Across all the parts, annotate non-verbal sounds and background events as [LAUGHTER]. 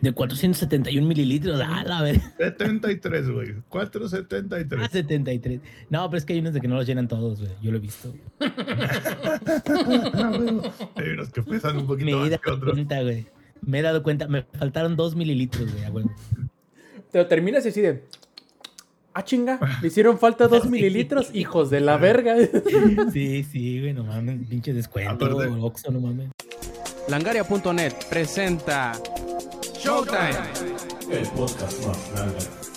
De 471 mililitros, a la ver. 73, güey. 473. Ah, 73. No, pero es que hay unos de que no los llenan todos, güey. Yo lo he visto. [LAUGHS] hay unos que pesan un poquito Me he más dado que otros. cuenta, güey. Me he dado cuenta. Me faltaron 2 mililitros, güey. Te lo terminas y así de. Ah, chinga, me hicieron falta dos [LAUGHS] mililitros, hijos de la verga. [LAUGHS] Sí, sí, güey. No mames. Pinche descuento. Oxxo, no mames. Langaria.net presenta Showtime. El podcast más grande.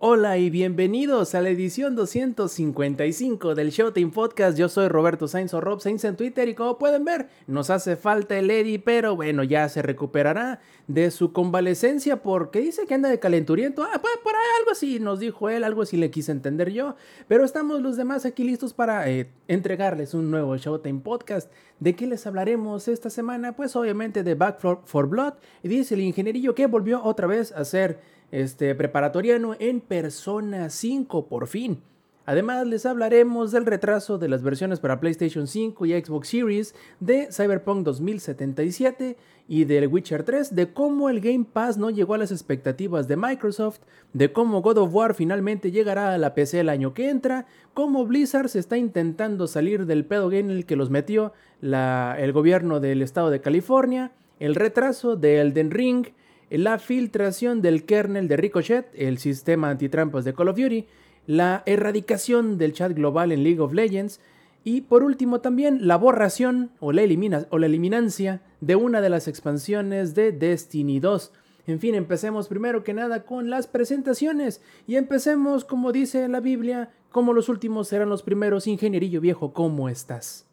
Hola y bienvenidos a la edición 255 del Showtime Podcast. Yo soy Roberto Sainz o Rob Sainz en Twitter y como pueden ver, nos hace falta el Eddie, pero bueno, ya se recuperará de su convalecencia porque dice que anda de calenturiento. Ah, pues por algo así nos dijo él, algo así le quise entender yo. Pero estamos los demás aquí listos para eh, entregarles un nuevo Showtime Podcast. ¿De qué les hablaremos esta semana? Pues obviamente de Back for, for Blood. Y dice el ingenierillo que volvió otra vez a ser este, preparatoriano en Persona 5 por fin. Además les hablaremos del retraso de las versiones para PlayStation 5 y Xbox Series de Cyberpunk 2077 y del Witcher 3, de cómo el Game Pass no llegó a las expectativas de Microsoft, de cómo God of War finalmente llegará a la PC el año que entra, cómo Blizzard se está intentando salir del pedo en el que los metió la- el gobierno del estado de California, el retraso de Elden Ring, la filtración del kernel de Ricochet, el sistema antitrampas de Call of Duty, la erradicación del chat global en League of Legends y por último también la borración o la, elimina- o la eliminancia de una de las expansiones de Destiny 2. En fin, empecemos primero que nada con las presentaciones y empecemos como dice la Biblia, como los últimos serán los primeros, ingenierillo viejo, ¿cómo estás?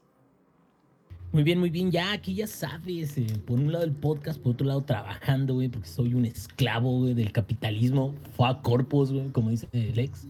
Muy bien, muy bien. Ya aquí ya sabes, eh, por un lado el podcast, por otro lado trabajando, güey, porque soy un esclavo, güey, del capitalismo, a corpus, güey, como dice Lex.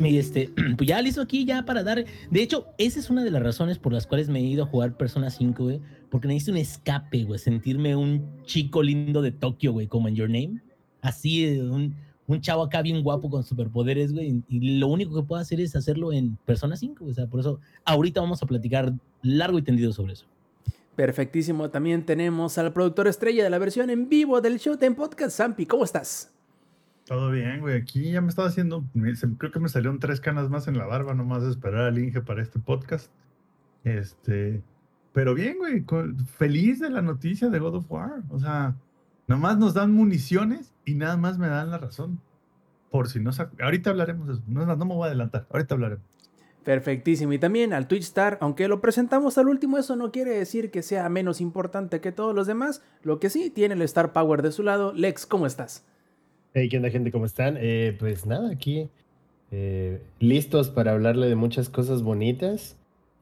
Y este, [CLEARS THROAT] pues ya listo aquí ya para dar. De hecho, esa es una de las razones por las cuales me he ido a jugar Persona 5, güey, porque necesito un escape, güey, sentirme un chico lindo de Tokio, güey, como en Your Name. Así, eh, un, un chavo acá bien guapo con superpoderes, güey, y lo único que puedo hacer es hacerlo en Persona 5, o sea, por eso ahorita vamos a platicar largo y tendido sobre eso. Perfectísimo, también tenemos al productor estrella de la versión en vivo del Showtime Podcast, Zampi, ¿cómo estás? Todo bien, güey. Aquí ya me estaba haciendo. creo que me salieron tres canas más en la barba, nomás de esperar al Inge para este podcast. Este. Pero bien, güey. Feliz de la noticia de God of War. O sea, nomás nos dan municiones y nada más me dan la razón. Por si no. Ahorita hablaremos de eso. No, no me voy a adelantar. Ahorita hablaremos. Perfectísimo, y también al Twitch Star, aunque lo presentamos al último, eso no quiere decir que sea menos importante que todos los demás, lo que sí tiene el Star Power de su lado. Lex, ¿cómo estás? Hey, ¿qué onda, gente? ¿Cómo están? Eh, pues nada, aquí eh, listos para hablarle de muchas cosas bonitas.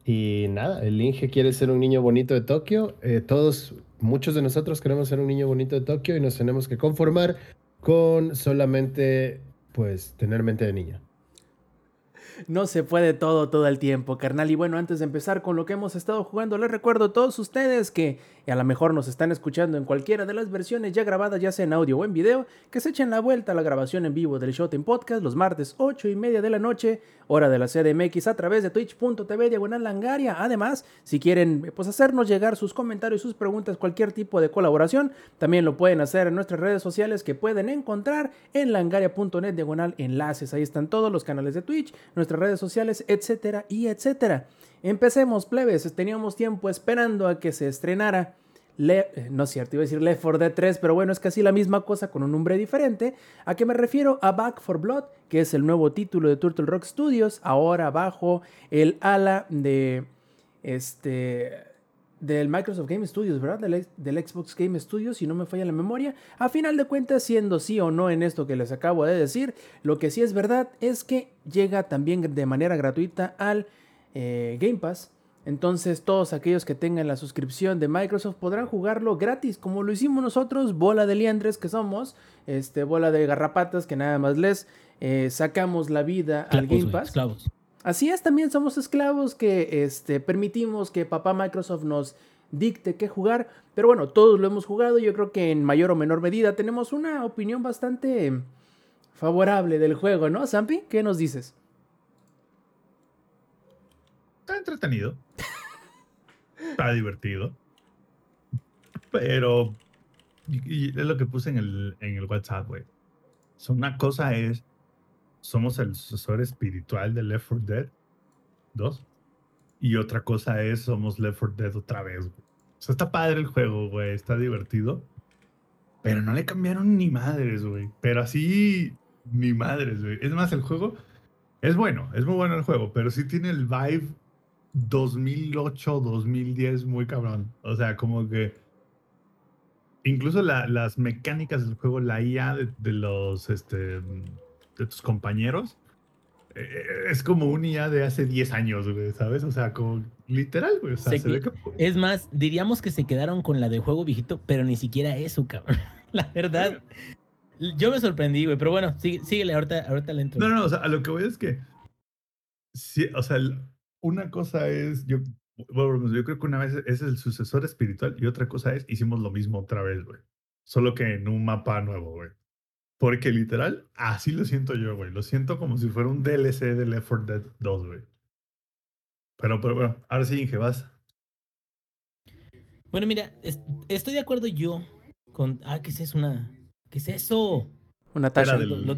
Y nada, el Inge quiere ser un niño bonito de Tokio. eh, todos, muchos de nosotros queremos ser un niño bonito de Tokio y nos tenemos que conformar con solamente, pues, tener mente de niño. No se puede todo todo el tiempo, carnal. Y bueno, antes de empezar con lo que hemos estado jugando, les recuerdo a todos ustedes que a lo mejor nos están escuchando en cualquiera de las versiones ya grabadas, ya sea en audio o en video, que se echen la vuelta a la grabación en vivo del Showtime Podcast los martes 8 y media de la noche, hora de la CDMX, a través de twitch.tv diagonal langaria. Además, si quieren pues hacernos llegar sus comentarios, sus preguntas, cualquier tipo de colaboración, también lo pueden hacer en nuestras redes sociales que pueden encontrar en langaria.net diagonal enlaces. Ahí están todos los canales de Twitch, nuestras redes sociales, etcétera y etcétera. Empecemos, plebes. Teníamos tiempo esperando a que se estrenara. Eh, no es cierto, iba a decir Left 4 Dead 3, pero bueno, es casi la misma cosa con un nombre diferente. ¿A qué me refiero? A Back for Blood, que es el nuevo título de Turtle Rock Studios, ahora bajo el ala de este del Microsoft Game Studios, ¿verdad? Del, del Xbox Game Studios, si no me falla la memoria. A final de cuentas, siendo sí o no en esto que les acabo de decir, lo que sí es verdad es que llega también de manera gratuita al eh, Game Pass. Entonces todos aquellos que tengan la suscripción de Microsoft podrán jugarlo gratis, como lo hicimos nosotros, bola de liandres que somos, este, bola de garrapatas que nada más les eh, sacamos la vida al Game Pass. Así es, también somos esclavos que este, permitimos que papá Microsoft nos dicte qué jugar. Pero bueno, todos lo hemos jugado. Yo creo que en mayor o menor medida tenemos una opinión bastante favorable del juego, ¿no, Zampi? ¿Qué nos dices? Está entretenido. Está divertido. Pero es lo que puse en el, en el WhatsApp, güey. Una cosa es, somos el sucesor espiritual de Left 4 Dead 2. Y otra cosa es, somos Left 4 Dead otra vez, güey. O sea, está padre el juego, güey. Está divertido. Pero no le cambiaron ni madres, güey. Pero así, ni madres, güey. Es más, el juego es bueno. Es muy bueno el juego. Pero sí tiene el vibe 2008, 2010 muy cabrón. O sea, como que incluso la- las mecánicas del juego, la IA de, de los este, de tus compañeros, eh, es como un IA de hace 10 años, güey, ¿sabes? O sea, como literal, güey. O sea, Se se ve que- Es más, diríamos que se quedaron con la de juego viejito, pero ni siquiera eso, cabrón. [LAUGHS] La verdad, yo me sorprendí, güey. Pero bueno, sigue, síguele, ahorita, ahorita le entro. No, no, o sea, a lo que voy es que. Sí, o sea, una cosa es. Yo, bueno, yo creo que una vez es el sucesor espiritual y otra cosa es hicimos lo mismo otra vez, güey. Solo que en un mapa nuevo, güey. Porque literal, así lo siento yo, güey. Lo siento como si fuera un DLC de Left 4 Dead 2, güey. Pero, pero bueno, ahora sí, Inge, vas. Bueno, mira, es- estoy de acuerdo yo con. Ah, ¿qué es eso? Una. ¿Qué es eso? Una tacha. Del- lo-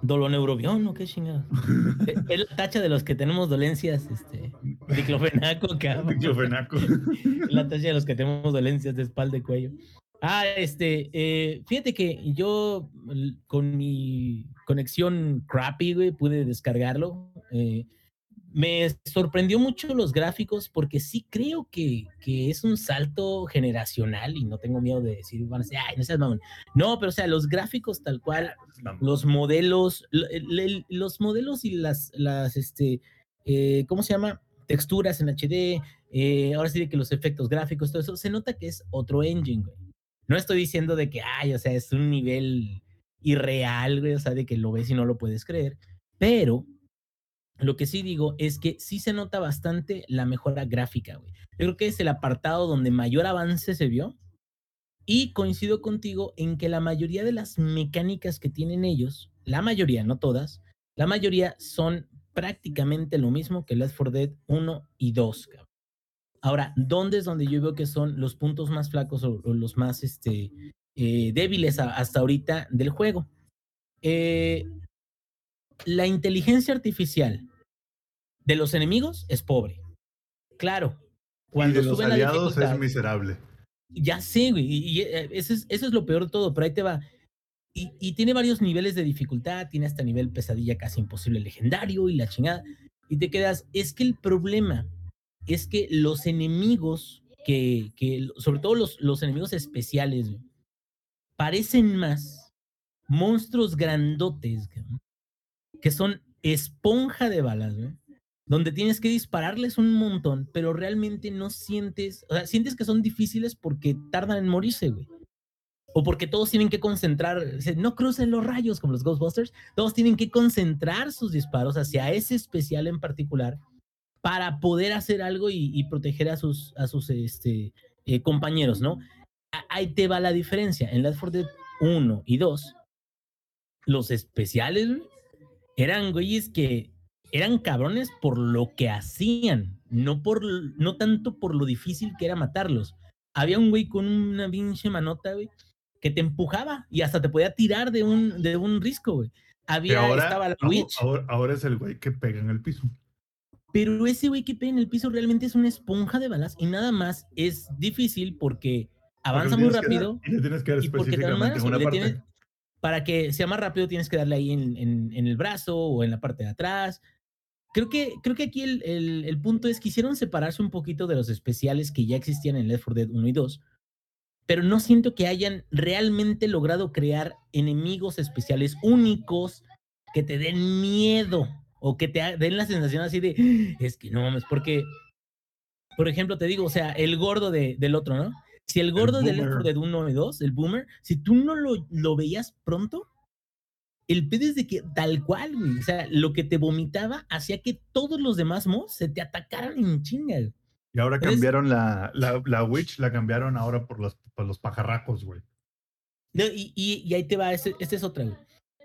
¿Doloneurobión o qué chingada? [LAUGHS] es la tacha de los que tenemos dolencias, este. Diclofenaco, cabrón. Diclofenaco. [LAUGHS] la tacha de los que tenemos dolencias de espalda y cuello. Ah, este, eh, fíjate que yo con mi conexión crappy, güey, pude descargarlo. eh, me sorprendió mucho los gráficos porque sí creo que, que es un salto generacional y no tengo miedo de decir, van a decir, ay, no seas mamón. No, pero o sea, los gráficos tal cual, los modelos, los modelos y las, las, este, eh, ¿cómo se llama? Texturas en HD, eh, ahora sí de que los efectos gráficos, todo eso, se nota que es otro engine, güey. No estoy diciendo de que, ay, o sea, es un nivel irreal, güey, o sea, de que lo ves y no lo puedes creer, pero lo que sí digo es que sí se nota bastante la mejora gráfica, güey. Yo creo que es el apartado donde mayor avance se vio. Y coincido contigo en que la mayoría de las mecánicas que tienen ellos, la mayoría, no todas, la mayoría son prácticamente lo mismo que Left 4 Dead 1 y 2. cabrón. Ahora, ¿dónde es donde yo veo que son los puntos más flacos o, o los más este, eh, débiles a- hasta ahorita del juego? Eh, la inteligencia artificial de los enemigos es pobre. Claro. Y Cuando de los la aliados dificultad, es miserable. ya sé, güey. Y, y, eh, eso, es, eso es lo peor de todo, pero ahí te va. Y, y tiene varios niveles de dificultad, tiene hasta nivel pesadilla casi imposible legendario y la chingada. Y te quedas, es que el problema es que los enemigos, que, sobre todo los, enemigos especiales, parecen más monstruos grandotes, que son esponja de balas, donde tienes que dispararles un montón, pero realmente no sientes, o sea, sientes que son difíciles porque tardan en morirse. O porque todos tienen que concentrar, no crucen los rayos como los Ghostbusters, todos tienen que concentrar sus disparos hacia ese especial en particular para poder hacer algo y, y proteger a sus, a sus este, eh, compañeros, ¿no? Ahí te va la diferencia. En Left 4 Dead 1 y 2, los especiales eran güeyes que eran cabrones por lo que hacían, no, por, no tanto por lo difícil que era matarlos. Había un güey con una pinche manota, güey, que te empujaba y hasta te podía tirar de un, de un risco, güey. Había, ahora, estaba la Witch, ahora, ahora es el güey que pega en el piso. Pero ese güey que pega en el piso realmente es una esponja de balas y nada más es difícil porque avanza Porque muy dar- rápido y le tienes que dar específicamente una parte. tienes- para que sea más rápido tienes que darle ahí en, en- en el brazo o en la parte de atrás. Creo que, creo que aquí el, el- el punto es que quisieron separarse un poquito de los especiales que ya existían en Left 4 Dead 1 y 2, pero no siento que hayan realmente logrado crear enemigos especiales únicos que te den miedo o que te den la sensación así de, es que no mames, porque, por ejemplo, te digo, o sea, el gordo de- del otro, ¿no? Si el gordo de 4 boomer. Dead 1 y 2, el boomer, si tú no lo, lo veías pronto, el pedo es de que tal cual, güey, o sea, lo que te vomitaba hacía que todos los demás mos se te atacaran en chinga. güey. Y ahora cambiaron la, la, la Witch, la cambiaron ahora por los, por los pajarracos, güey. No, y, y- y ahí te va, este, este es otra, güey.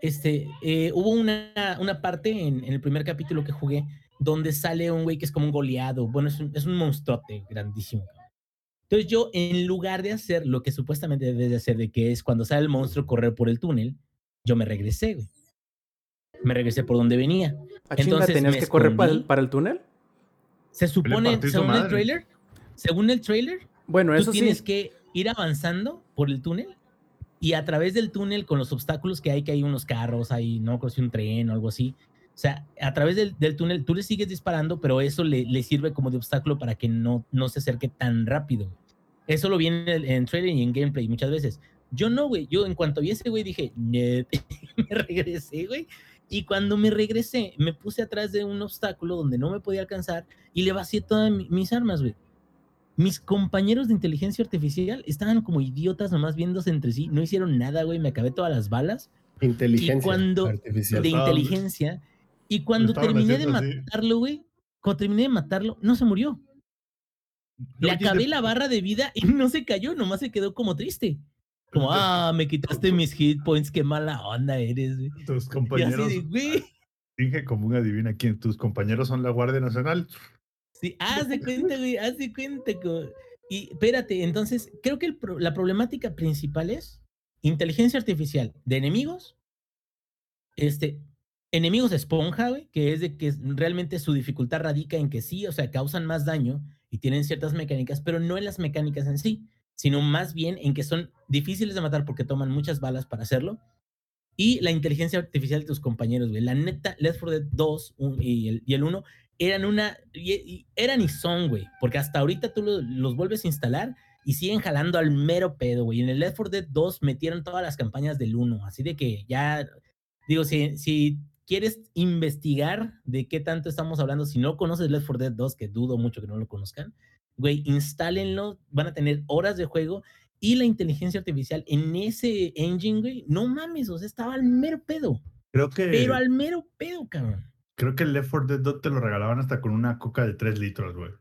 Este, eh, hubo una, una parte en, en el primer capítulo que jugué donde sale un güey que es como un goleado. Bueno, es un, es un monstruote grandísimo. Entonces yo, en lugar de hacer lo que supuestamente debes de hacer, de que es cuando sale el monstruo correr por el túnel, yo me regresé, güey. Me regresé por donde venía. ¿A chinga Entonces tenías que correr para el, para el túnel? Se supone, según el madre. trailer, según el trailer, Bueno, tú eso tienes sí. que ir avanzando por el túnel y a través del túnel con los obstáculos que hay, que hay unos carros, hay, no creo si un tren o algo así. O sea, a través del, del túnel tú le sigues disparando, pero eso le, le sirve como de obstáculo para que no, no se acerque tan rápido. Eso lo vi en, el- en trailer y en gameplay muchas veces. Yo no, güey. Yo en cuanto vi ese güey dije, [LAUGHS] me regresé, güey. Y cuando me regresé, me puse atrás de un obstáculo donde no me podía alcanzar y le vacié todas mi- mis armas, güey. Mis compañeros de inteligencia artificial estaban como idiotas nomás viéndose entre sí. No hicieron nada, güey. Me acabé todas las balas Inteligencia cuando- artificial. de inteligencia. Y cuando terminé de matarlo, güey, cuando terminé de matarlo, no se murió. Le Oye, acabé de- la barra de vida y [LAUGHS] no se cayó, nomás se quedó como triste. Como, ah, me quitaste mis hit points, qué mala onda eres, güey. Tus Y así compañeros. de, güey. Dije como un adivina quién. Tus compañeros son la Guardia Nacional. Sí, haz de [LAUGHS] cuenta, güey, haz de cuenta. Y espérate, entonces, creo que el pro- la problemática principal es inteligencia artificial de enemigos, este, enemigos esponja, güey, que es de que realmente su dificultad radica en que sí, o sea, causan más daño y tienen ciertas mecánicas, pero no en las mecánicas en sí, sino más bien en que son difíciles de matar porque toman muchas balas para hacerlo. Y la inteligencia artificial de tus compañeros, güey. La neta, Left 4 Dead 2 un- y, el, y el 1 eran una. y- y eran y son, güey. Porque hasta ahorita tú lo- los vuelves a instalar y siguen jalando al mero pedo, güey. En el Left 4 Dead 2 metieron todas las campañas del 1. Así de que ya. Digo, si, si quieres investigar de qué tanto estamos hablando, si no conoces Left 4 Dead 2, que dudo mucho que no lo conozcan, güey, instálenlo. Van a tener horas de juego. Y la inteligencia artificial en ese engine, güey, no mames, o sea, estaba al mero pedo. Creo que, Pero al mero pedo, cabrón. Creo que el Left 4 Dead 2 te lo regalaban hasta con una coca de 3 litros, güey.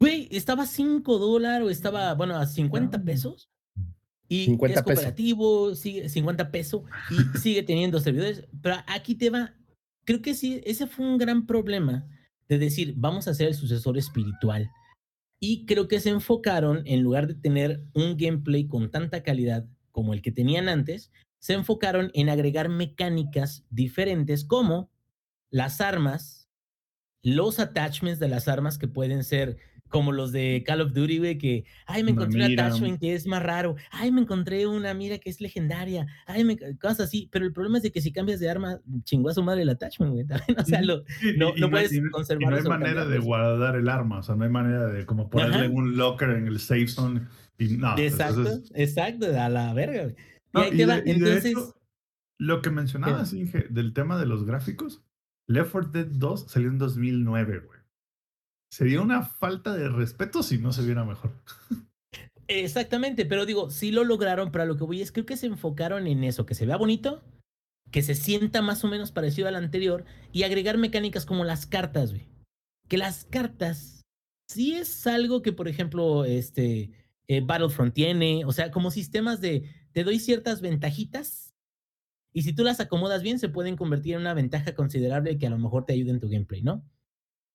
Güey, estaba a 5 dólares, o estaba, bueno, a 50 No. pesos. Y 50 es pesos. cooperativo, sigue 50 pesos y [LAUGHS] sigue teniendo servidores. Pero aquí te va. Creo que sí, ese fue un gran problema de decir, vamos a hacer el sucesor espiritual. Y creo que se enfocaron, en lugar de tener un gameplay con tanta calidad como el que tenían antes, se enfocaron en agregar mecánicas diferentes como las armas, los attachments de las armas que pueden ser como los de Call of Duty, güey, que, ay, me encontré un attachment que es más raro, ay, me encontré una mira que es legendaria, ay, me, cosas así, pero el problema es de que si cambias de arma, chingó a su madre el attachment, güey, [LAUGHS] también, o sea, Ujú. lo, Y- no, y no puedes y conservar no hay manera de guardar el arma, o sea, no hay manera de como ponerle Ajá. un locker en el safe zone y no. Exacto, entonces- exacto, a la verga, güey. Y ahí te va, entonces, hecho, lo que mencionabas, Inge, del tema de los gráficos, Left 4 Dead 2 salió en 2009, güey. Sería una falta de respeto si no se viera mejor. Exactamente, pero digo, sí lo lograron, pero lo que voy es, creo que se enfocaron en eso, que se vea bonito, que se sienta más o menos parecido al anterior y agregar mecánicas como las cartas, güey. Que las cartas sí es algo que, por ejemplo, este eh, Battlefront tiene, o sea, como sistemas de te doy ciertas ventajitas y si tú las acomodas bien se pueden convertir en una ventaja considerable que a lo mejor te ayude en tu gameplay, ¿no?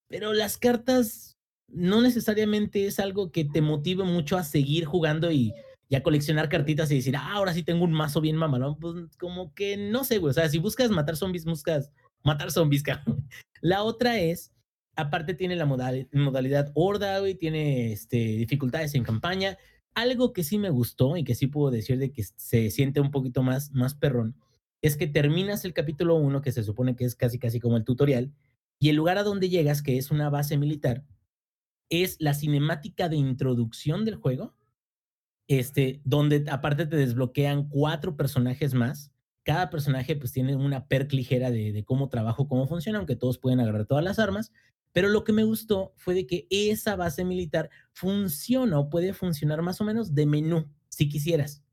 Pero las cartas no necesariamente es algo que te motive mucho a seguir jugando y, a coleccionar cartitas y decir, ah, ahora sí tengo un mazo bien mamalón. Pues como que no sé, güey. O sea, si buscas matar zombies, buscas matar zombies, [LAUGHS] cabrón. La otra es, aparte tiene la modal- modalidad horda, güey, tiene este, dificultades en campaña. Algo que sí me gustó y que sí puedo decir de que se siente un poquito más, más perrón, es que terminas el capítulo 1, que se supone que es casi casi como el tutorial, y el lugar a donde llegas, que es una base militar, es la cinemática de introducción del juego, este, donde aparte te desbloquean cuatro personajes más. Cada personaje pues tiene una perk ligera de, cómo trabajo, cómo funciona, aunque todos pueden agarrar todas las armas. Pero lo que me gustó fue de que esa base militar funciona o puede funcionar más o menos de menú, si quisieras.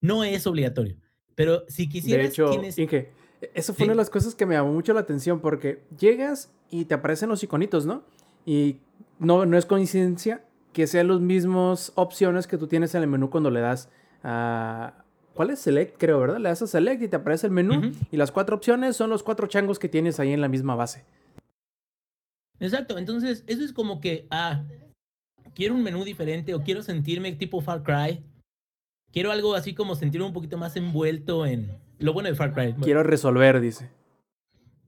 No es obligatorio, pero si quisieras, de hecho, tienes... Inge, eso fue Sí. una de las cosas que me llamó mucho la atención porque llegas y te aparecen los iconitos, ¿no? Y no, no es coincidencia que sean las mismas opciones que tú tienes en el menú cuando le das a... ¿Cuál es? Select, creo, ¿verdad? Le das a Select y te aparece el menú y las cuatro opciones son los cuatro changos que tienes ahí en la misma base. Exacto, entonces eso es como que, ah, quiero un menú diferente o quiero sentirme tipo Far Cry. Quiero algo así como sentirme un poquito más envuelto en lo bueno de Far Cry. Quiero resolver, dice.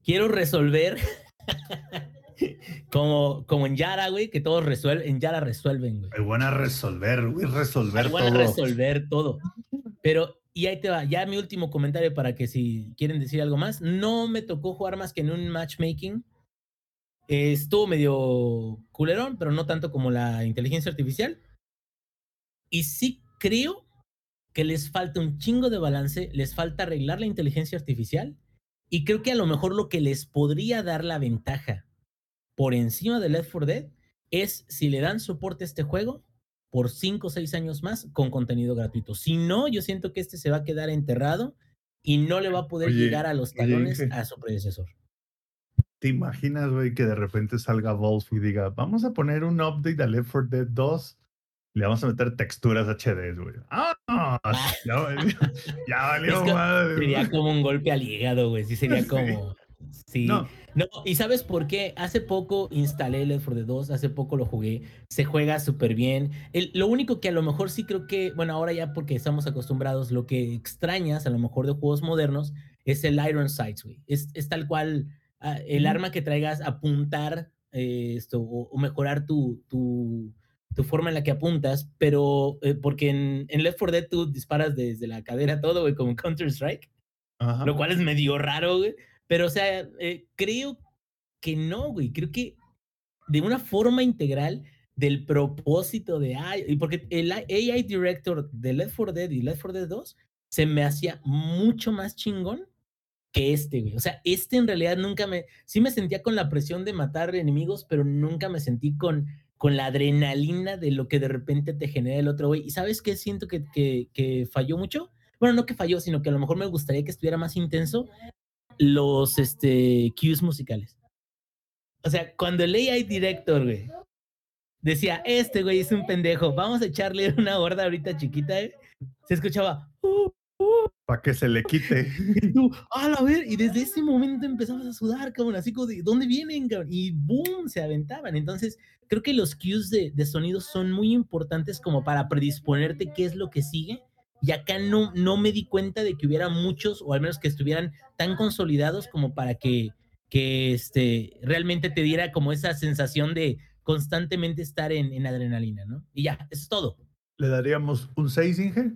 Quiero resolver [LAUGHS] como, como en Yara, güey, que todos resuelven, en Yara resuelven, güey. Hay buena resolver, güey, resolver Hay buena todo. resolver todo. Pero, y ahí te va, ya mi último comentario para que si quieren decir algo más, no me tocó jugar más que en un matchmaking. Eh, estuvo medio culerón, pero no tanto como la inteligencia artificial. Y sí creo que les falta un chingo de balance, les falta arreglar la inteligencia artificial. Y creo que a lo mejor lo que les podría dar la ventaja por encima de Left 4 Dead es si le dan soporte a este juego por 5 o 6 años más con contenido gratuito. Si no, yo siento que este se va a quedar enterrado y no le va a poder Oye, llegar a los talones a su predecesor. ¿Te imaginas, güey, que de repente salga Valve y diga, vamos a poner un update a Left 4 Dead 2 y le vamos a meter texturas HD, güey? ¡Ah! [LAUGHS] Ya, valió- [LAUGHS] ya valió Es madre, Sería güey. como un golpe al hígado, güey. Sí, sería [LAUGHS] como. Sí. No. No. ¿y sabes por qué? Hace poco instalé Left 4 Dead 2, hace poco lo jugué, se juega súper bien. El- lo único que a lo mejor sí creo que, bueno, ahora ya porque estamos acostumbrados, lo que extrañas a lo mejor de juegos modernos es el Iron Sights, güey. Es, es tal cual ah, el arma que traigas, apuntar eh, esto o, o mejorar tu, tu, tu forma en la que apuntas, pero eh, porque en, en Left 4 Dead tú disparas desde la cadera todo, güey, como Counter-Strike lo cual es medio raro, güey. Pero, o sea, eh, creo que no, güey. Creo que de una forma integral del propósito de AI, y porque el AI Director de Left 4 Dead y Left 4 Dead 2 se me hacía mucho más chingón que este, güey. O sea, este en realidad nunca me, sí me sentía con la presión de matar enemigos, pero nunca me sentí con, con la adrenalina de lo que de repente te genera el otro, güey. ¿Y sabes qué siento que, que, que falló mucho? Bueno, no que falló, sino que a lo mejor me gustaría que estuviera más intenso los este, cues musicales. O sea, cuando el AI Director, güey, decía, este güey es un pendejo, vamos a echarle una horda ahorita chiquita, güey", se escuchaba, "Uh, Para que se le quite. [LAUGHS] y tú, a la ver, y desde ese momento empezamos a sudar, cabrón, así como de, ¿dónde vienen, cabrón? Y boom, se aventaban. Entonces, creo que los cues de, de sonidos son muy importantes como para predisponerte qué es lo que sigue. Y acá no, no me di cuenta de que hubiera muchos, o al menos que estuvieran tan consolidados como para que, que este, realmente te diera como esa sensación de constantemente estar en, en adrenalina, ¿no? Y ya, eso es todo. ¿Le daríamos un 6, Inge?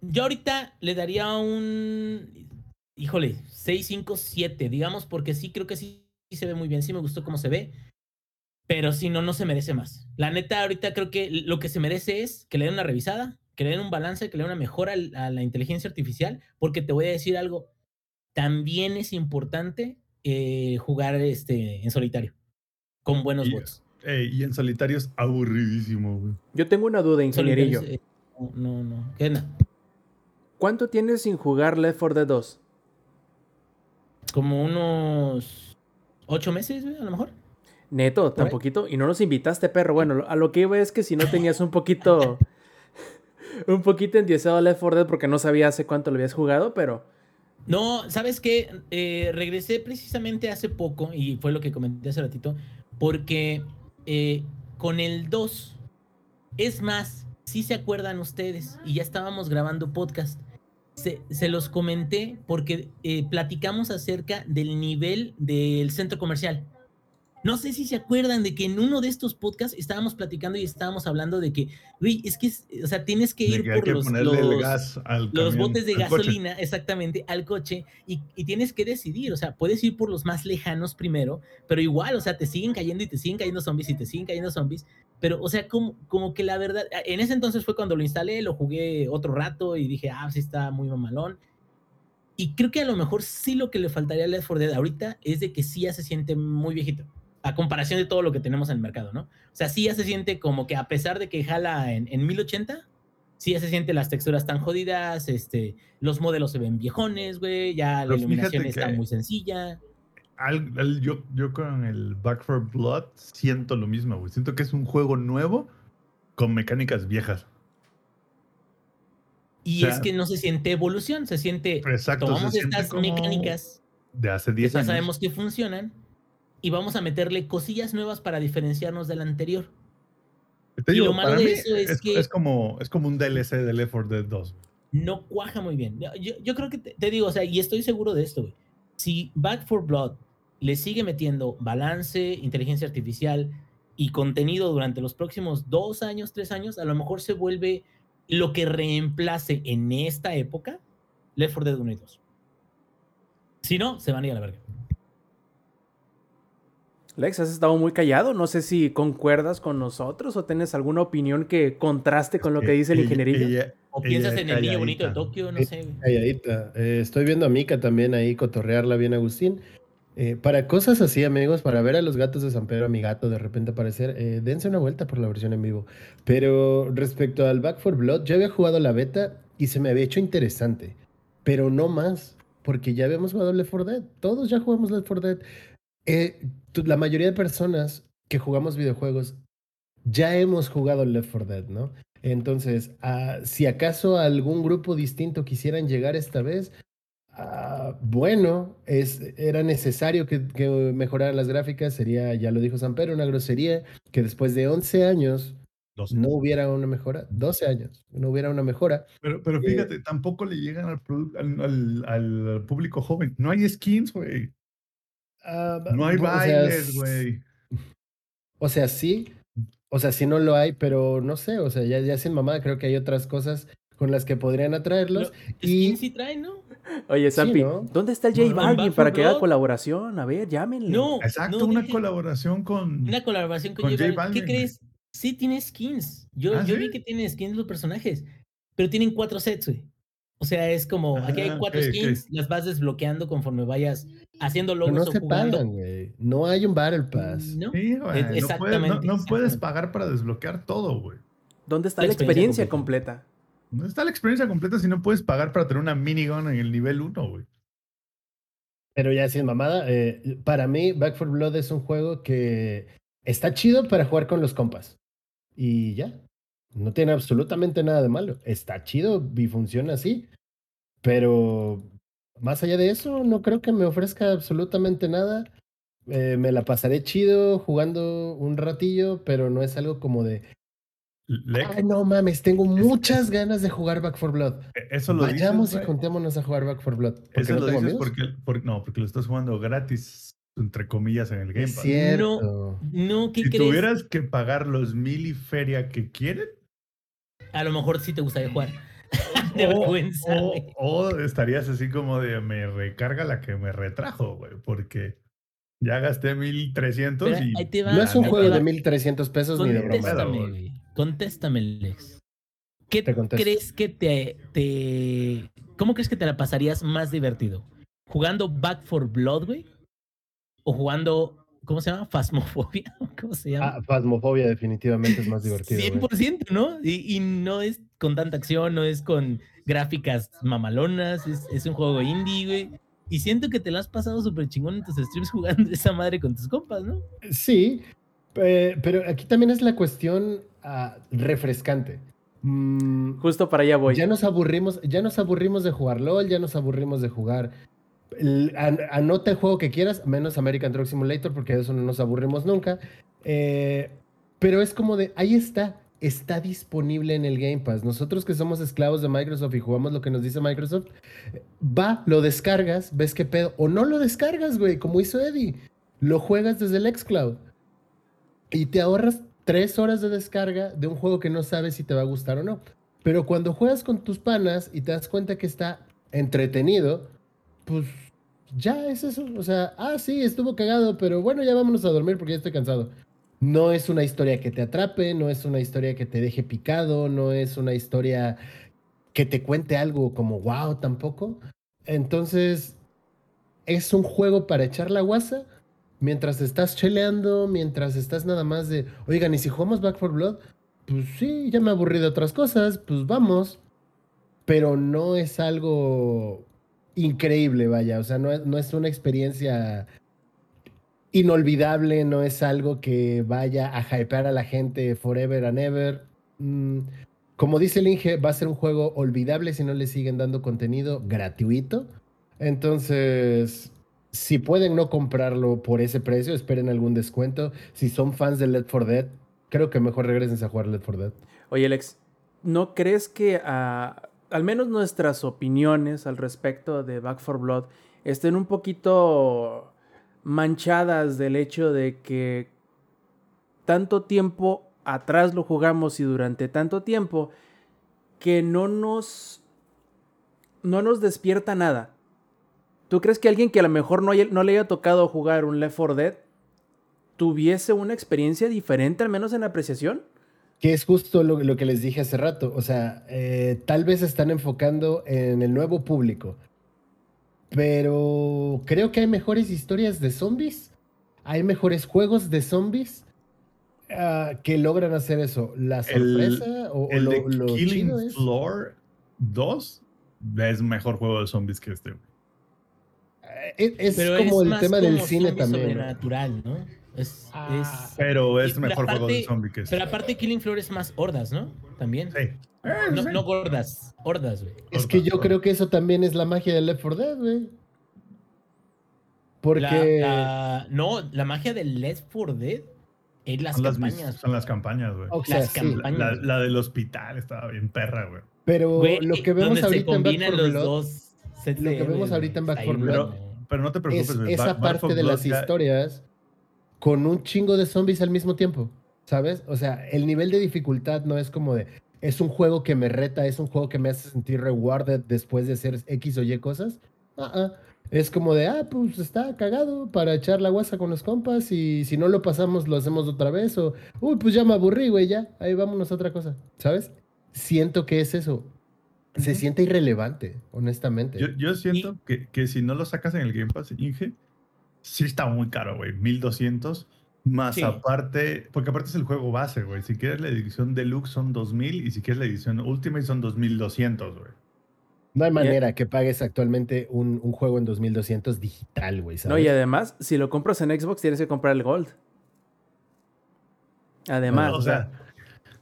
Yo ahorita le daría un. Híjole, 6, 5, 7, digamos, porque sí creo que sí, sí se ve muy bien, sí me gustó cómo se ve. Pero si no, no se merece más. La neta, ahorita creo que lo que se merece es que le den una revisada, que le den un balance, que le den una mejora a la inteligencia artificial, porque te voy a decir algo. También es importante eh, jugar este, en solitario, con buenos Y- bots. Y en solitario es aburridísimo, güey. Yo tengo una duda, ingenierillo. Eh, no, no, no. ¿Qué onda? ¿Cuánto tienes sin jugar Left 4 Dead 2? Como unos ocho meses, a lo mejor. Neto, tan poquito. Y no nos invitaste, perro. Bueno, a lo que iba es que si no tenías un poquito. [LAUGHS] un poquito endiosado Left 4 Dead porque no sabía hace cuánto lo habías jugado, pero. No, ¿sabes qué? Eh, regresé precisamente hace poco, y fue lo que comenté hace ratito, porque eh, con el 2, es más, si se acuerdan ustedes, y ya estábamos grabando podcast, se, se los comenté porque eh, platicamos acerca del nivel del centro comercial. No sé si se acuerdan de que en uno de estos podcasts estábamos platicando y estábamos hablando de que, güey, es que, o sea, tienes que ir que por que los, los- gas al los camión, botes de coche. gasolina, exactamente, al coche, y, y tienes que decidir, o sea, puedes ir por los más lejanos primero, pero igual, o sea, te siguen cayendo y te siguen cayendo zombies y te siguen cayendo zombies, pero, o sea, como, como que la verdad, en ese entonces fue cuando lo instalé, lo jugué otro rato y dije, ah, sí está muy mamalón. Y creo que a lo mejor sí lo que le faltaría a Left 4 Dead ahorita es de que sí ya se siente muy viejito, a comparación de todo lo que tenemos en el mercado, ¿no? O sea, sí ya se siente como que a pesar de que jala en, en 1080, sí ya se siente las texturas tan jodidas, este, los modelos se ven viejones, güey, ya la Pero iluminación está muy sencilla. Al- al- yo, yo con el Back for Blood siento lo mismo, güey. Siento que es un juego nuevo con mecánicas viejas. Y O sea, es que no se siente evolución, se siente, Exacto, se tomamos siente estas mecánicas De hace que 10 ya años. sabemos que funcionan y vamos a meterle cosillas nuevas para diferenciarnos del anterior. Te Y digo, lo malo de eso es es, que- es como, es como un DLC de Left 4 Dead 2. No cuaja muy bien. Yo, creo que te, te digo, o sea, y estoy seguro de esto, güey. Si Back for Blood le sigue metiendo balance, inteligencia artificial y contenido durante los próximos dos años, tres años, a lo mejor se vuelve lo que reemplace en esta época Left 4 Dead 1 y 2. Si no, se van a ir a la verga. Lex, has estado muy callado. No sé si concuerdas con nosotros o tienes alguna opinión que contraste con lo que dice el ingenierillo. O ella piensas en el niño bonito de. Tokio, no sé. Calladita. Eh, estoy viendo a Mika también ahí cotorrearla bien, Agustín. Eh, para cosas así, amigos, para ver a los gatos de San Pedro, a mi gato de repente aparecer, eh, dense una vuelta por la versión en vivo. Pero respecto al Back for Blood, yo había jugado la beta y se me había hecho interesante, pero no más, porque ya habíamos jugado Left 4 Dead. Todos ya jugamos Left 4 Dead. Eh, la mayoría de personas que jugamos videojuegos ya hemos jugado Left 4 Dead, ¿no? Entonces, ah, si acaso algún grupo distinto quisieran llegar esta vez, ah, bueno, es, era necesario que, que mejoraran las gráficas, sería, ya lo dijo San Pedro, una grosería, que después de 11 años no hubiera una mejora, 12 años, no hubiera una mejora. Pero, pero Eh, fíjate, tampoco le llegan al, produ- al, al- al público joven. No hay skins, güey. Ah, No hay o bailes, güey. O sea, sí, o sea, sí no lo hay, pero no sé, o sea, ya, ya sin mamá, creo que hay otras cosas con las que podrían atraerlos. y- sí traen, ¿no? Oye, sí, ¿no? ¿dónde está el J Balvin para que haga colaboración? A ver, llámenle. No. Exacto, no una colaboración con. Una colaboración con, Con J J Balvin. ¿Qué crees? Sí tiene skins. Yo, ¿Ah, yo sí? vi que tiene skins los personajes, pero tienen cuatro sets, güey. O sea, es como, aquí hay Ah, cuatro skins, las vas desbloqueando conforme vayas haciendo Pero logros no o se jugando. pagan, güey. No hay un Battle Pass. ¿No? Sí, güey, no puedes- no- exactamente, No, puedes pagar para desbloquear todo, güey. ¿Dónde está La la experiencia experiencia completa? No está la experiencia completa si no puedes pagar para tener una minigun en el nivel 1, güey. Pero ya sin mamada, eh, para mí Back 4 Blood es un juego que está chido para jugar con los compas. Y ya. No tiene absolutamente nada de malo. Está chido y funciona así. Pero más allá de eso, no creo que me ofrezca absolutamente nada. Eh, me la pasaré chido jugando un ratillo, pero no es algo como de, Lex, ay, no mames, tengo muchas ganas de jugar Back 4 Blood. eso lo Vayamos dices, y güey. juntémonos a jugar Back 4 Blood. porque Eso no lo tengo dices porque, por- no, porque lo estás jugando gratis, entre comillas, en el Game Es Pass. cierto. No, ¿qué Si crees? tuvieras que pagar los mil y feria que quieren, A lo mejor sí te gustaría jugar. [LAUGHS] de o, vergüenza, o- güey. o estarías así como de me recarga la que me retrajo, güey, porque ya gasté mil trescientos Pero y ahí te va, No es un ahí juego de va. 1300 pesos ni de broma. Contéstame, güey. güey. Contéstame, Lex. ¿Qué Te crees que te, te. ¿Cómo crees que te la pasarías más divertido? ¿Jugando Back for Blood, güey? ¿O jugando. ¿Cómo se llama? ¿Fasmofobia? [LAUGHS] ¿Cómo se llama? Ah, Phasmophobia definitivamente es más divertido. güey. 100%, ¿no? Y, y no es con tanta acción, no es con gráficas mamalonas, es, es un juego indie, güey. Y siento que te lo has pasado súper chingón en tus streams [LAUGHS] jugando esa madre con tus compas, ¿no? Sí, eh, pero aquí también es la cuestión ah, refrescante. Mm, Justo para allá voy. ya nos aburrimos, ya nos aburrimos de jugar LOL, ya nos aburrimos de jugar. Anota el juego que quieras, menos American Truck Simulator, porque de eso no nos aburrimos nunca. Eh, pero es como de, ahí está, está disponible en el Game Pass. Nosotros que somos esclavos de Microsoft y jugamos lo que nos dice Microsoft, va, lo descargas, ves qué pedo, o no lo descargas, güey, como hizo Eddie. Lo juegas desde el xCloud y te ahorras tres horas de descarga de un juego que no sabes si te va a gustar o no. Pero cuando juegas con tus panas y te das cuenta que está entretenido, pues ya es eso. O sea, ah, sí, estuvo cagado, pero bueno, ya vámonos a dormir porque ya estoy cansado. No es una historia que te atrape, no es una historia que te deje picado, no es una historia que te cuente algo como wow tampoco. Entonces, es un juego para echar la guasa mientras estás cheleando, mientras estás nada más de, oigan, ¿y si jugamos Back 4 Blood? Pues sí, ya me aburrí de otras cosas, pues vamos. Pero no es algo increíble, vaya, o sea, no es, no es una experiencia inolvidable, no es algo que vaya a hypear a la gente forever and ever. Mm, como dice el Inge, va a ser un juego olvidable si no le siguen dando contenido gratuito. Entonces, si pueden no comprarlo por ese precio, esperen algún descuento. Si son fans de Left 4 Dead, creo que mejor regresen a jugar Left 4 Dead. Oye, Alex, ¿no crees que ah, al menos nuestras opiniones al respecto de Back 4 Blood estén un poquito manchadas del hecho de que tanto tiempo atrás lo jugamos y durante tanto tiempo que no nos no nos despierta nada. ¿Tú crees que alguien que a lo mejor no, no le haya tocado jugar un Left 4 Dead tuviese una experiencia diferente, al menos en apreciación? Que es justo lo, lo que les dije hace rato. O sea, eh, tal vez se están enfocando en el nuevo público. Pero creo que hay mejores historias de zombies. Hay mejores juegos de zombies ah, que logran hacer eso. La sorpresa o, o El lo, de lo Killing chido es. Floor 2 es mejor juego de zombies que este. eh, Es, como es el tema del como cine también. sobrenatural, ¿no? Es, Ah, es- Pero es Y- mejor pero juego de aparte- zombie que este. pero aparte Killing Floor es más hordas, ¿no? También. Sí. Eh, No, sí. no gordas, hordas, güey. Es que yo creo que eso también es la magia de Left 4 Dead, güey. Porque. La- la- no, la magia del Left 4 Dead es las son, las, campañas. son las campañas, güey. o sea, las sí, campañas. La, la del hospital estaba bien perra, güey. pero Güey, lo que vemos donde se ahorita en Back combinan 4 los Blood dos lo de que vemos ahorita en. Back Está 4 bien, Blood- güey. Pero no te es preocupes, güey. esa Back- Back parte 4 de las Blood ya- historias con un chingo de zombies al mismo tiempo, ¿sabes? O sea, el nivel de dificultad no es como de, es un juego que me reta, es un juego que me hace sentir rewarded después de hacer X o Y cosas. Ah, ah. Es como de, ah, pues está cagado para echar la guasa con los compas y si no lo pasamos lo hacemos otra vez o, uy, pues ya me aburrí, güey, ya, ahí vámonos a otra cosa, ¿sabes? Siento que es eso. Se siente irrelevante, honestamente. Yo, yo siento que, que si no lo sacas en el Game Pass, Inge, sí está muy caro, güey. 1200. Más Sí. aparte, porque aparte es el juego base, güey. Si quieres la edición deluxe son 2000 y si quieres la edición Ultimate son 2200, güey. No hay manera que pagues actualmente un, un juego en 2200 digital, güey. No, y además, si lo compras en Xbox, tienes que comprar el Gold. Además, o sea,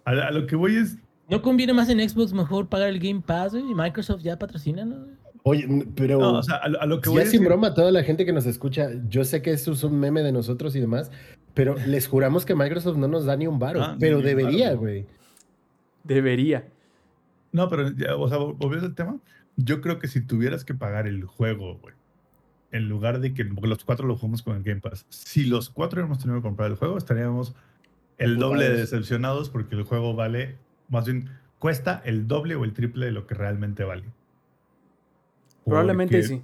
a, a lo que voy es. ¿No conviene más en Xbox mejor pagar el Game Pass, güey? Microsoft ya patrocina, ¿no? Oye, pero No, o sea, a, lo- a lo que voy ya es. sin broma, toda la gente que nos escucha, yo sé que eso es un meme de nosotros y demás, pero les juramos que Microsoft no nos da ni un varo, Ah, pero debería, güey. debería. No, pero, ya, o sea, volviendo al tema, yo creo que si tuvieras que pagar el juego, güey, en lugar de que los cuatro lo jugamos con el Game Pass, si los cuatro hubiéramos tenido que comprar el juego, estaríamos el doble de decepcionados porque el juego vale, más bien, cuesta el doble o el triple de lo que realmente vale. Probablemente sí.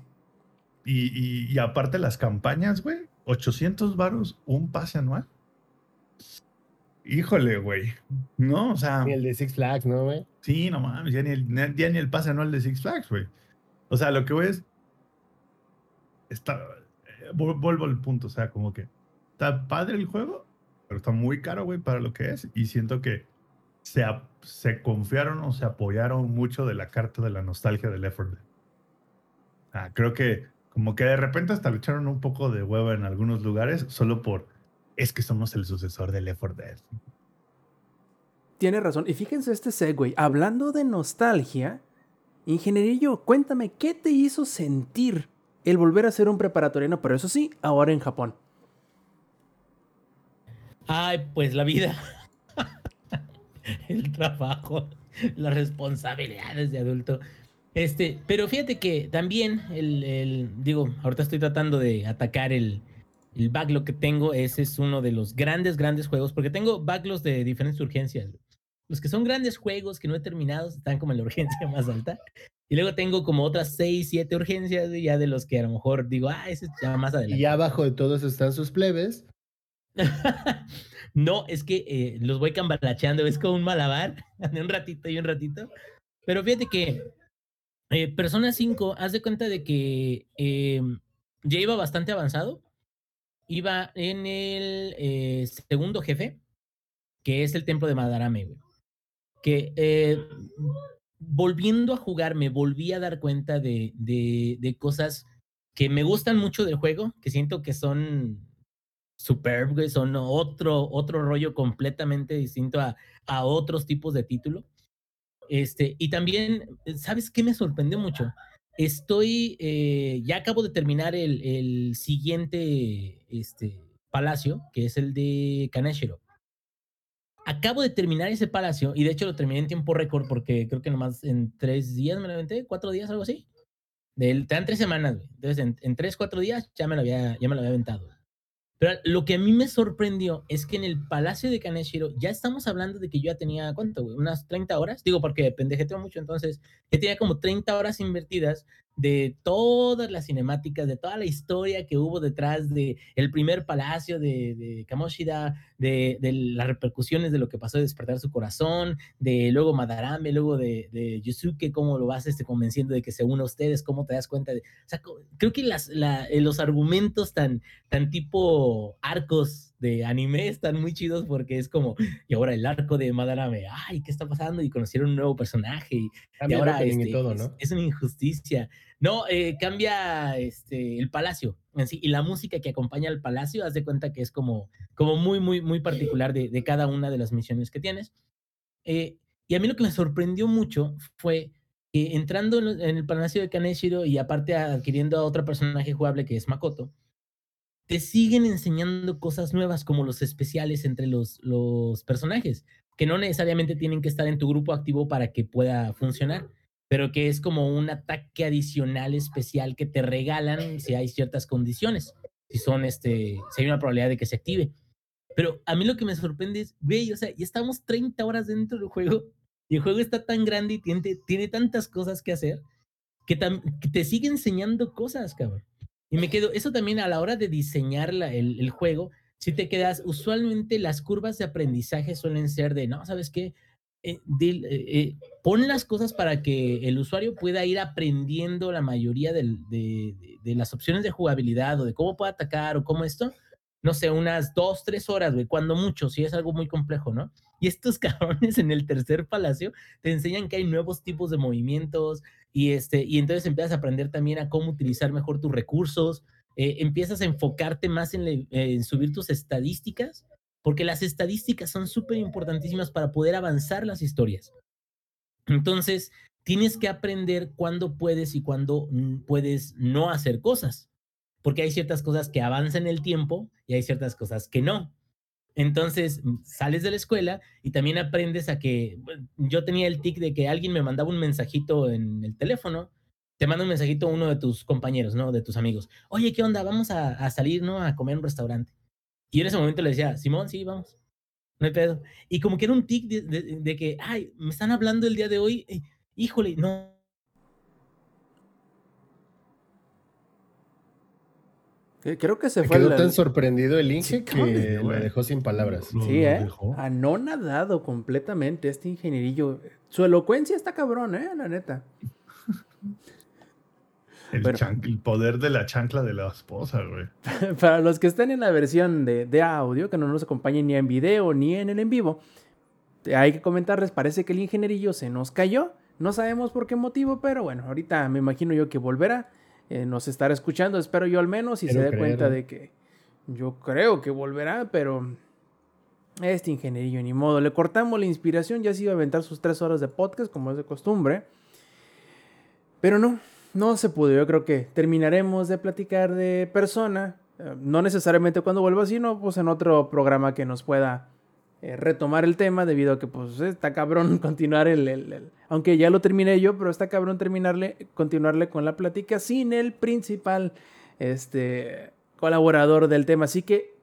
Y, y- y aparte las campañas, güey, 800 varos, un pase anual. Híjole, güey. No, o sea... Ni el de Six Flags, ¿no, güey? Sí, no mames, ya ni el, ni- ya ni el pase anual de Six Flags, güey. O sea, lo que voy es. Está, eh, vu- vuelvo al punto, o sea, como que está padre el juego, pero está muy caro, güey, para lo que es. Y siento que se, se confiaron o se apoyaron mucho de la carta de la nostalgia del effort. Ah, creo que como que de repente hasta le echaron un poco de hueva en algunos lugares, solo por. Es que somos el sucesor del Effort Dead. Tiene razón. Y fíjense este segue. Hablando de nostalgia, ingenierillo, cuéntame, ¿qué te hizo sentir el volver a ser un preparatoriano? Pero eso sí, ahora en Japón. Ay, pues la vida. [LAUGHS] el trabajo, las responsabilidades de adulto. Este, pero fíjate que también el, el- digo, ahorita estoy tratando de atacar el, el backlog que tengo. Ese es uno de los grandes, grandes juegos, porque tengo backlogs de diferentes urgencias. Los que son grandes juegos que no he terminado están como en la urgencia [LAUGHS] más alta. Y luego tengo como otras 6, 7 urgencias, ya de los que a lo mejor digo, ah, ese es ya más adelante. Y abajo de todos están sus plebes. [LAUGHS] no, es que eh, los voy cambalacheando, es como un malabar, [LAUGHS] de un ratito y un ratito. Pero fíjate que eh, Persona 5, haz de cuenta de que eh, ya iba bastante avanzado. Iba en el eh, segundo jefe, que es el templo de Madarame. Que eh, volviendo a jugar, me volví a dar cuenta de, de, de cosas que me gustan mucho del juego, que siento que son superb, güey, son otro, otro rollo completamente distinto a, a otros tipos de título. Este, y también, ¿sabes qué me sorprendió mucho? estoy, eh, ya acabo de terminar el, el siguiente este, palacio, que es el de Kaneshiro. Acabo de terminar ese palacio y de hecho lo terminé en tiempo récord porque creo que nomás en tres días me lo aventé, cuatro días, algo así. Del, te dan tres semanas, güey. Entonces en, en, tres, cuatro días ya me lo había, ya me lo había aventado. Pero lo que a mí me sorprendió es que en el Palacio de Kaneshiro ya estamos hablando de que yo ya tenía, ¿cuánto? Unas 30 horas. Digo, porque pendejeteo mucho, entonces ya tenía como 30 horas invertidas de todas las cinemáticas, de toda la historia que hubo detrás de el primer palacio de, de Kamoshida, de, de, las repercusiones de lo que pasó de despertar su corazón, de luego Madarame, luego de, de Yusuke, cómo lo vas este, convenciendo de que se una a ustedes, cómo te das cuenta de... O sea, creo que las, la, eh, los argumentos tan, tan tipo arcos de anime están muy chidos porque es como, y ahora el arco de Madarame, ay, ¿qué está pasando? Y conocieron un nuevo personaje y, y ahora este, todo, ¿no? es, es, una injusticia. No, eh, cambia este, el palacio en sí y la música que acompaña al palacio, haz de cuenta que es como, como muy, muy, muy particular de, de cada una de las misiones que tienes. Eh, y a mí lo que me sorprendió mucho fue que entrando en, en el palacio de Kaneshiro y aparte adquiriendo a otro personaje jugable que es Makoto, te siguen enseñando cosas nuevas como los especiales entre los, los personajes, que no necesariamente tienen que estar en tu grupo activo para que pueda funcionar, pero que es como un ataque adicional especial que te regalan si hay ciertas condiciones, si son este, si hay una probabilidad de que se active. Pero a mí lo que me sorprende es, güey, o sea, ya estamos 30 horas dentro del juego y el juego está tan grande y tiene, tiene tantas cosas que hacer que, que te sigue enseñando cosas, cabrón. Y me quedo, eso también a la hora de diseñar la, el, el, juego, si te quedas, usualmente las curvas de aprendizaje suelen ser de, no, ¿sabes qué? Eh, eh, eh, pon las cosas para que el usuario pueda ir aprendiendo la mayoría de, de, de, las opciones de jugabilidad o de cómo puede atacar o cómo esto, no sé, unas dos, tres horas, güey, cuando mucho, si es algo muy complejo, ¿no? Y estos [LAUGHS] cabrones en el tercer palacio te enseñan que hay nuevos tipos de movimientos y, este, y entonces empiezas a aprender también a cómo utilizar mejor tus recursos, eh, empiezas a enfocarte más en, le, en subir tus estadísticas, porque las estadísticas son súper importantísimas para poder avanzar las historias. Entonces, tienes que aprender cuándo puedes y cuándo puedes no hacer cosas porque hay ciertas cosas que avanzan el tiempo y hay ciertas cosas que no. Entonces sales de la escuela y también aprendes a que yo tenía el tic de que alguien me mandaba un mensajito en el teléfono, te manda un mensajito uno de tus compañeros, ¿no? De tus amigos. Oye, ¿qué onda? Vamos a, a salir, ¿no? A comer en un restaurante. Y en ese momento le decía, Simón, sí, vamos. No hay pedo. Y como que era un tic de, de, de que, ay, me están hablando el día de hoy. Eh, híjole, no, Creo que se Me fue. Quedó la... tan sorprendido el Inge sí, que lo dejó sin palabras. Lo, sí, lo ¿eh? Anonadado completamente este ingenierillo. Su elocuencia está cabrón, ¿eh? La neta. El, bueno, el, poder de la chancla de la esposa, güey. [LAUGHS] Para los que estén en la versión de, de, audio, que no nos acompañen ni en video ni en el en vivo, hay que comentarles, parece que el ingenierillo se nos cayó. No sabemos por qué motivo, pero bueno, ahorita me imagino yo que volverá eh, nos estará escuchando, espero yo al menos, y se dé cuenta de que yo creo que volverá, pero este ingenierillo ni modo. Le cortamos la inspiración, ya se iba a aventar sus tres horas de podcast, como es de costumbre. Pero no, no se pudo. Yo creo que terminaremos de platicar de persona, eh, no necesariamente cuando vuelva, sino pues en otro programa que nos pueda eh, retomar el tema debido a que pues está cabrón [LAUGHS] continuar el, el, el, aunque ya lo terminé yo, pero está cabrón terminarle, continuarle con la plática sin el principal este, colaborador del tema. Así que,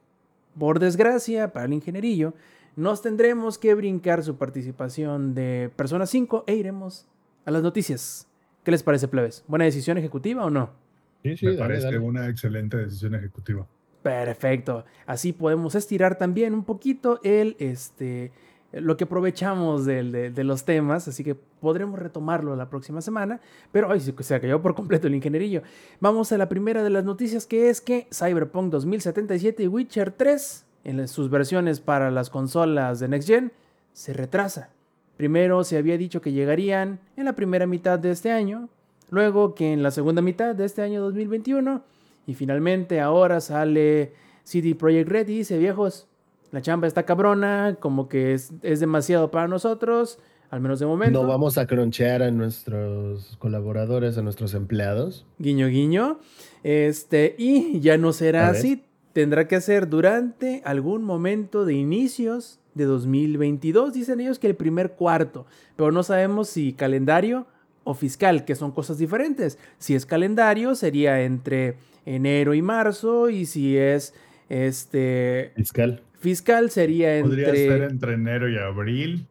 por desgracia, para el ingenierillo, nos tendremos que brincar su participación de Persona 5 e iremos a las noticias. ¿Qué les parece, plebes? ¿Buena decisión ejecutiva o no? Sí, sí, Me dale, parece dale. una excelente decisión ejecutiva. Perfecto. Así podemos estirar también un poquito el, este, lo que aprovechamos de, los temas, así que podremos retomarlo la próxima semana. Pero ay, se cayó por completo el ingenierillo. Vamos a la primera de las noticias que es que Cyberpunk 2077 y Witcher 3, en sus versiones para las consolas de Next Gen, se retrasa. Primero se había dicho que llegarían en la primera mitad de este año, luego que en la segunda mitad de este año 2021 y finalmente ahora sale CD Projekt Red y dice, viejos, la chamba está cabrona, como que es, es demasiado para nosotros, al menos de momento. No vamos a cronchear a nuestros colaboradores, a nuestros empleados. Guiño, guiño. Este, y ya no será así. Tendrá que ser durante algún momento de inicios de 2022. Dicen ellos que el primer cuarto. Pero no sabemos si calendario o fiscal, que son cosas diferentes. Si es calendario, sería entre enero y marzo. Y si es este Fiscal. fiscal, sería Podría entre. ser entre enero y abril.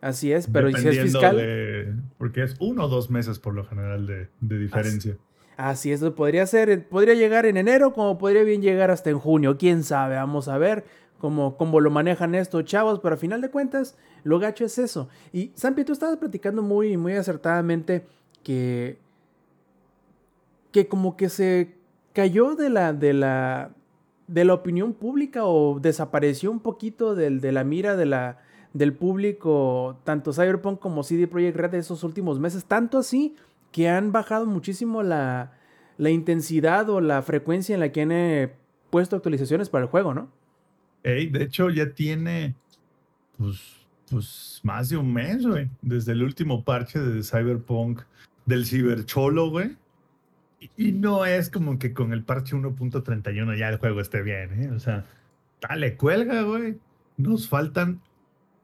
Así es, pero ¿y si es fiscal. de- porque es uno o dos meses por lo general de, de diferencia. Así es, podría ser, podría llegar en enero, como podría bien llegar hasta en junio, quién sabe, vamos a ver cómo, cómo lo manejan estos chavos, pero a final de cuentas, lo gacho es eso. Y Sampi, tú estabas platicando muy, muy acertadamente que, que como que se cayó de la, de la, de la opinión pública o desapareció un poquito de la mira de la, del público, tanto Cyberpunk como CD Projekt Red de esos últimos meses, tanto así que han bajado muchísimo la, la intensidad o la frecuencia en la que han eh, puesto actualizaciones para el juego, ¿no? Ey, de hecho, ya tiene pues, pues más de un mes, güey. Desde el último parche de Cyberpunk del Cibercholo, güey. Y, no es como que con el parche 1.31 ya el juego esté bien, ¿eh? O sea, dale, cuelga, güey. Nos faltan,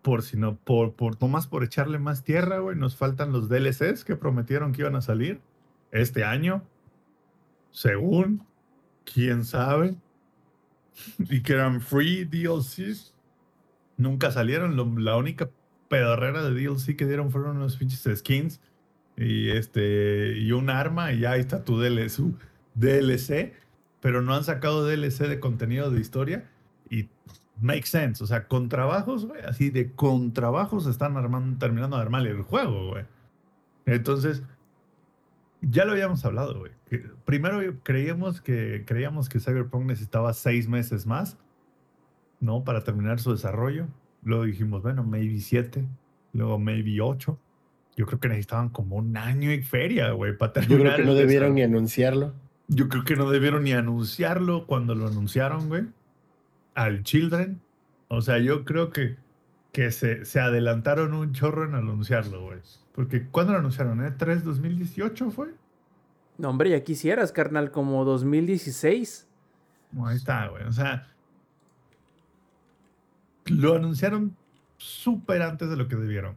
por si no, por, por nomás por echarle más tierra, güey, nos faltan los DLCs que prometieron que iban a salir este año. Según, quién sabe y que eran free DLCs. Nunca salieron. la única pedorrera de DLC que dieron fueron unos pinches skins y este y un arma y ya ahí está tu DLC, DLC, pero no han sacado DLC de contenido de historia y make sense, o sea, con trabajos, así de con trabajos están armando terminando de armar el juego, güey. Entonces, ya lo habíamos hablado, güey. Primero creíamos que, creíamos que Cyberpunk necesitaba seis meses más, ¿no? Para terminar su desarrollo. Luego dijimos, bueno, maybe siete. Luego maybe ocho. Yo creo que necesitaban como un año y feria, güey, para Yo terminar. creo que no debieron ni anunciarlo. Yo creo que no debieron ni anunciarlo cuando lo anunciaron, güey. Al Children. O sea, yo creo que, que se, se adelantaron un chorro en anunciarlo, güey. Porque ¿cuándo lo anunciaron? ¿Eh? ¿3 2018 fue? No, hombre, ya quisieras, carnal, como 2016. Bueno, ahí está, güey. O sea, lo anunciaron súper antes de lo que debieron.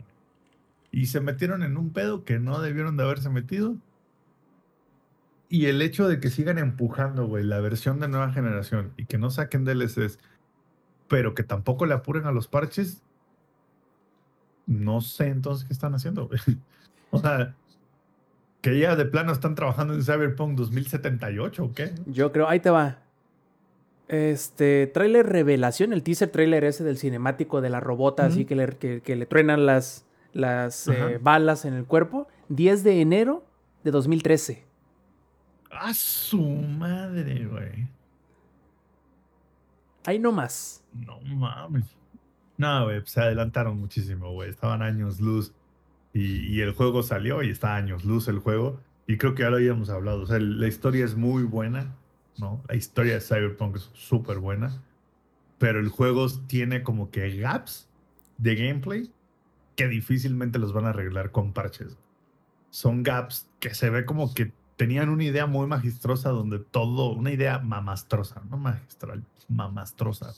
Y se metieron en un pedo que no debieron de haberse metido. Y el hecho de que sigan empujando, güey, la versión de nueva generación y que no saquen DLCs, pero que tampoco le apuren a los parches, no sé entonces qué están haciendo, güey. [LAUGHS] O sea, que ya de plano están trabajando en Cyberpunk 2078 o qué. Yo creo, ahí te va. Este, trailer revelación, el teaser trailer ese del cinemático de la robota, así Ujú. que le, que, que le truenan las, las eh, balas en el cuerpo. 10 de enero de 2013. ¡A su madre, güey! Ahí no más. No mames. No, güey, se adelantaron muchísimo, güey. Estaban años luz. Y, y el juego salió y está años luz el juego. Y creo que ya lo habíamos hablado. O sea, la historia es muy buena, ¿no? La historia de Cyberpunk es súper buena. Pero el juego tiene como que gaps de gameplay que difícilmente los van a arreglar con parches. Son gaps que se ve como que tenían una idea muy magistrosa donde todo, una idea mamastrosa, no magistral, mamastrosa.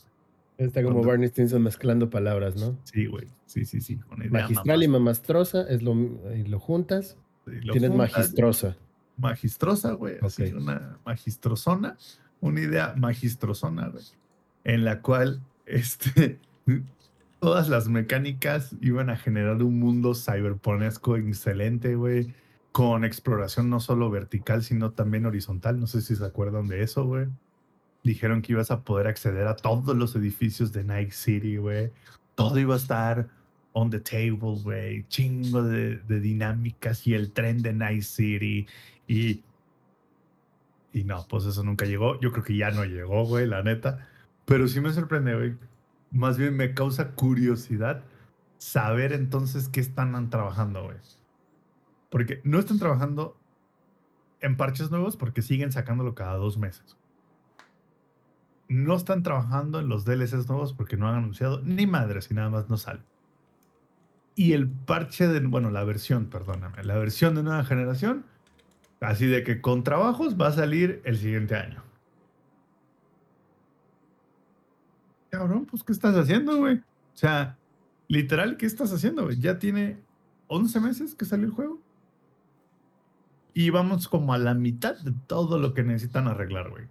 Está como Barney Stinson mezclando palabras, ¿no? Sí, güey. Sí, sí, sí. Una idea Magistral y mamas- mamastrosa es lo, y lo juntas, y lo tienes juntas, magistrosa. Magistrosa, güey. Así, una magistrosona. Una idea magistrosona, güey. En la cual, este, todas las mecánicas iban a generar un mundo cyberponesco excelente, güey. Con exploración no solo vertical, sino también horizontal. No sé si se acuerdan de eso, güey. Dijeron que ibas a poder acceder a todos los edificios de Night City, güey. Todo iba a estar on the table, güey. Chingo de, dinámicas y el tren de Night City. Y, y no, pues eso nunca llegó. Yo creo que ya no llegó, güey, la neta. Pero sí me sorprende, güey. Más bien me causa curiosidad saber entonces qué están trabajando, güey. Porque no están trabajando en parches nuevos porque siguen sacándolo cada dos meses. No están trabajando en los DLCs nuevos porque no han anunciado ni madres y nada más no sale. y el parche de, bueno, la versión, perdóname, la versión de nueva generación, así de que con trabajos va a salir el siguiente año. Cabrón, pues ¿qué estás haciendo, güey? O sea, literal, ¿qué estás haciendo? Ya tiene 11 meses que salió el juego. Y vamos como a la mitad de todo lo que necesitan arreglar, güey.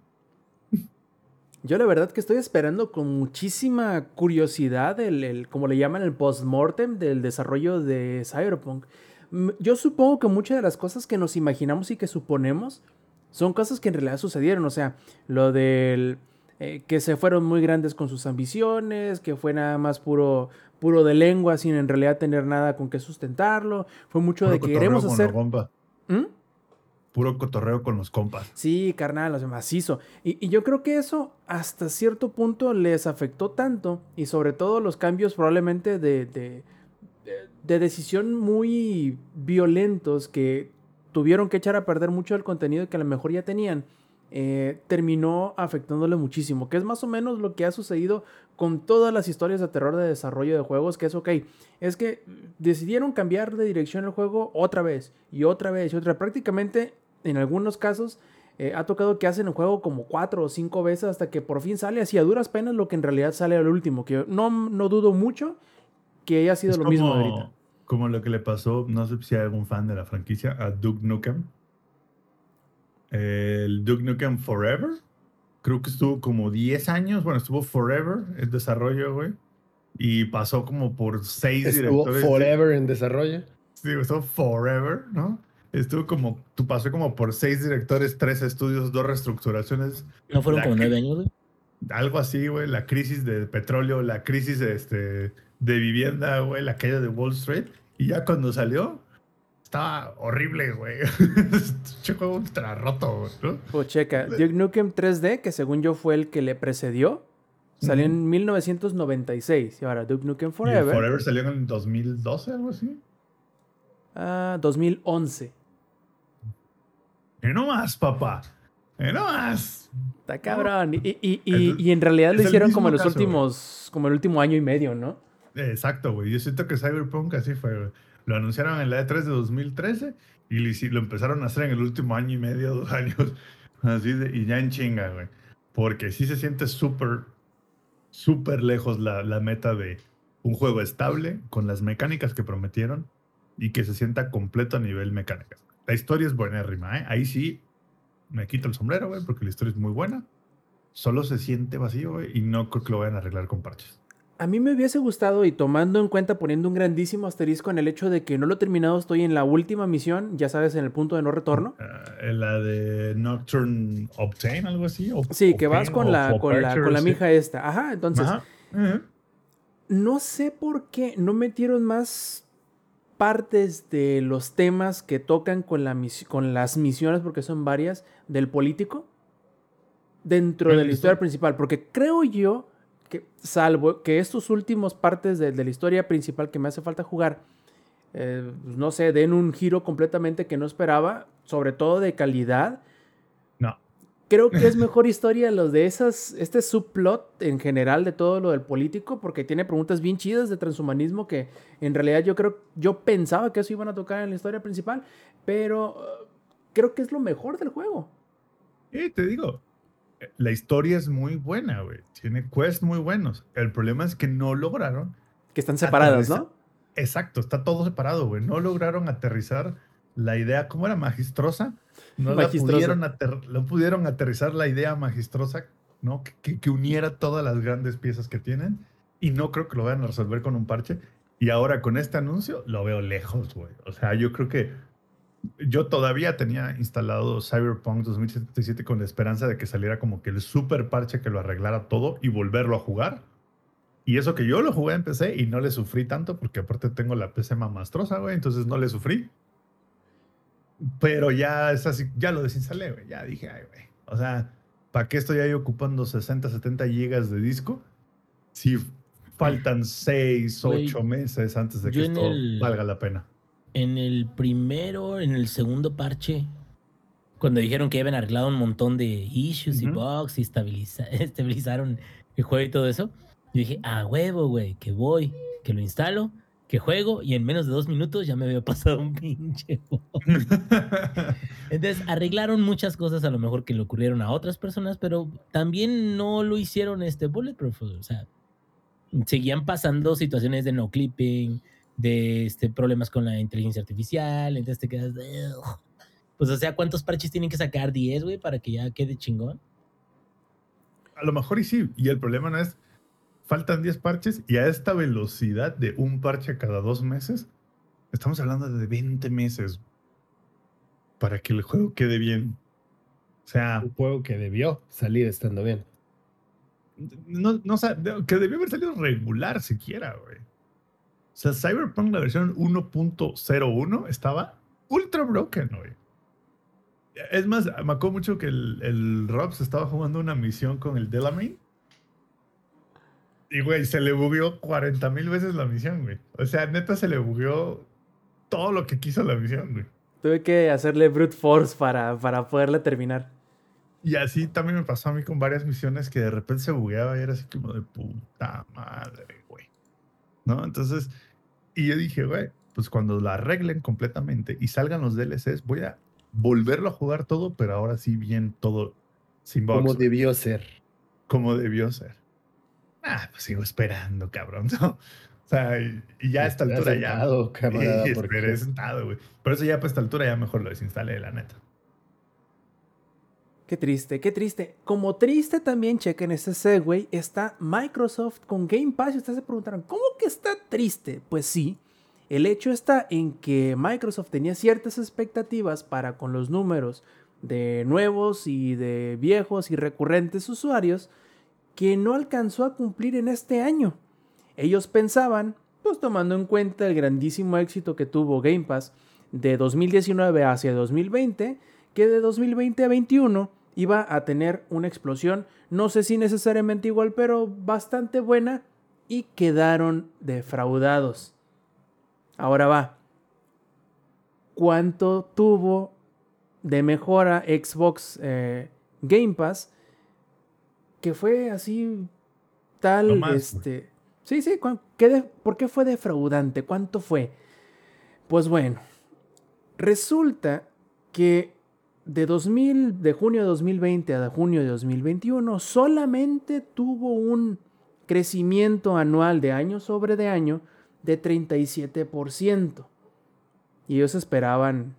Yo la verdad que estoy esperando con muchísima curiosidad el, el como le llaman, el post-mortem del desarrollo de Cyberpunk. Yo supongo que muchas de las cosas que nos imaginamos y que suponemos son cosas que en realidad sucedieron. O sea, lo del eh, que se fueron muy grandes con sus ambiciones, que fue nada más puro, puro de lengua sin en realidad tener nada con qué sustentarlo. Fue mucho Puro de que queremos con hacer... los. ¿Mm? Puro cotorreo con los compas. Sí, carnal, o sea, macizo. Y, y yo creo que eso hasta cierto punto les afectó tanto y sobre todo los cambios probablemente de, de, de- de decisión muy violentos que tuvieron que echar a perder mucho del contenido que a lo mejor ya tenían, eh, terminó afectándole muchísimo, que es más o menos lo que ha sucedido con todas las historias de terror de desarrollo de juegos, que es ok, es que decidieron cambiar de dirección el juego otra vez y otra vez y otra, prácticamente en algunos casos eh, ha tocado que hacen el juego como cuatro o cinco veces hasta que por fin sale así a duras penas lo que en realidad sale al último, que no, no dudo mucho que haya sido Es lo mismo ahorita. Como lo que le pasó, no sé si hay algún fan de la franquicia, a Duke Nukem. El Duke Nukem Forever. Creo que estuvo como 10 años, bueno, estuvo Forever en desarrollo, güey. Y pasó como por 6 Estuvo directores. forever en desarrollo. Sí, estuvo Forever, ¿no? Estuvo como, tú pasó como por 6 directores, 3 estudios, 2 reestructuraciones. ¿No fueron La como que- nueve años, güey? Algo así, güey. La crisis de petróleo, la crisis de, este, de vivienda, güey, la caída de Wall Street. Y ya cuando salió, estaba horrible, güey. [LAUGHS] Este juego ultra roto, güey, ¿no? Pues checa, Duke Nukem 3D, que según yo fue el que le precedió, salió en 1996. Y ahora Duke Nukem Y el Forever, Forever salió en el 2012, algo así. ah, 2011. Y no más, papá. Y no más. Está cabrón. Y, y- y- y en realidad lo hicieron como en los caso, güey. últimos, como el último año y medio, ¿no? Exacto, güey. Yo siento que Cyberpunk así fue, güey. Lo anunciaron en la E3 de 2013 y lo, empezaron a hacer en el último año y medio, [LAUGHS] dos años. Así de, y ya en chinga, güey. Porque sí se siente súper, súper lejos la, la meta de un juego estable con las mecánicas que prometieron y que se sienta completo a nivel mecánicas. La historia es buenérrima, ¿eh? Ahí sí me quito el sombrero, güey, porque la historia es muy buena. Solo se siente vacío, güey, y no creo que lo vayan a arreglar con parches. A mí me hubiese gustado y tomando en cuenta, poniendo un grandísimo asterisco en el hecho de que no lo he terminado, estoy en la última misión, ya sabes, en el punto de no retorno. Eh, la de Nocturne Obtain, algo así. o- Sí, que vas con la, con la, con la sí. mija esta. Ajá, entonces, Ajá. No sé por qué no metieron más partes de los temas que tocan con, la mis- con las misiones, porque son varias, del político, dentro ¿En de la historia principal. Porque creo yo que, salvo que estos últimos partes de, de la historia principal que me hace falta jugar, eh, pues, no sé, den un giro completamente que no esperaba, sobre todo de calidad. No. Creo que es [LAUGHS] mejor historia los de esas, este subplot en general de todo lo del político, porque tiene preguntas bien chidas de transhumanismo que en realidad yo creo, yo pensaba que eso iban a tocar en la historia principal, pero uh, creo que es lo mejor del juego. Y te digo, eh, la historia es muy buena, güey. Tiene quests muy buenos. El problema es que no lograron. Que están Aterriza- ¿no? Exacto, está todo separado, güey. No lograron aterrizar la idea, ¿cómo era? Magistrosa. No, la Magistrosa. pudieron, ater- no pudieron aterrizar la idea magistrosa, ¿no? Que, que- que uniera todas las grandes piezas que tienen. Y no creo que lo vayan a resolver con un parche. Y ahora con este anuncio lo veo lejos, güey. O sea, yo creo que yo todavía tenía instalado Cyberpunk 2077 con la esperanza de que saliera como que el super parche que lo arreglara todo y volverlo a jugar. Y eso que yo lo jugué en PC y no le sufrí tanto porque aparte tengo la PC mamastrosa, güey, entonces no le sufrí. Pero ya es así, ya lo desinstalé, güey. Ya dije, ay, güey. O sea, ¿para qué estoy ahí ocupando 60, 70 gigas de disco? Si faltan 6, Güey, 8 meses antes de que esto el- valga la pena. En el primero, en el segundo parche, cuando dijeron que habían arreglado un montón de issues y bugs y estabiliza- [LAUGHS] estabilizaron el juego y todo eso, yo dije, a huevo, güey, que voy, que lo instalo que juego y en menos de dos minutos ya me había [LAUGHS] pasado un pinche. [LAUGHS] Entonces arreglaron muchas cosas a lo mejor que le ocurrieron a otras personas, pero también no lo hicieron este Bulletproof. O sea, seguían pasando situaciones de no clipping, de este, problemas con la inteligencia artificial, entonces te quedas. Pues o sea, ¿cuántos parches tienen que sacar? ¿10, güey? Para que ya quede chingón. A lo mejor y sí. Y el problema no es, faltan 10 parches y a esta velocidad de un parche cada dos meses, estamos hablando de 20 meses para que el juego quede bien. O sea, Un juego que debió salir estando bien. no, no sa- de- que debió haber salido regular siquiera, güey. O sea, Cyberpunk, la versión 1.01, estaba ultra broken, güey. Es más, me acuerdo mucho que el, el Rob se estaba jugando una misión con el Delamain. Y, güey, se le bugueó 40 mil veces la misión, güey. O sea, neta se le bugueó todo lo que quiso la misión, güey. Tuve que hacerle brute force para, para poderla terminar. Y así también me pasó a mí con varias misiones que de repente se bugueaba y era así como de puta madre, güey. ¿No? Entonces, y yo dije, güey, pues cuando la arreglen completamente y salgan los DLCs, voy a volverlo a jugar todo, pero ahora sí bien todo sin bugs. Como debió ser. como debió ser. Ah, pues sigo esperando, cabrón. ¿no? O sea, y, y ya a esta altura ya. sentado, [LAUGHS] camarada, Sí, porque- esperé sentado, güey. Por eso ya para esta altura ya mejor lo desinstalé, la neta. Qué triste, qué triste. Como triste también, chequen este segue, está Microsoft con Game Pass. Y ustedes se preguntaron, ¿cómo que está triste? Pues sí, el hecho está en que Microsoft tenía ciertas expectativas para con los números de nuevos y de viejos y recurrentes usuarios que no alcanzó a cumplir en este año. Ellos pensaban, pues tomando en cuenta el grandísimo éxito que tuvo Game Pass de 2019 hacia 2020, que de 2020 a 2021 iba a tener una explosión, no sé si necesariamente igual, pero bastante buena, y quedaron defraudados. Ahora va. ¿Cuánto tuvo de mejora Xbox eh, Game Pass? Que fue así tal, No más, güey. este... Sí, sí, ¿cuán- qué de- ¿por qué fue defraudante? ¿Cuánto fue? Pues bueno, resulta que de 2000, de junio de 2020 a junio de 2021, solamente tuvo un crecimiento anual de año sobre de año de 37%. Y ellos esperaban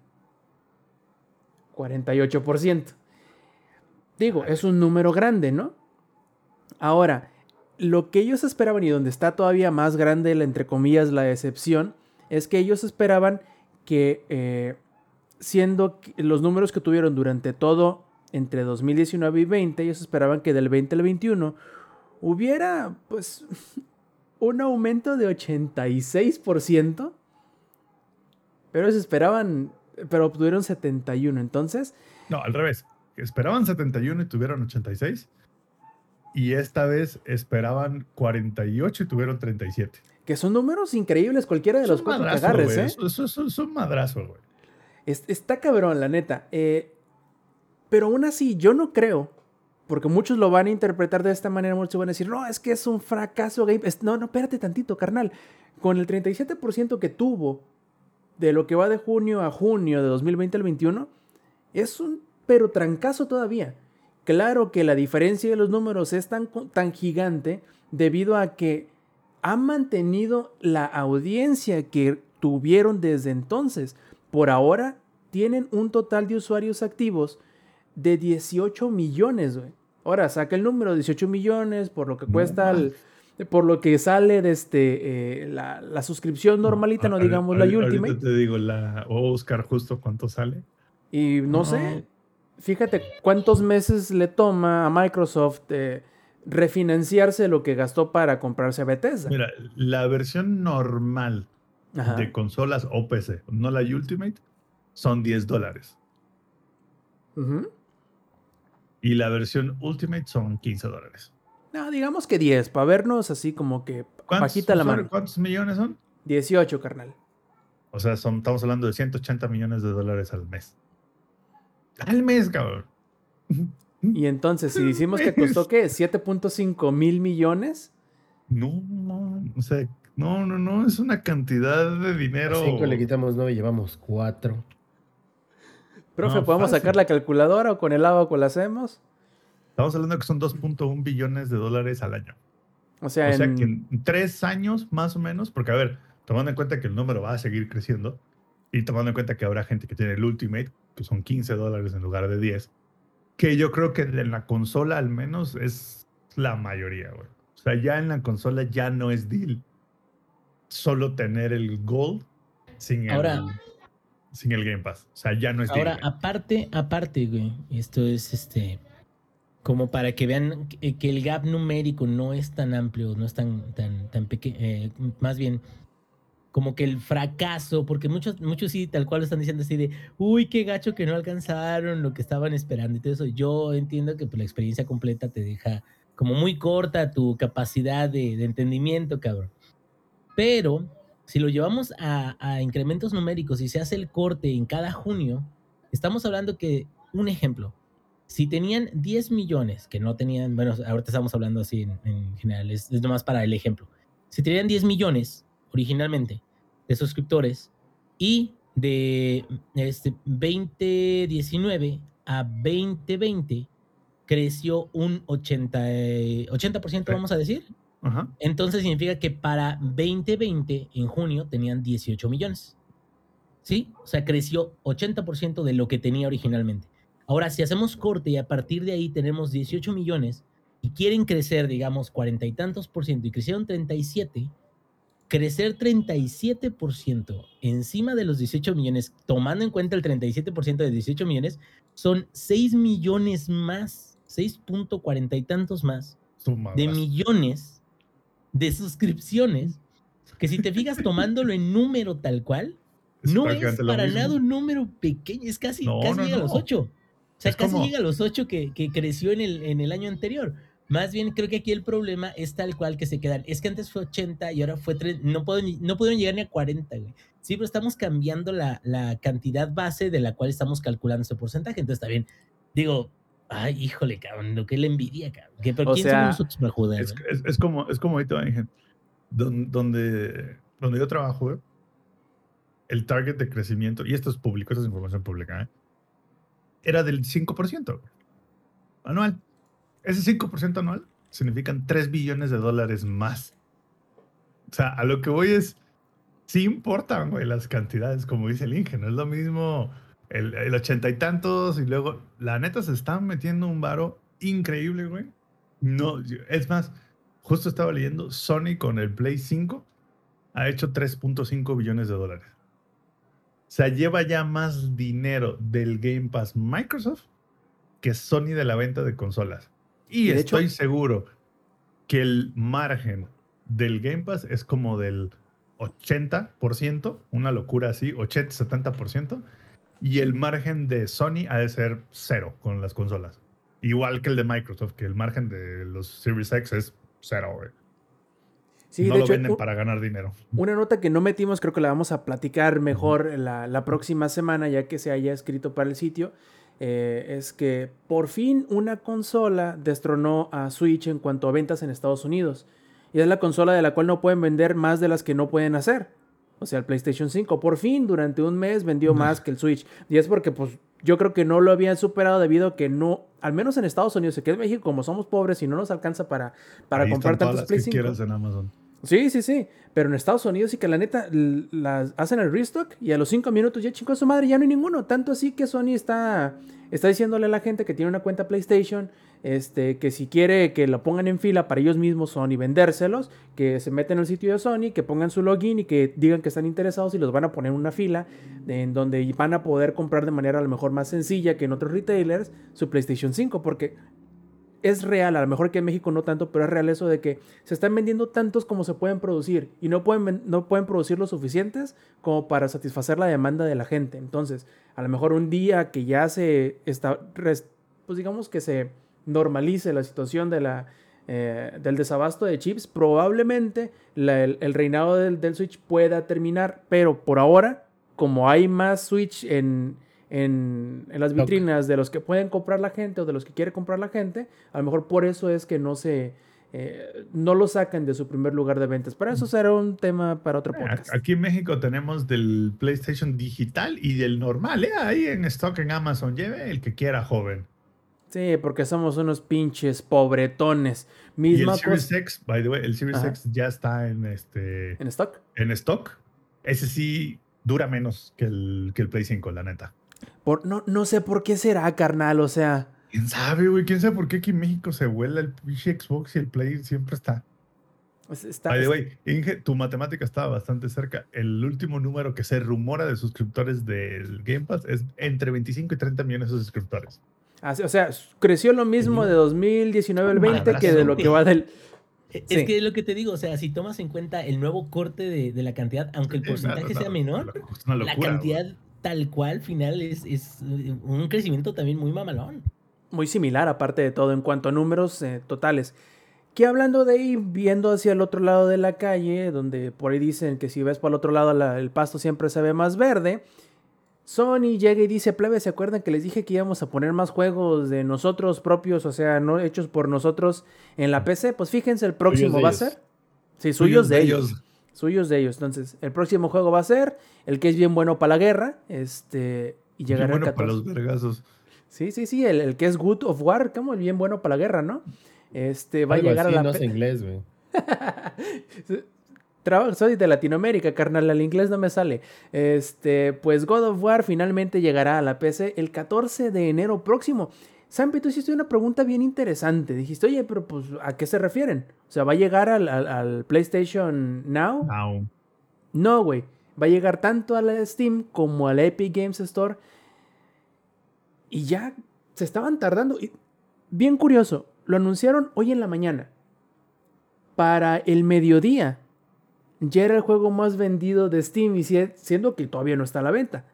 48%. Digo, es un número grande, ¿no? Ahora, lo que ellos esperaban y donde está todavía más grande, entre comillas, la decepción, es que ellos esperaban que, eh, siendo que los números que tuvieron durante todo entre 2019 y 20, ellos esperaban que del 20 al 21 hubiera, pues, [LAUGHS] un aumento de 86%, pero ellos esperaban, pero obtuvieron 71, entonces, No, al revés. Esperaban 71 y tuvieron 86. Y esta vez esperaban 48 y tuvieron 37. que son números increíbles, cualquiera de los Es cuatro que madrazo, agarres, güey. ¿eh? Es un madrazo, güey. Es- está cabrón, la neta. Eh, pero aún así, yo no creo, porque muchos lo van a interpretar de esta manera, muchos van a decir, no, es que es un fracaso game. No, no, espérate tantito, carnal. Con el 37% que tuvo de lo que va de junio a junio de 2020 al 21, es un pero trancazo todavía. Claro que la diferencia de los números es tan, tan gigante debido a que ha mantenido la audiencia que tuvieron desde entonces. Por ahora tienen un total de usuarios activos de 18 millones, güey. Ahora saca el número 18 millones por lo que cuesta el- por lo que sale de este, eh, la, la suscripción normalita, no digamos la ahorita Ultimate. te digo, la voy a buscar justo cuánto sale. Y no, No. sé, fíjate cuántos meses le toma a Microsoft eh, refinanciarse lo que gastó para comprarse a Bethesda. Mira, la versión normal Ajá. de consolas o PC, no la Ultimate, son 10 dólares. Y la versión Ultimate son 15 dólares. No, digamos que 10, para vernos así como que ¿Cuántos, bajita la mano. ¿Cuántos millones son? 18, carnal. O sea, son, estamos hablando de 180 millones de dólares al mes. Al mes, cabrón. Y entonces, si decimos que costó, ¿qué? 7.5 mil millones. No, no, o sea, No, no, no, es una cantidad de dinero. 5 le quitamos 9 y llevamos 4. Profe, No, ¿podemos fácil. sacar la calculadora o con el agua la hacemos? Estamos hablando que son 2.1 billones de dólares al año. O sea, O sea en- que en tres años más o menos, porque a ver, tomando en cuenta que el número va a seguir creciendo y tomando en cuenta que habrá gente que tiene el Ultimate, que son 15 dólares en lugar de 10, que yo creo que en la consola al menos es la mayoría, güey. O sea, ya en la consola ya no es deal solo tener el Gold sin el, sin el Game Pass. O sea, ya no es. Ahora, aparte, aparte, güey, esto es este como para que vean que, que el gap numérico no es tan amplio, no es tan, tan, tan pequeño, más bien como que el fracaso, porque muchos, muchos sí tal cual lo están diciendo así de, uy, qué gacho que no alcanzaron lo que estaban esperando y todo eso. Yo entiendo que pues, la experiencia completa te deja como muy corta tu capacidad de, de entendimiento, cabrón. Pero si lo llevamos a, a incrementos numéricos y se hace el corte en cada junio, estamos hablando que, un ejemplo, si tenían 10 millones, que no tenían, bueno, ahorita estamos hablando así en, en general, es, es nomás para el ejemplo. Si tenían 10 millones originalmente de suscriptores y de este 2019 a 2020 creció un 80, eh, 80% vamos a decir. Ajá. Entonces significa que para 2020, en junio, tenían 18 millones. ¿Sí? O sea, creció 80% de lo que tenía originalmente. Ahora, si hacemos corte y a partir de ahí tenemos 18 millones y quieren crecer, digamos, cuarenta y tantos por ciento y crecieron 37, crecer 37% encima de los 18 millones, tomando en cuenta el 37% de 18 millones, son 6 millones más, 6.40 y tantos más de millones de suscripciones que si te fijas tomándolo en número tal cual, Es no es para mismo. nada un número pequeño, es casi, No, casi no, llega a los no. 8. O sea, Es casi como- llega a los 8 que, que creció en el, en el año anterior. Más bien creo que aquí el problema es tal cual que se quedan. Es que antes fue 80 y ahora fue 3. No, puedo no pudieron llegar ni a 40, güey. Sí, pero estamos cambiando la, la cantidad base de la cual estamos calculando ese porcentaje. Entonces está bien. Digo, ay, híjole, cabrón, lo que la envidia, cabrón. Que, pero O ¿quién sea, somos nosotros para joder? Es, es- es como, es como ahorita, don- donde, donde yo trabajo, güey, el target de crecimiento, y esto es público, esto es información pública, ¿eh? era del 5% güey, anual. Ese 5% anual significan 3 billones de dólares más. O sea, a lo que voy es, sí importan, güey, las cantidades, como dice el Inge, no es lo mismo el, el ochenta y tantos y luego, la neta, se están metiendo un varo increíble, güey. No, es más, justo estaba leyendo, Sony con el Play 5 ha hecho 3.5 billones de dólares. O sea, lleva ya más dinero del Game Pass Microsoft que Sony de la venta de consolas. Y, Y de hecho- estoy seguro que el margen del Game Pass es como del 80%, una locura así, 80-70%, y el margen de Sony ha de ser cero con las consolas. Igual que el de Microsoft, que el margen de los Series X es cero, güey. Sí, no de lo hecho, venden un- para ganar dinero. Una nota que no metimos, creo que la vamos a platicar mejor la, la próxima semana, ya que se haya escrito para el sitio, eh, es que por fin una consola destronó a Switch en cuanto a ventas en Estados Unidos. Y es la consola de la cual no pueden vender más de las que no pueden hacer. O sea, el PlayStation 5 por fin durante un mes vendió más que el Switch. Y es porque pues yo creo que no lo habían superado debido a que no, al menos en Estados Unidos, aquí en México como somos pobres y no nos alcanza para, para Ahí comprar tantos Play que 5. quieras en Amazon. Sí, sí, sí. Pero en Estados Unidos sí que la neta las hacen el restock y a los cinco minutos ya chingó su madre, ya no hay ninguno. Tanto así que Sony está, está diciéndole a la gente que tiene una cuenta PlayStation, este, que si quiere que la pongan en fila para ellos mismos Sony vendérselos, que se meten en el sitio de Sony, que pongan su login y que digan que están interesados y los van a poner en una fila en donde van a poder comprar de manera a lo mejor más sencilla que en otros retailers su PlayStation 5, porque es real, a lo mejor que en México no tanto, pero es real eso de que se están vendiendo tantos como se pueden producir y no pueden, no pueden producir lo suficientes como para satisfacer la demanda de la gente. Entonces, a lo mejor un día que ya se está, pues digamos que se normalice la situación de la, eh, del desabasto de chips, probablemente la- el, el reinado del, del Switch pueda terminar, pero por ahora, como hay más Switch en, en, en las vitrinas de los que pueden comprar la gente o de los que quiere comprar la gente, a lo mejor por eso es que no se, eh, no lo sacan de su primer lugar de ventas. Pero eso será un tema para otro Eh, podcast. Aquí en México tenemos del PlayStation digital y del normal, ¿eh? Ahí en stock en Amazon. Lleve el que quiera, joven. Sí, porque somos unos pinches pobretones. Y el Series X, by the way, el Series Ajá. X ya está en este en stock. en stock. Ese sí dura menos que el, que el Play 5, la neta. Por, no, no sé por qué será, carnal. O sea, ¿Quién sabe, güey? ¿Quién sabe por qué aquí en México se vuela el pinche Xbox y el Play siempre está? es- está, By the way, Inge, tu matemática estaba bastante cerca. El último número que se rumora de suscriptores del Game Pass es entre 25 y 30 millones de suscriptores. Así- o sea, creció lo mismo de 2019 al 20 que de lo que va del... [LAUGHS] Es Sí. que es lo que te digo, o sea, si tomas en cuenta el nuevo corte de, de la cantidad, aunque el porcentaje no, sea no, menor, la cantidad tal cual final es, es eh, un crecimiento también muy mamalón. muy similar, aparte de todo, en cuanto a números eh, totales. Que hablando de ahí, viendo hacia el otro lado de la calle, donde por ahí dicen que si ves para el otro lado la- el pasto siempre se ve más verde, Sony llega y dice, plebe, ¿se acuerdan que les dije que íbamos a poner más juegos de nosotros propios, o sea, no hechos por nosotros en la PC? Pues fíjense, el próximo va a ser... Sí, suyos, de ellos. ellos. Suyos de ellos. Entonces, el próximo juego va a ser el que es bien bueno para la guerra, este... Y Bien llegará el bueno para 14. los vergazos. Sí, sí, sí, el, el que es Good of War, como el bien bueno para la guerra, ¿no? Este va a llegar así, a la. no sé inglés, güey. [LAUGHS] Traba- Soy de Latinoamérica, carnal, el inglés no me sale. Este, pues God of War finalmente llegará a la PC el 14 de enero próximo. Sampi, tú hiciste una pregunta bien interesante. Dijiste, oye, pero pues, ¿a qué se refieren? O sea, ¿va a llegar al, al- al PlayStation Now? Now. No, güey. Va a llegar tanto a la Steam como a la Epic Games Store. Y ya se estaban tardando. Y bien curioso, lo anunciaron hoy en la mañana. Para el mediodía. Ya era el juego más vendido de Steam y sie- siendo que todavía no está a la venta.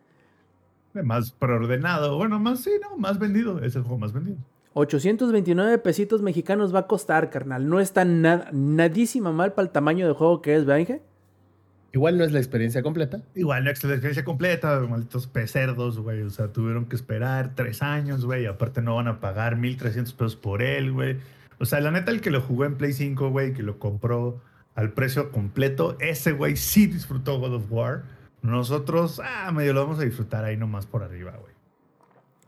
Más preordenado. Bueno, más sí, ¿no? Más vendido. Es el juego más vendido. 829 pesitos mexicanos va a costar, carnal. No está nada, nadísima mal para el tamaño de juego que es, ¿verdad? Igual no es la experiencia completa. Igual, no es la experiencia completa, malditos pecerdos, güey. O sea, tuvieron que esperar tres años, güey. y Aparte no van a pagar 1.300 pesos por él, güey. O sea, la neta, el que lo jugó en Play 5, güey, que lo compró al precio completo, ese güey sí disfrutó God of War. Nosotros, ah, medio lo vamos a disfrutar ahí nomás por arriba, güey.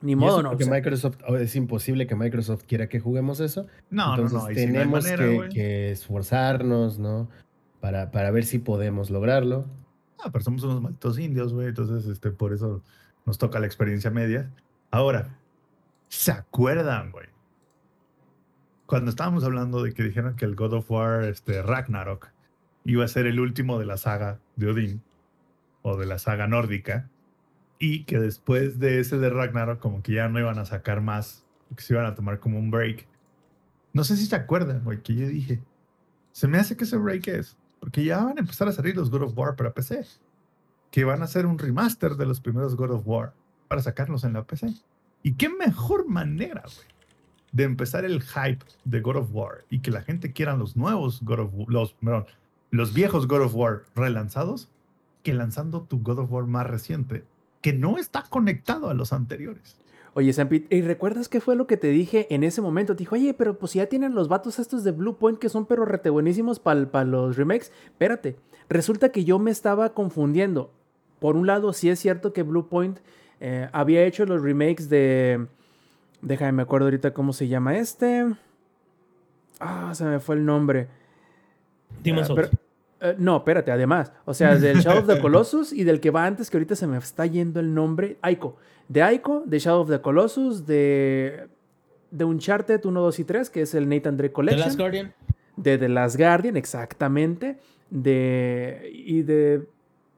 Ni modo, no. porque o sea, Microsoft, o es imposible que Microsoft quiera que juguemos eso. No, Entonces no, no. tenemos manera, que, que esforzarnos, ¿no? Para, para ver si podemos lograrlo. Ah, pero somos unos malditos indios, güey. Entonces, este, por eso nos toca la experiencia media. Ahora, ¿se acuerdan, güey? Cuando estábamos hablando de que dijeron que el God of War este, Ragnarok iba a ser el último de la saga de Odín o de la saga nórdica y que después de ese de Ragnarok como que ya no iban a sacar más, que se iban a tomar como un break. No sé si se acuerdan, güey, que yo dije, se me hace que ese break es porque ya van a empezar a salir los God of War para PC. Que van a hacer un remaster de los primeros God of War para sacarlos en la PC. Y qué mejor manera, güey, de empezar el hype de God of War y que la gente quiera los nuevos God of War, los, perdón, los viejos God of War relanzados, que lanzando tu God of War más reciente, que no está conectado a los anteriores. Oye, Sampi, ¿y recuerdas qué fue lo que te dije en ese momento? Te dijo, oye, pero pues ya tienen los vatos estos de Blue Point que son pero rete buenísimos para los remakes. Espérate, resulta que yo me estaba confundiendo. Por un lado, sí es cierto que Blue Point eh, había hecho los remakes de... Déjame, me acuerdo ahorita cómo se llama este. Ah, se me fue el nombre. Demon's Ah, Souls. pero- eh, no, espérate, además. O sea, [LAUGHS] del Shadow of the Colossus y del que va antes, que ahorita se me está yendo el nombre. Aiko. De Aiko, de Shadow of the Colossus, de. De Uncharted 1, 2 y 3, que es el Nathan Drake The Collection. Last Guardian. de The Last Guardian, exactamente. De. Y de.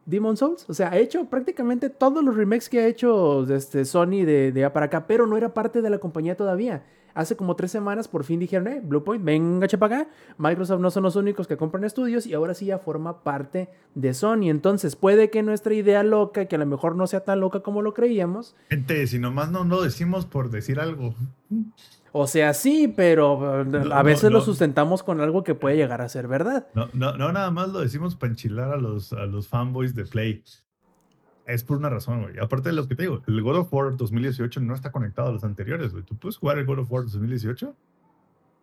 Demon Souls. O sea, ha hecho prácticamente todos los remakes que ha hecho este, Sony de, de para acá, pero no era parte de la compañía todavía. Hace como tres semanas por fin dijeron, eh, Bluepoint, venga, chepa acá. Microsoft no son los únicos que compran estudios y ahora sí ya forma parte de Sony. Entonces puede que nuestra idea loca, que a lo mejor no sea tan loca como lo creíamos, Gente, si nomás no lo decimos por decir algo. O sea, sí, pero eh, No, a veces no, lo no. sustentamos con algo que puede llegar a ser verdad. No, no, no nada más lo decimos para enchilar a los, a los fanboys de Play. Es por una razón, güey. Aparte de lo que te digo, el God of War 2018 no está conectado a los anteriores, güey. Tú puedes jugar el God of War 2018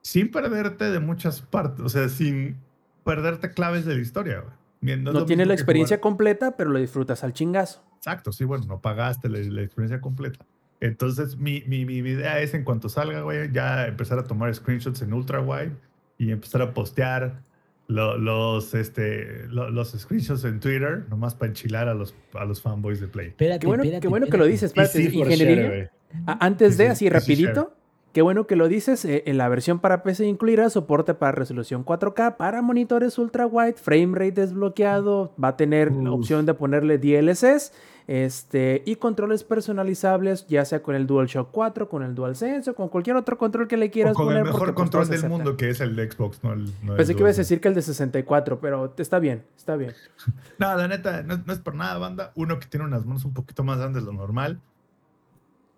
sin perderte de muchas partes, o sea, sin perderte claves de la historia, güey. No, lo tienes la experiencia jugar- completa, pero lo disfrutas al chingazo. Exacto, sí, bueno, no pagaste la, la experiencia completa. Entonces, mi, mi, mi idea es en cuanto salga, güey, ya empezar a tomar screenshots en ultra wide y empezar a postear lo- los, este, lo- los screenshots en Twitter, nomás para enchilar a los, a los fanboys de Play. Espérate, Qué bueno, espérate, qué bueno que lo dices, espérate, sí ingeniería. share, Antes Sí, de, sí, así sí, sí, rapidito, qué bueno que lo dices, eh, en la versión para PC incluirá soporte para resolución 4K, para monitores ultra wide, frame rate desbloqueado, va a tener la opción de ponerle DLSS, este, y controles personalizables, ya sea con el DualShock 4, con el DualSense o con cualquier otro control que le O quieras con poner. el mejor pues, control del mundo, que es el de Xbox, no el. No Pensé que ibas a decir que el de 64, pero está bien, está bien. [LAUGHS] No, la neta, no, no es por nada, banda. Uno que tiene unas manos un poquito más grandes de lo normal.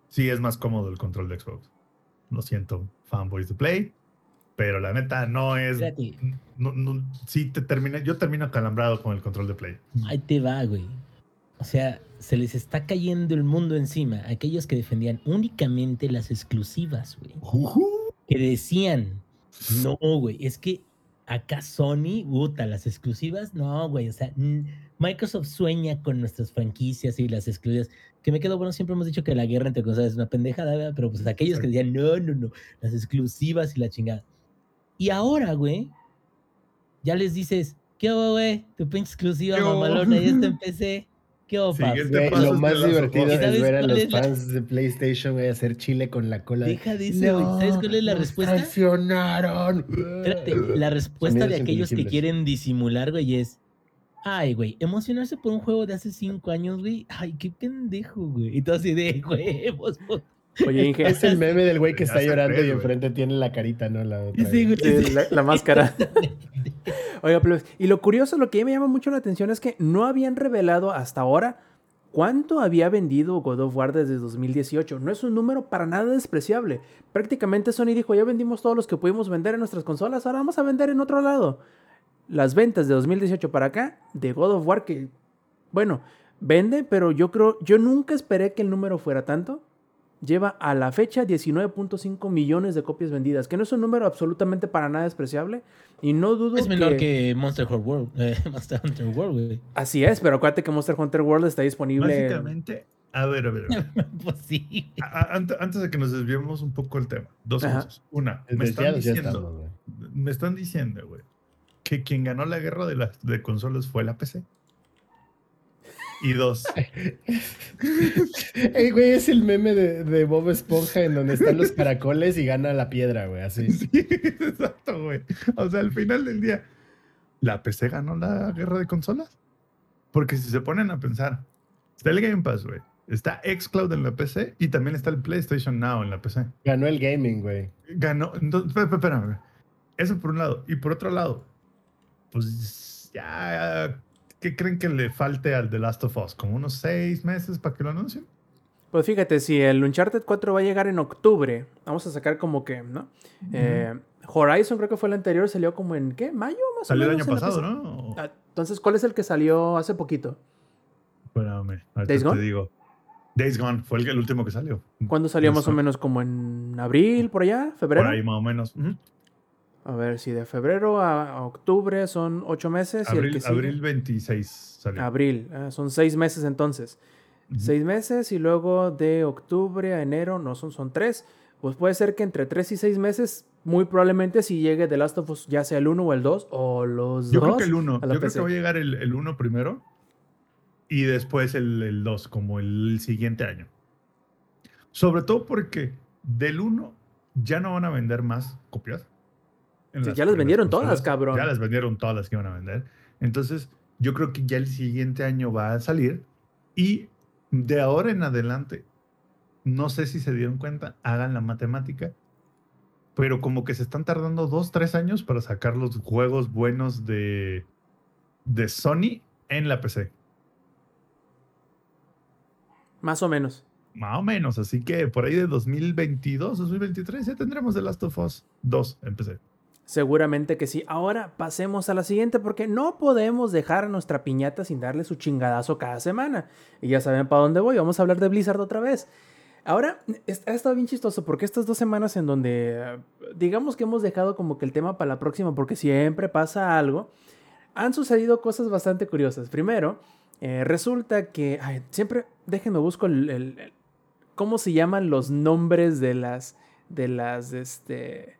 Sí, es más cómodo el control de Xbox. Lo siento, fanboys de Play. Pero la neta, no es. No, no- sí, te termina, yo termino acalambrado con el control de Play. Ahí te va, güey. O sea, se les está cayendo el mundo encima. a Aquellos que defendían únicamente las exclusivas, güey. Que decían, no, güey, es que acá Sony, puta, las exclusivas, no, güey. O sea, Microsoft sueña con nuestras franquicias y las exclusivas. Que me quedo, bueno, siempre hemos dicho que la guerra entre consolas es una pendejada, ¿verdad? Pero pues aquellos que decían, no, no, no, las exclusivas y la chingada. Y ahora, güey, ya les dices, ¿qué hubo, güey? Tu pinche exclusiva mamalona ya está en [LAUGHS] PC. ¿Qué Güey, paso lo más divertido sofás. ¿Y sabes es ver a los es la- fans de PlayStation, güey, hacer chile con la cola. de, Deja de eso, güey. ¿Sabes cuál es la "No, respuesta? Traicionaron. Espérate, la respuesta de aquellos que quieren disimular, güey, es. Ay, güey, emocionarse por un juego de hace cinco años, güey. Ay, qué pendejo, güey. Y todo así de [LAUGHS] huevos. Oye, Inge, Es el meme del güey que está llorando y güey. enfrente tiene la carita, ¿no? La otra, Sí, güey. Sí, la, la máscara. [LAUGHS] Oiga, plebes, y lo curioso, lo que me llama mucho la atención es que no habían revelado hasta ahora cuánto había vendido God of War desde 2018. No es un número para nada despreciable. Prácticamente Sony dijo, ya vendimos todos los que pudimos vender en nuestras consolas, ahora vamos a vender en otro lado. Las ventas de 2018 para acá de God of War que, bueno, vende, pero yo creo, yo nunca esperé que el número fuera tanto. Lleva a la fecha 19.5 millones de copias vendidas, que no es un número absolutamente para nada despreciable. Y no dudo Es menor que Monster Hunter World. [LAUGHS] eh, Monster Hunter World, güey. Así es, pero acuérdate que Monster Hunter World está disponible. Básicamente, a ver, a ver. a ver. [LAUGHS] pues sí. A- a- ante- Antes de que nos desviemos un poco el tema, dos Ajá. cosas. Una, me están diciendo, me están diciendo, güey, que quien ganó la guerra de las de consolas fue la PC. Y dos, [LAUGHS] Ey, güey, es el meme de, de Bob Esponja en donde están los caracoles y gana la piedra, güey, así. sí, [LAUGHS] exacto, güey. O sea, al final del día, ¿la PC ganó la guerra de consolas? Porque si se ponen a pensar, está el Game Pass, güey. Está Xcloud en la PC y también está el PlayStation Now en la PC. Ganó el gaming, güey. Ganó. Entonces, espé- espé- espérame. Eso por un lado. Y por otro lado, pues ya. ¿Qué creen que le falte al The Last of Us? ¿Como unos seis meses para que lo anuncien? Pues fíjate, si el Uncharted 4 va a llegar en octubre, vamos a sacar como que, ¿no? Eh, Horizon creo que fue el anterior, salió como en, ¿qué? ¿Mayo? Más Salió o el menos. año en la pasado. ¿no? Ah, Entonces, ¿cuál es el que salió hace poquito? Espérame. ahorita ¿Days Gone? te digo. Days Gone fue el, el último que salió. ¿Cuándo salió Days más o menos? ¿Como en abril, por allá? ¿Febrero? Por ahí más o menos. Ujú. A ver, si de febrero a, octubre son ocho meses. y el Abril, que abril 26 salió. Abril, ah, son seis meses entonces. Seis meses y luego de octubre a enero, no son, son tres. Pues puede ser que entre tres y seis meses, muy probablemente si llegue The Last of Us, ya sea el 1 o el 2, o los Yo dos. creo que el 1. a Yo creo que va a llegar el, el 1 primero y después el 2, como el siguiente año. Sobre todo porque del 1 ya no van a vender más copias. Ya las en vendieron consolas. todas, cabrón. Ya las vendieron todas las que iban a vender. Entonces, yo creo que ya el siguiente año va a salir y de ahora en adelante, no sé si se dieron cuenta, hagan la matemática, pero como que se están tardando dos, tres años para sacar los juegos buenos de, de Sony en la PC. Más o menos. Más o menos, así que por ahí de 2022, 2023 ya tendremos The Last of Us 2 en PC. Seguramente que sí. Ahora pasemos a la siguiente porque no podemos dejar a nuestra piñata sin darle su chingadazo cada semana. Y ya saben para dónde voy. Vamos a hablar de Blizzard otra vez. Ahora, ha estado bien chistoso porque estas dos semanas en donde eh, digamos que hemos dejado como que el tema para la próxima porque siempre pasa algo. Han sucedido cosas bastante curiosas. Primero, eh, resulta que, ay, siempre, déjenme busco el- el- cómo se llaman los nombres de las, de las, este,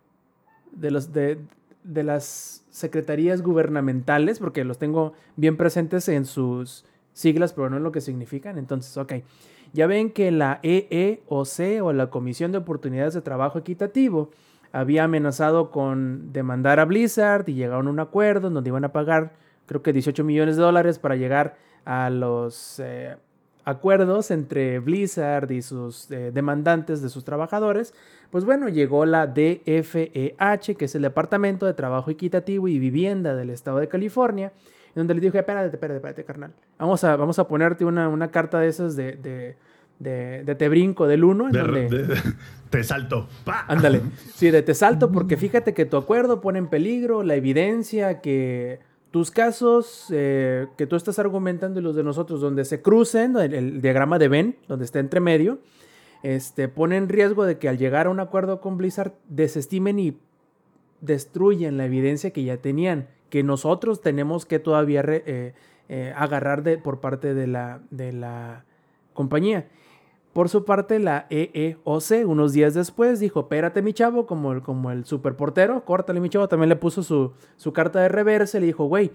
de los, de, de las secretarías gubernamentales, porque los tengo bien presentes en sus siglas, pero no en lo que significan. Entonces, ok. Ya ven que la EEOC o la Comisión de Oportunidades de Trabajo Equitativo había amenazado con demandar a Blizzard y llegaron a un acuerdo en donde iban a pagar creo que 18 millones de dólares para llegar a los eh, acuerdos entre Blizzard y sus eh, demandantes de sus trabajadores. Pues bueno, llegó la DFEH, que es el Departamento de Trabajo Equitativo y Vivienda del Estado de California, en donde le dije, espérate, espérate, espérate, carnal. Vamos a, vamos a ponerte una, una carta de esas de, de, de, de te brinco del 1, en De- de- [LAUGHS] te salto. Ándale. [LAUGHS] Sí, de te salto porque fíjate que tu acuerdo pone en peligro la evidencia que tus casos eh, que tú estás argumentando y los de nosotros, donde se crucen, el, el diagrama de Venn, donde está entre medio, este, pone en riesgo de que al llegar a un acuerdo con Blizzard desestimen y destruyen la evidencia que ya tenían, que nosotros tenemos que todavía eh, eh, agarrar de, por parte de la, de la compañía. Por su parte, la EEOC, unos días después, dijo, espérate mi chavo, como el, como el superportero, córtale mi chavo, también le puso su, su carta de reversa, le dijo, güey,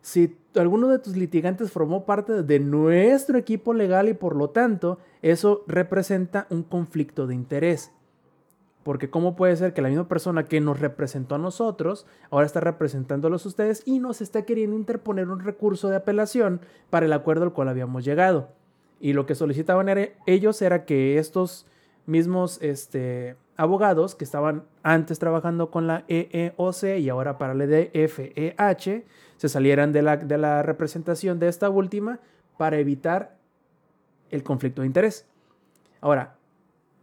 si alguno de tus litigantes formó parte de nuestro equipo legal y por lo tanto, eso representa un conflicto de interés. Porque cómo puede ser que la misma persona que nos representó a nosotros, ahora está representándolos a ustedes y nos está queriendo interponer un recurso de apelación para el acuerdo al cual habíamos llegado. Y lo que solicitaban era- ellos era que estos mismos este, abogados que estaban antes trabajando con la EEOC y ahora para la DFEH se salieran de la, de la representación de esta última para evitar el conflicto de interés. Ahora,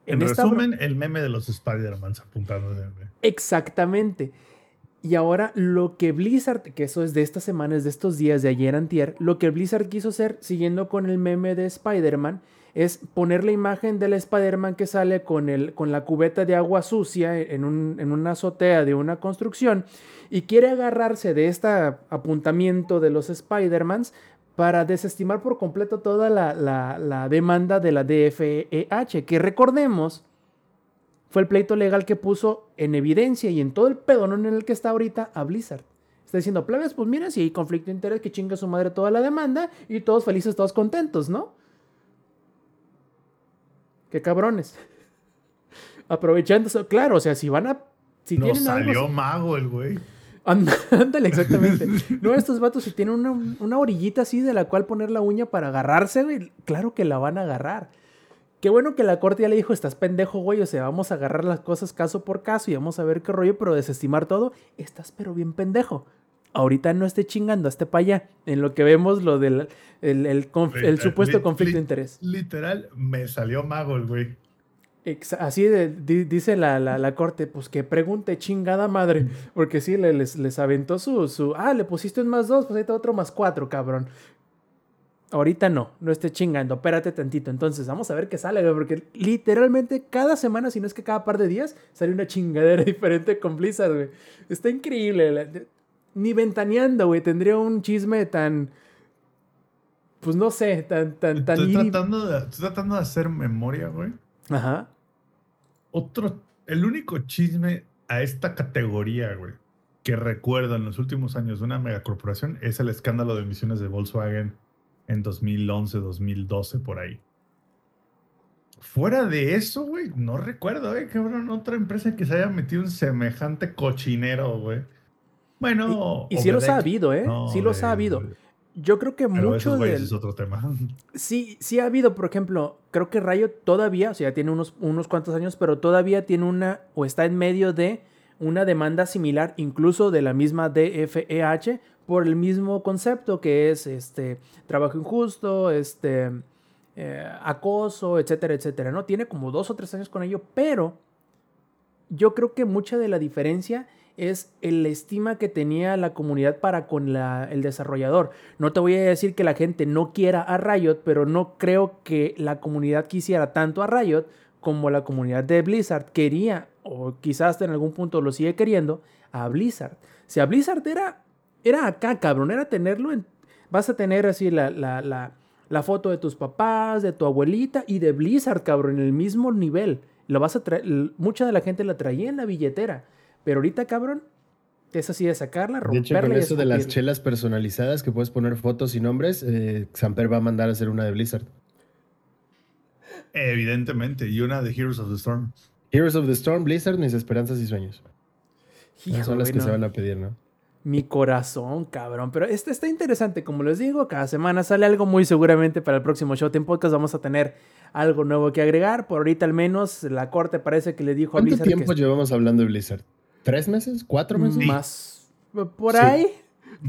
En, bro- resumen, el meme de los Spider-Man apuntando. Exactamente. Y ahora lo que Blizzard, que eso es de estas semanas, de estos días, de ayer antier, lo que Blizzard quiso hacer, siguiendo con el meme de Spider-Man, es poner la imagen del Spider-Man que sale con, el, con la cubeta de agua sucia en, un- en una azotea de una construcción y quiere agarrarse de este apuntamiento de los Spider-Mans para desestimar por completo toda la, la- la demanda de la DFEH, que recordemos fue el pleito legal que puso en evidencia y en todo el pedonón en el que está ahorita a Blizzard. Está diciendo, plebes, pues mira, si hay conflicto de interés, que chinga su madre toda la demanda y todos felices, todos contentos, ¿no? Qué cabrones. [LAUGHS] Aprovechando eso, claro, o sea, si van a... Si Nos tienen algo- salió mago el güey. [LAUGHS] Ándale, exactamente. [LAUGHS] No, estos vatos si tienen una, una orillita así de la cual poner la uña para agarrarse, güey, claro que la van a agarrar. Qué bueno que la corte ya le dijo, estás pendejo, güey, o sea, vamos a agarrar las cosas caso por caso y vamos a ver qué rollo, pero desestimar todo, estás pero bien pendejo. Ahorita no esté chingando, esté para allá, en lo que vemos lo del el, el conf- el Lit- supuesto conflicto de interés. Literal, me salió mago el güey. Así de- di- dice la, la- la corte, pues que pregunte chingada madre, porque sí, le- les, les aventó su, su, ah, le pusiste un más dos, pues ahí está otro más cuatro, cabrón. Ahorita no, no esté chingando, espérate tantito. Entonces, vamos a ver qué sale, güey, porque literalmente cada semana, si no es que cada par de días, sale una chingadera [LAUGHS] diferente con Blizzard, güey. Está increíble. Ni ventaneando, güey, tendría un chisme tan, pues no sé, tan, tan, tan... Estoy tratando, de, estoy tratando de hacer memoria, güey. Ajá. Otro, el único chisme a esta categoría, güey, que recuerdo en los últimos años de una megacorporación es el escándalo de emisiones de Volkswagen en 2011, 2012, por ahí. Fuera de eso, güey, no recuerdo, eh, cabrón, otra empresa que se haya metido en semejante cochinero, güey. Bueno, Y, y sí los ha habido, ¿eh? no, sí los ha habido. Yo creo que Pero mucho del... es otro tema. [LAUGHS] Sí, sí ha habido, por ejemplo, creo que Rayo todavía, o sea, tiene unos, unos cuantos años, pero todavía tiene una, o está en medio de una demanda similar, incluso de la misma DFEH, por el mismo concepto que es este trabajo injusto, este eh, acoso, etcétera, etcétera, ¿no? Tiene como dos o tres años con ello, pero yo creo que mucha de la diferencia es la estima que tenía la comunidad para con la- el desarrollador. No te voy a decir que la gente no quiera a Riot, pero no creo que la comunidad quisiera tanto a Riot como la comunidad de Blizzard quería, o quizás en algún punto lo sigue queriendo, a Blizzard. Si a Blizzard era, era acá, cabrón, era tenerlo en... Vas a tener así la, la, la, la foto de tus papás, de tu abuelita y de Blizzard, cabrón, en el mismo nivel. Lo vas a traer, mucha de la gente la traía en la billetera. Pero ahorita, cabrón, es así de sacarla, De hecho, romperla con y eso de las chelas personalizadas que puedes poner fotos y nombres, eh, Samper va a mandar a hacer una de Blizzard. Evidentemente. Y una de Heroes of the Storm. Heroes of the Storm, Blizzard, mis esperanzas y sueños. Esas son las que se van a pedir, ¿no? Mi corazón, cabrón. Pero este está interesante, como les digo, cada semana sale algo muy seguramente para el próximo Showtime Podcast. Vamos a tener algo nuevo que agregar. Por ahorita al menos la corte parece que le dijo a ¿Cuánto Blizzard tiempo que llevamos hablando de Blizzard? ¿Tres meses? ¿Cuatro meses? más por Sí. ahí.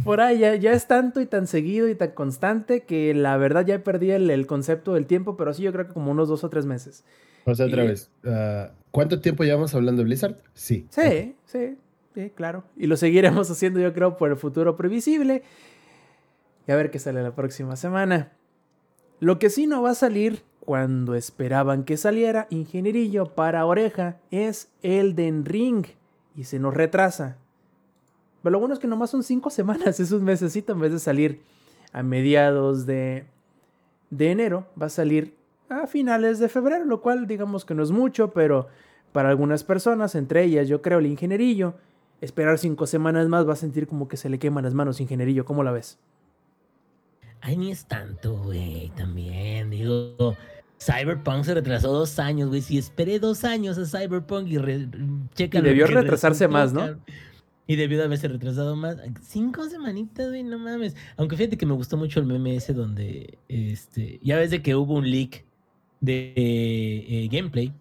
Por ahí ya, ya es tanto y tan seguido y tan constante que la verdad ya perdí el, el concepto del tiempo, pero sí yo creo que como unos dos o tres meses. O sea, otra Y- vez. ah, ¿Cuánto tiempo llevamos hablando de Blizzard? Sí. Sí, sí, sí, claro. Y lo seguiremos [LAUGHS] haciendo, yo creo, por el futuro previsible. Y a ver qué sale la próxima semana. Lo que sí no va a salir cuando esperaban que saliera Ingenierillo para oreja es Elden Ring. Y se nos retrasa. Pero lo bueno es que nomás son cinco [LAUGHS] semanas, es un mesecito en vez de salir a mediados de, de enero. Va a salir a finales de febrero, lo cual digamos que no es mucho, pero para algunas personas, entre ellas yo creo el ingenierillo, esperar cinco semanas más va a sentir como que se le queman las manos ingenierillo. ¿Cómo la ves? Ay, ni es tanto, güey, también. Digo, Cyberpunk se retrasó dos años, güey. Si esperé dos años a Cyberpunk y re- checa Y debió retrasarse más, ¿no? Y debió de haberse retrasado más. Cinco semanitas, güey, no mames. Aunque fíjate que me gustó mucho el meme ese donde, este, ya ves de que hubo un leak de eh, gameplay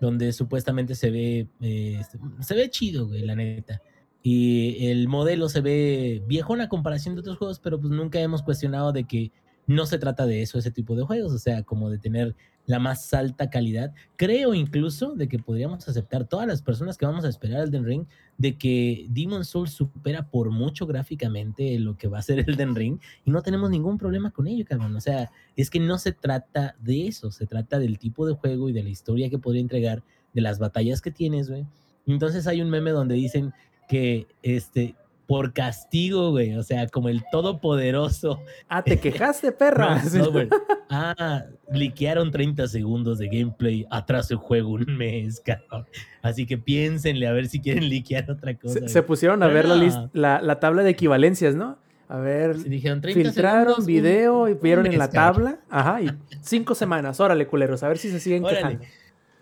donde supuestamente se ve, eh, este, se ve chido, güey, la neta. Y el modelo se ve viejón a comparación de otros juegos, pero pues nunca hemos cuestionado de que no se trata de eso, ese tipo de juegos, o sea, como de tener la más alta calidad. Creo incluso de que podríamos aceptar todas las personas que vamos a esperar Elden Ring, de que Demon Souls supera por mucho gráficamente lo que va a ser [LAUGHS] Elden Ring y no tenemos ningún problema con ello, cabrón. O sea, es que no se trata de eso, se trata del tipo de juego y de la historia que podría entregar, de las batallas que tienes, güey. Entonces hay un meme donde dicen que este por castigo, güey, o sea, como el todopoderoso Ah, te quejaste, perra. [LAUGHS] Ah, liquearon 30 segundos de gameplay atrás el juego un mes, cabrón. Así que piénsenle a ver si quieren liquear otra cosa. se, se pusieron a ver la, Bueno. list- la, la tabla de equivalencias, ¿no? A ver, dijeron 30 filtraron segundos, un- video y vieron en la cabrón. tabla. Ajá, y cinco semanas. Órale, culeros, a ver si se siguen Órale. quejando.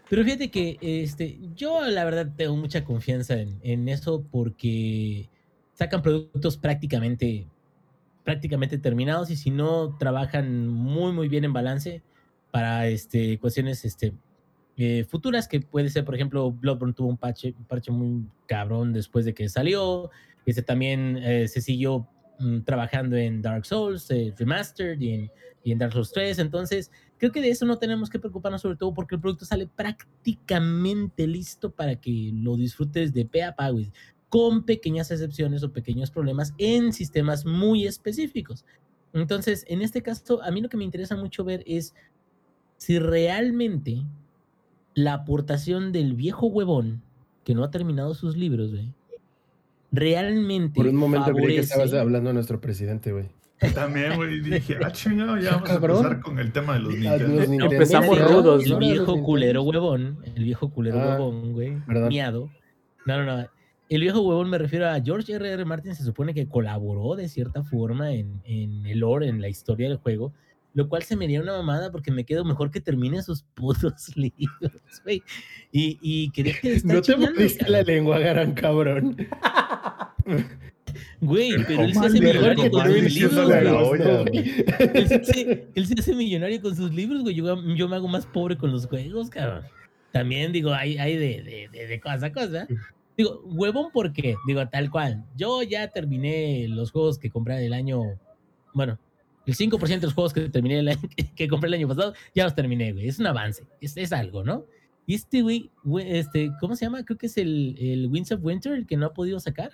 Pero fíjate que este, yo la verdad tengo mucha confianza en, en eso porque sacan productos prácticamente, prácticamente terminados y si no trabajan muy muy bien en balance para este, cuestiones este, eh, futuras que puede ser, por ejemplo, Bloodborne tuvo un parche, parche muy cabrón después de que salió. Este también eh, se siguió mm, trabajando en Dark Souls eh, Remastered y en, y en Dark Souls 3. Entonces, creo que de eso no tenemos que preocuparnos, sobre todo porque el producto sale prácticamente listo para que lo disfrutes de pe a pa, con pequeñas excepciones o pequeños problemas en sistemas muy específicos. Entonces, en este caso, a mí lo que me interesa mucho ver es si realmente la aportación del viejo huevón que no ha terminado sus libros, güey, realmente Por un momento creí que favorece- estabas hablando a nuestro presidente, güey. También, güey, dije, ah, chingado, ya vamos Cabrón. a empezar con el tema de los Nintendo. Nintendo. Empezamos rudos, El ¿no? viejo culero huevón. El viejo culero Ah, huevón, güey. Miado. No, no, no. El viejo huevón me refiero a George R. R. Martin. Se supone que colaboró de cierta forma en, en el lore, en la historia del juego. Lo cual se me haría una mamada porque me quedo mejor que termine sus [LAUGHS] putos libros, güey. Y, y que deje de estar No te mordiste la lengua, gran cabrón. [LAUGHS] Güey, pero él se hace millonario con sus libros, a la güey. olla, güey. Él se, hace, él se hace millonario con sus libros, güey. Yo, yo me hago más pobre con los juegos, cabrón. También, digo, hay, hay de, de, de, de cosa a cosa. Digo, huevón, ¿por qué? Digo, tal cual. Yo ya terminé los juegos que compré el año. Bueno, el 5% de los juegos que terminé el año- [LAUGHS] que compré el año pasado, ya los terminé, güey. Es un avance. Es, es algo, ¿no? Y este, güey, güey, este, ¿cómo se llama? Creo que es el, el Winds of Winter, el que no ha podido sacar.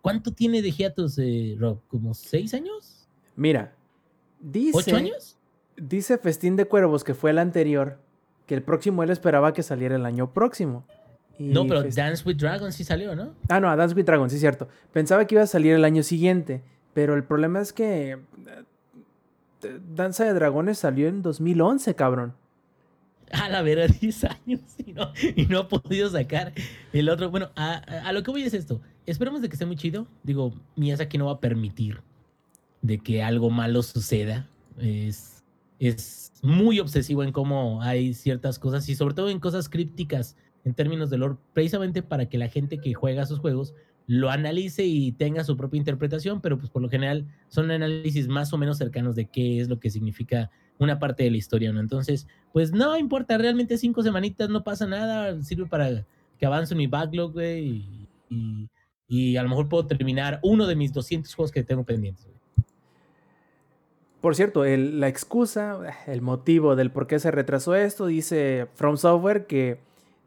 ¿Cuánto tiene de hiatus, eh, Rob? ¿Como seis años? Mira, dice, ¿Ocho años? dice Festín de Cuervos, que fue el anterior, que el próximo él esperaba que saliera el año próximo. No, pero Dance with Dragons sí salió, ¿no? Ah, no, a Dance with Dragons, sí, cierto. Pensaba que iba a salir el año siguiente, pero el problema es que eh, Danza de Dragones salió en 2011, cabrón. A la vera, 10 [LAUGHS] años y no, y no ha podido sacar el otro. Bueno, a lo que voy es esto. Esperemos de que esté muy chido. Digo, Miyazaki no va a permitir de que algo malo suceda. Es, es muy obsesivo en cómo hay ciertas cosas y sobre todo en cosas crípticas en términos de lore, precisamente para que la gente que juega sus juegos lo analice y tenga su propia interpretación, pero pues por lo general son análisis más o menos cercanos de qué es lo que significa una parte de la historia, ¿no? Entonces, pues no importa, realmente cinco semanitas no pasa nada, sirve para que avance mi backlog, güey, y, y, a lo mejor puedo terminar uno de mis 200 juegos que tengo pendientes. Por cierto, la excusa, el motivo del por qué se retrasó esto, dice From Software que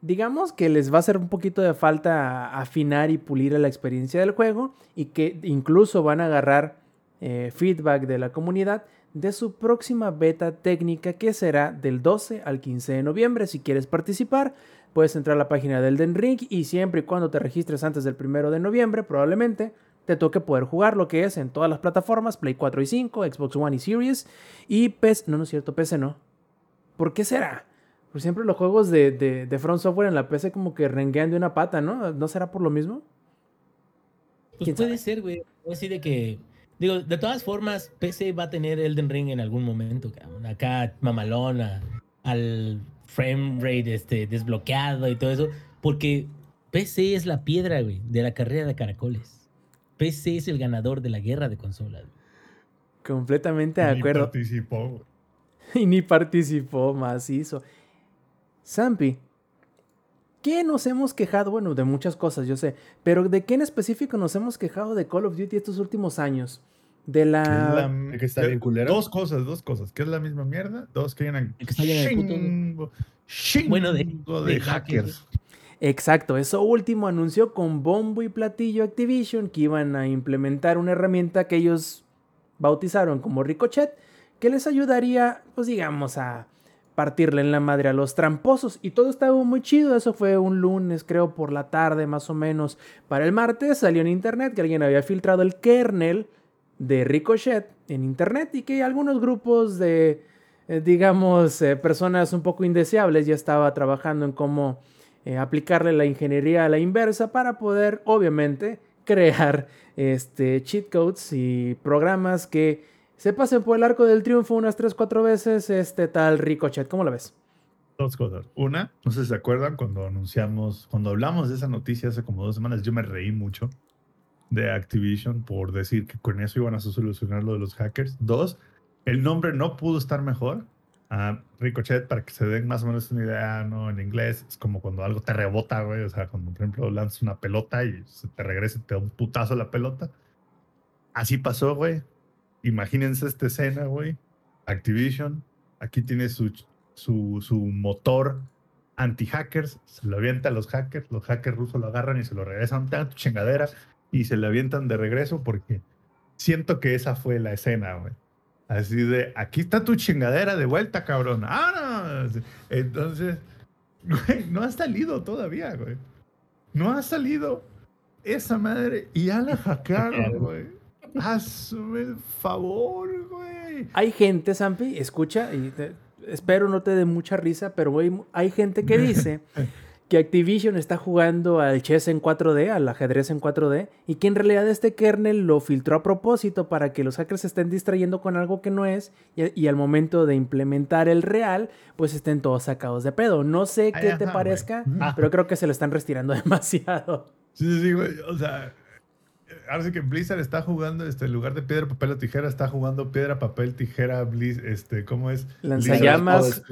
digamos que les va a hacer un poquito de falta afinar y pulir la experiencia del juego y que incluso van a agarrar eh, feedback de la comunidad de su próxima beta técnica que será del 12 al 15 de noviembre. Si quieres participar, puedes entrar a la página del Den Ring y siempre y cuando te registres antes del 1 de noviembre, probablemente te toque poder jugar lo que es en todas las plataformas, Play 4 y 5, Xbox One y Series, y PC, no, no es cierto, PC no. ¿Por qué será? Por siempre los juegos de, de, de Front Software en la PC como que renguean de una pata, ¿no? ¿No será por lo mismo? Pues ¿Quién puede sabe? ser, güey. Así de que. Digo, de todas formas, PC va a tener Elden Ring en algún momento, cabrón. Acá, mamalón, a- al frame rate este, desbloqueado y todo eso. Porque PC es la piedra, güey, de la carrera de caracoles. PC es el ganador de la guerra de consolas. güey. Completamente de Ni acuerdo. participó, güey. [LAUGHS] y ni participó macizo. Sampi, ¿qué nos hemos quejado? Bueno, de muchas cosas, yo sé, pero ¿de qué en específico nos hemos quejado de Call of Duty estos últimos años? De la... la- que está bien culero. Dos cosas, dos cosas. Que es la misma mierda. Dos, que hay una Que está llena de putos, güey. chingo, chingo Bueno, de- de, de hackers. Exacto, eso último anunció con bombo y platillo Activision que iban a implementar una herramienta que ellos bautizaron como Ricochet, que les ayudaría, pues digamos, a partirle en la madre a los tramposos. Y todo estaba muy chido, eso fue un lunes, creo, por la tarde más o menos. Para el martes salió en internet que alguien había filtrado el kernel de Ricochet en internet y que algunos grupos de, eh, digamos, eh, personas un poco indeseables ya estaba trabajando en cómo eh, aplicarle la ingeniería a la inversa para poder, obviamente, crear este, cheat codes y programas que se pasen por el arco del triunfo unas 3-4 veces este tal Ricochet. ¿Cómo la ves? Dos cosas. Una, no sé si se acuerdan cuando anunciamos, cuando hablamos de esa noticia hace como dos semanas, yo me reí mucho de Activision por decir que con eso iban a solucionar lo de los hackers. Dos, el nombre no pudo estar mejor. a Ricochet, para que se den más o menos una idea, ¿no? En inglés es como cuando algo te rebota, güey. O sea, cuando por ejemplo lanzas una pelota y se te regresa y te da un putazo la pelota. Así pasó, güey. Imagínense esta escena, güey. Activision, aquí tiene su, su, su motor anti-hackers, se lo avienta a los hackers, los hackers rusos lo agarran y se lo regresan, "Ten tu chingadera, y se le avientan de regreso porque siento que esa fue la escena, güey. Así de, aquí está tu chingadera de vuelta, cabrón. Ah, no. Entonces, [LAUGHS] güey, no ha salido todavía, güey. No ha salido esa madre y ya la hackearon, güey. Hazme el favor, güey. Hay gente, Zampi, escucha, y te- espero no te dé mucha risa, pero güey, hay gente que dice [LAUGHS] que Activision está jugando al chess en 4D, al ajedrez en 4D, y que en realidad este kernel lo filtró a propósito para que los hackers se estén distrayendo con algo que no es, y, y al momento de implementar el real, pues estén todos sacados de pedo. No sé qué te parezca, pero creo que se lo están restirando [LAUGHS] demasiado. Sí, sí, güey. O sea, ahora sí que Blizzard está jugando, este, en lugar de piedra, papel o tijera, está jugando piedra, papel, tijera, Blizz, este, ¿cómo es? Lanzallamas.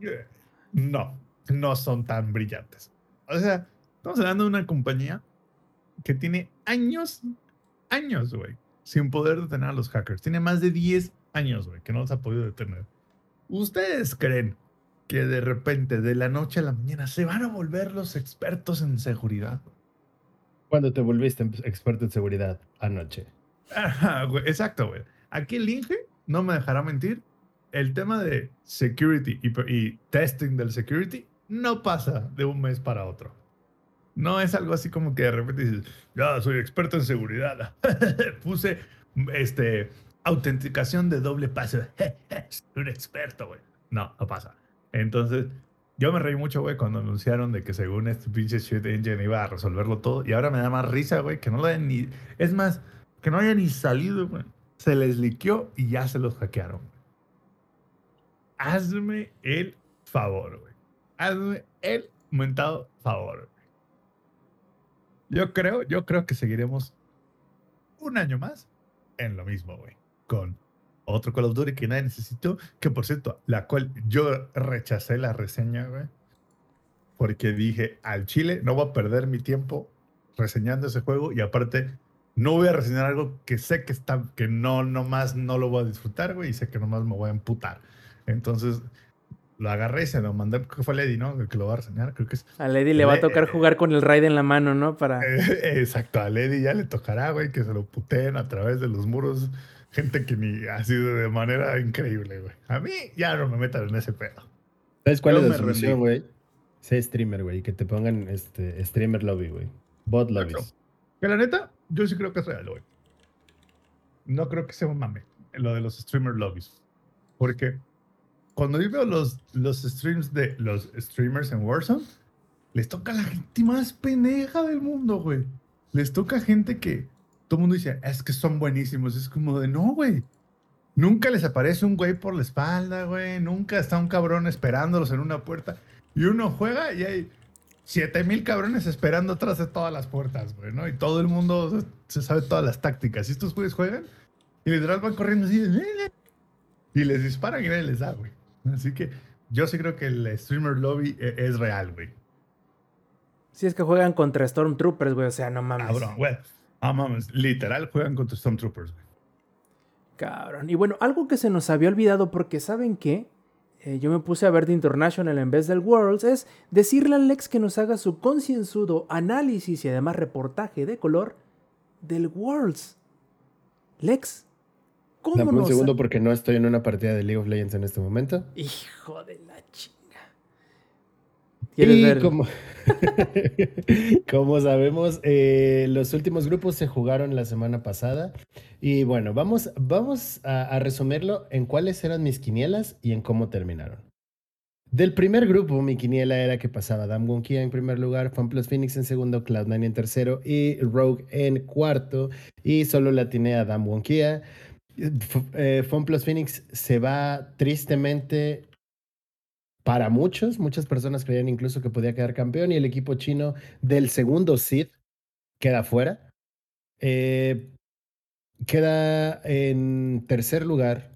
Eh, No, no son tan brillantes. O sea, estamos hablando de una compañía que tiene años, años, güey, sin poder detener a los hackers. Tiene más de 10 años, güey, que no los ha podido detener. ¿Ustedes creen que de repente, de la noche a la mañana, se van a volver los expertos en seguridad? Cuando te volviste experto en seguridad anoche. Exacto, güey. Aquí el Inge, no me dejará mentir, el tema de security y, testing del security no pasa de un mes para otro. No es algo así como que de repente dices, ya soy experto en seguridad. [LAUGHS] Puse este, autenticación de doble paso. [LAUGHS] un experto, güey. No, no pasa. Entonces, yo me reí mucho, güey, cuando anunciaron de que según este pinche shit engine iba a resolverlo todo. Y ahora me da más risa, güey, que no lo hayan ni. Es más, que no haya ni salido, güey. Se les liqueó y ya se los hackearon. Hazme el favor, güey. Hazme el mentado favor. Yo creo, yo creo que seguiremos un año más en lo mismo, güey. Con otro Call of Duty que nadie necesitó, que por cierto, la cual yo rechacé la reseña, güey. Porque dije, al Chile no voy a perder mi tiempo reseñando ese juego y aparte no voy a reseñar algo que sé que está, que no, nomás no lo voy a disfrutar, güey, y sé que nomás me voy a emputar. Entonces, lo agarré y se lo mandé, creo que fue Lady, ¿no? El que lo va a reseñar, creo que es. A Lady le va a tocar jugar con el raid en la mano, ¿no? Para... [LAUGHS] exacto, a Lady ya le tocará, güey, que se lo puteen a través de los muros. Gente que ni ha sido de manera increíble, güey. A mí ya no me metan en ese pedo. ¿Sabes cuál es la solución, güey? Sé streamer, güey, que te pongan este streamer lobby, güey. Bot lobbies. Que la neta, yo sí creo que es real, güey. No creo que sea un mame, lo de los streamer lobbies. Porque cuando yo veo los, los streams de los streamers en Warzone, les toca a la gente más pendeja del mundo, güey. Les toca gente que todo el mundo dice, es que son buenísimos. Es como de, no, güey. Nunca les aparece un güey por la espalda, güey. Nunca está un cabrón esperándolos en una puerta. Y uno juega y hay 7000 cabrones esperando atrás de todas las puertas, güey, ¿no? Y todo el mundo se sabe todas las tácticas. Y estos güeyes juegan y literal van corriendo así y les disparan y nadie les da, güey. Así que yo sí creo que el streamer lobby e, es real, güey. Si es que juegan contra Stormtroopers, güey. O sea, no mames. Cabrón, güey. Ah, mames. Literal juegan contra Stormtroopers, güey. Cabrón. Y bueno, algo que se nos había olvidado, porque ¿saben qué? Eh, yo me puse a ver The International en vez del Worlds, es decirle al Lex que nos haga su concienzudo análisis y además reportaje de color del Worlds. Lex, ¿Cómo Dame un segundo porque no estoy en una partida de League of Legends en este momento. Hijo de la chinga. ¿Quieres ver? Como, [LAUGHS] como sabemos, eh, los últimos grupos se jugaron la semana pasada. Y bueno, vamos, vamos a, resumirlo en cuáles eran mis quinielas y en cómo terminaron. Del primer grupo, mi quiniela era que pasaba Dam Wonkia en primer lugar, FunPlus Phoenix en segundo, Cloud9 en tercero y Rogue en cuarto. Y solo la atiné a Dam Wonkia. Eh, Plus Phoenix se va tristemente para muchos. Muchas personas creían incluso que podía quedar campeón y el equipo chino del segundo seed queda fuera. Eh, queda en tercer lugar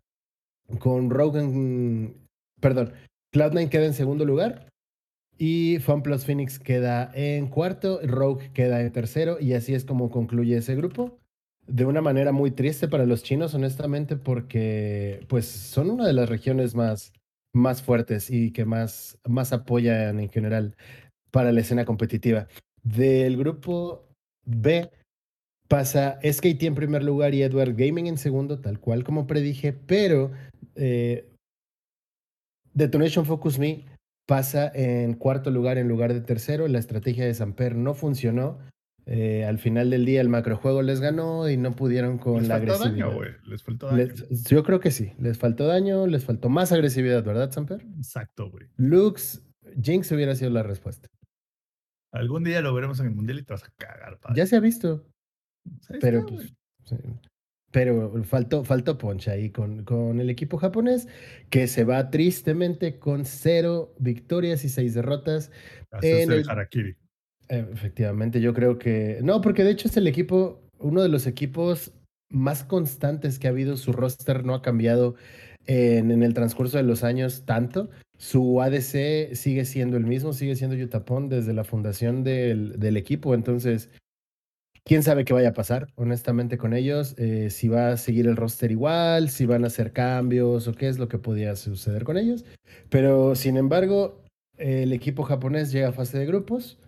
con Rogan, perdón, Cloud9 queda en segundo lugar y FunPlus Phoenix queda en cuarto, Rogue queda en tercero y así es como concluye ese grupo de una manera muy triste para los chinos, honestamente, porque pues son una de las regiones más, más fuertes y que más, más apoyan en general para la escena competitiva. Del grupo B pasa SKT en primer lugar y Edward Gaming en segundo, tal cual como predije, pero eh, Detonation Focus Me pasa en cuarto lugar en lugar de tercero. La estrategia de Samper no funcionó eh, al final del día el macrojuego les ganó y no pudieron con la agresividad. Daño, les faltó daño. yo creo que sí. Les faltó daño, les faltó más agresividad, ¿verdad, Samper? Exacto, güey. Lux, Jinx hubiera sido la respuesta. Algún día lo veremos en el mundial y te vas a cagar, padre. Ya se ha visto. pero, pues, pero faltó, faltó poncha ahí con, con el equipo japonés, que se va tristemente con cero victorias y seis derrotas. en el harakiri. Efectivamente, yo creo que. No, porque de hecho es el equipo, uno de los equipos más constantes que ha habido. Su roster no ha cambiado en, el transcurso de los años tanto. Su ADC sigue siendo el mismo, sigue siendo Yutapón desde la fundación del, del, equipo. Entonces, quién sabe qué vaya a pasar, honestamente, con ellos. Eh, si va a seguir el roster igual, si van a hacer cambios o qué es lo que podía suceder con ellos. Pero, sin embargo, el equipo japonés llega a fase de grupos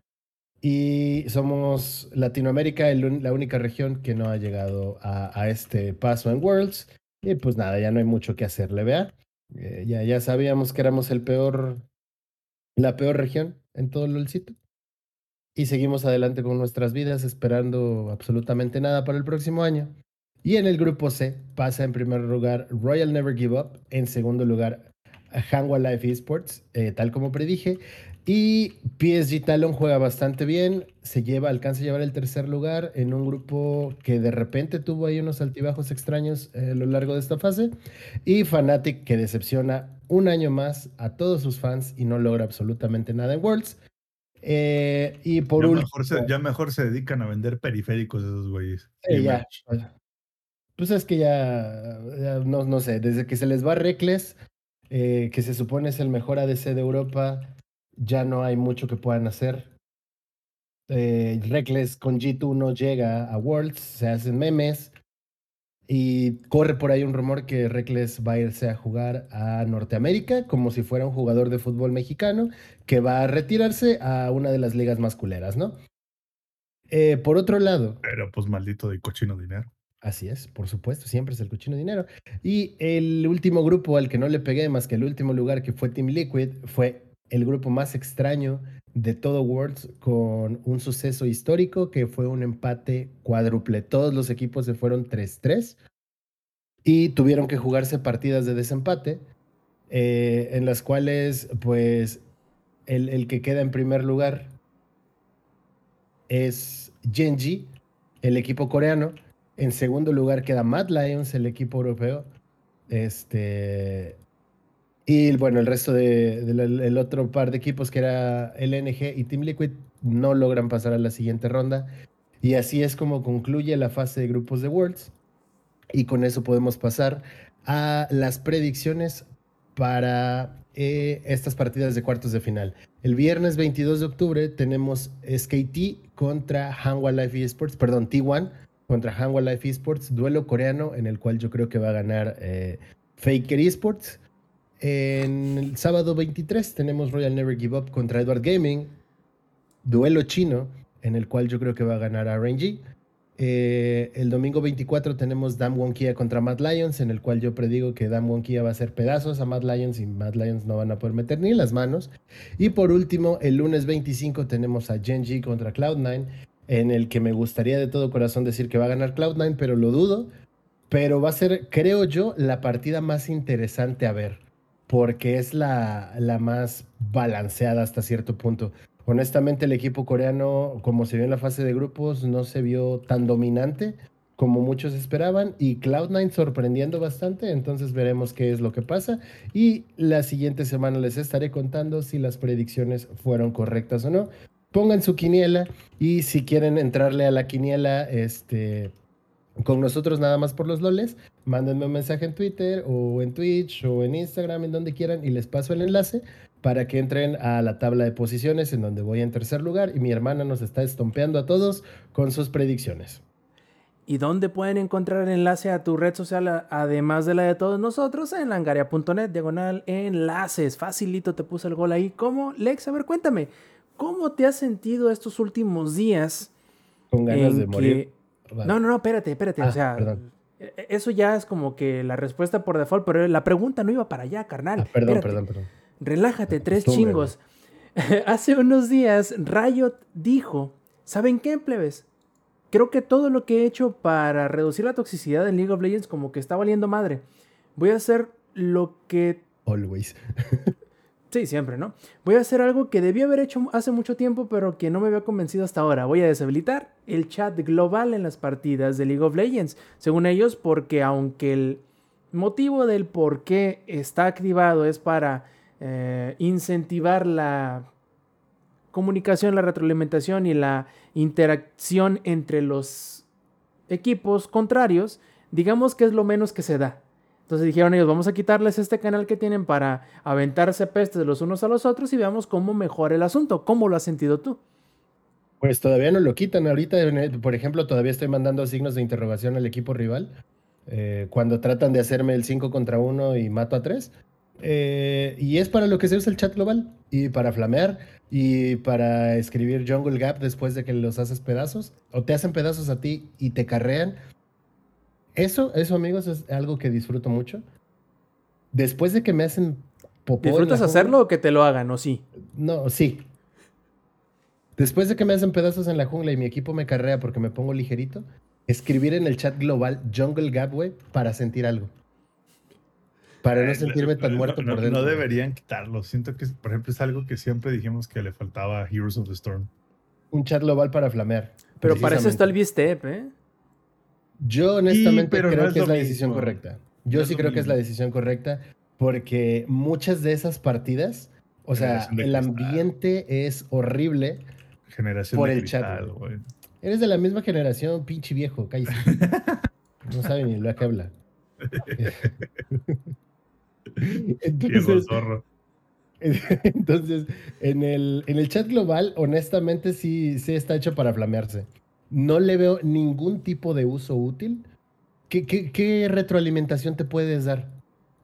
y somos Latinoamérica, la única región que no ha llegado a, este paso en Worlds. Y pues nada, ya no hay mucho que hacerle, vea. Eh, ya, ya sabíamos que éramos el peor, la peor región en todo el sitio. Y seguimos adelante con nuestras vidas esperando absolutamente nada para el próximo año. Y en el grupo C pasa en primer lugar Royal Never Give Up, en segundo lugar Hanwha Life Esports, eh, tal como predije. Y PSG Talon juega bastante bien, se lleva, alcanza a llevar el tercer lugar en un grupo que de repente tuvo ahí unos altibajos extraños eh, a lo largo de esta fase. Y Fnatic que decepciona un año más a todos sus fans y no logra absolutamente nada en Worlds. Eh, y por ya, último, mejor se, ya mejor se dedican a vender periféricos esos güeyes. Ya. merch. Pues es que ya, ya no, no sé, desde que se les va Reckless, eh, que se supone es el mejor ADC de Europa, ya no hay mucho que puedan hacer. Eh, Reckless con G2 no llega a Worlds, se hacen memes y corre por ahí un rumor que Reckless va a irse a jugar a Norteamérica como si fuera un jugador de fútbol mexicano que va a retirarse a una de las ligas más culeras, ¿no? Eh, por otro lado, Pero pues maldito de cochino dinero. Así es, por supuesto, siempre es el cochino dinero. Y el último grupo al que no le pegué más que el último lugar que fue Team Liquid fue el grupo más extraño de todo Worlds con un suceso histórico que fue un empate cuádruple. Todos los equipos se fueron 3-3 y tuvieron que jugarse partidas de desempate eh, en las cuales pues el, el que queda en primer lugar es Genji, el equipo coreano. En segundo lugar queda Mad Lions, el equipo europeo. Este. Y bueno, el resto del de, del- el otro par de equipos que era LNG y Team Liquid no logran pasar a la siguiente ronda. Y así es como concluye la fase de grupos de Worlds. Y con eso podemos pasar a las predicciones para eh, estas partidas de cuartos de final. El viernes 22 de octubre tenemos SKT contra Hanwha Life Esports, perdón, T1 contra Hanwha Life Esports, duelo coreano en el cual yo creo que va a ganar eh, Faker Esports. En el sábado 23 tenemos Royal Never Give Up contra Edward Gaming, duelo chino en el cual yo creo que va a ganar RNG. Eh, el domingo 24 tenemos Dam Wonkia contra Mad Lions, en el cual yo predigo que Dam Wonkia va a hacer pedazos a Mad Lions y Mad Lions no van a poder meter ni las manos. Y por último, el lunes 25 tenemos a Genji contra Cloud9, en el que me gustaría de todo corazón decir que va a ganar Cloud9, pero lo dudo. Pero va a ser, creo yo, la partida más interesante a ver, porque es la, la más balanceada hasta cierto punto. Honestamente, el equipo coreano, como se vio en la fase de grupos, no se vio tan dominante como muchos esperaban y Cloud9 sorprendiendo bastante, entonces veremos qué es lo que pasa y la siguiente semana les estaré contando si las predicciones fueron correctas o no. Pongan su quiniela y si quieren entrarle a la quiniela este, con nosotros nada más por los loles, mándenme un mensaje en Twitter o en Twitch o en Instagram, en donde quieran y les paso el enlace para que entren a la tabla de posiciones en donde voy en tercer lugar y mi hermana nos está estompeando a todos con sus predicciones. ¿Y dónde pueden encontrar el enlace a tu red social, además de la de todos nosotros? En langaria.net, diagonal, enlaces. Facilito te puse el gol ahí. ¿Cómo? Lex, a ver, cuéntame. ¿Cómo te has sentido estos últimos días? Con ganas de morir. No, no, no, espérate, espérate. Ah, o sea, perdón. e- e- eso ya es como que la respuesta por default, pero la pregunta no iba para allá, carnal. Ah, perdón, Espérate. perdón, perdón. Relájate, tres chingos. [LAUGHS] Hace unos días, Riot dijo: ¿Saben qué, plebes? Creo que todo lo que he hecho para reducir la toxicidad en League of Legends, como que está valiendo madre. Voy a hacer lo que. Always. [LAUGHS] Sí, siempre, ¿no? Voy a hacer algo que debí haber hecho hace mucho tiempo, pero que no me había convencido hasta ahora. Voy a deshabilitar el chat global en las partidas de League of Legends. Según ellos, porque aunque el motivo del por qué está activado es para eh, incentivar la comunicación, la retroalimentación y la interacción entre los equipos contrarios, digamos que es lo menos que se da. Entonces dijeron ellos, vamos a quitarles este canal que tienen para aventarse pestes los unos a los otros y veamos cómo mejora el asunto. ¿Cómo lo has sentido tú? Pues todavía no lo quitan. Ahorita, por ejemplo, todavía estoy mandando signos de interrogación al equipo rival. eh, cuando tratan de hacerme el 5 contra 1 y mato a 3. y es para lo que se usa el chat global. Y para flamear. Y para escribir Jungle Gap después de que los haces pedazos. O te hacen pedazos a ti y te carrean. Eso, eso amigos, es algo que disfruto mucho. Después de que me hacen popó. ¿Disfrutas hacerlo jungla- o que te lo hagan o sí? No, sí. Después de que me hacen pedazos en la jungla y mi equipo me carrea porque me pongo ligerito, escribir en el chat global Jungle Gap, güey, para sentir algo. Para no Eh, sentirme tan muerto no, por dentro. No deberían quitarlo. Siento que, por ejemplo, es algo que siempre dijimos que le faltaba a Heroes of the Storm. Un chat global para flamear. Pero para eso está el precisamente. B-Step, ¿eh? Yo honestamente creo es que es la decisión correcta. Yo No sí creo que es la decisión correcta porque muchas de esas partidas, o sea, Generación el cristal. ambiente es horrible. Generación Por de el chat, cristal. Eres de la misma generación, pinche viejo, cállese. [LAUGHS] No sabe ni lo que habla. [LAUGHS] Viejo Entonces, zorro. [LAUGHS] entonces en, el, en el chat global, honestamente, sí, sí está hecho para flamearse. No le veo ningún tipo de uso útil. ¿Qué, retroalimentación te puedes dar?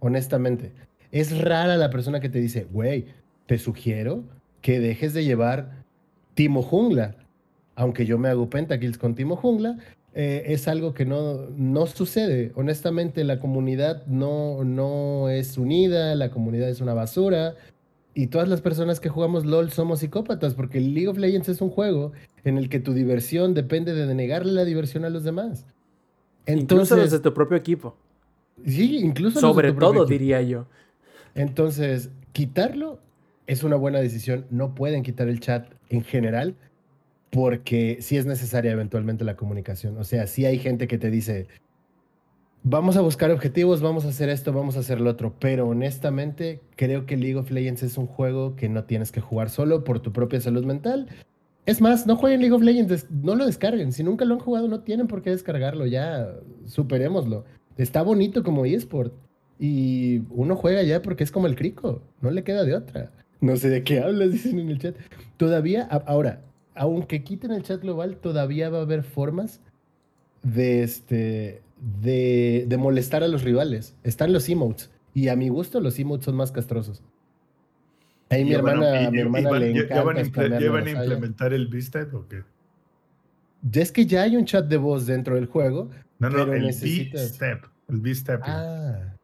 Honestamente. Es rara la persona que te dice, güey, te sugiero que dejes de llevar Timo Jungla. Aunque yo me hago pentakills con Timo Jungla, eh, es algo que no, no sucede. Honestamente, la comunidad no, no es unida, la comunidad es una basura. Y todas las personas que jugamos LOL somos psicópatas, porque el League of Legends es un juego en el que tu diversión depende de denegarle la diversión a los demás. Incluso Entonces, desde tu propio equipo. sí, incluso los de Sobre tu propio todo, diría yo. Entonces, quitarlo es una buena decisión. No pueden quitar el chat en general porque sí es necesaria eventualmente la comunicación. O sea, sí hay gente que te dice, vamos a buscar objetivos, vamos a hacer esto, vamos a hacer lo otro. Pero honestamente, creo que League of Legends es un juego que no tienes que jugar solo por tu propia salud mental. Es más, no jueguen League of Legends, no lo descarguen. Si nunca lo han jugado, no tienen por qué descargarlo. Ya, superémoslo. Está bonito como eSport. Y uno juega ya porque es como el crico. No le queda de otra. No sé de qué hablas, [LAUGHS] dicen en el chat. Todavía, ahora, aunque quiten el chat global, todavía va a haber formas de, este, de, de molestar a los rivales. Están los emotes. Y a mi gusto, los emotes son más castrosos. Ahí mi hermana, mi y- y hermana le ya- encanta ya van a implementar el B-Step o qué? Ya es que ya hay un chat de voz dentro del juego. No, no, Pero el necesitas- B-Step. El B-Step. Ah.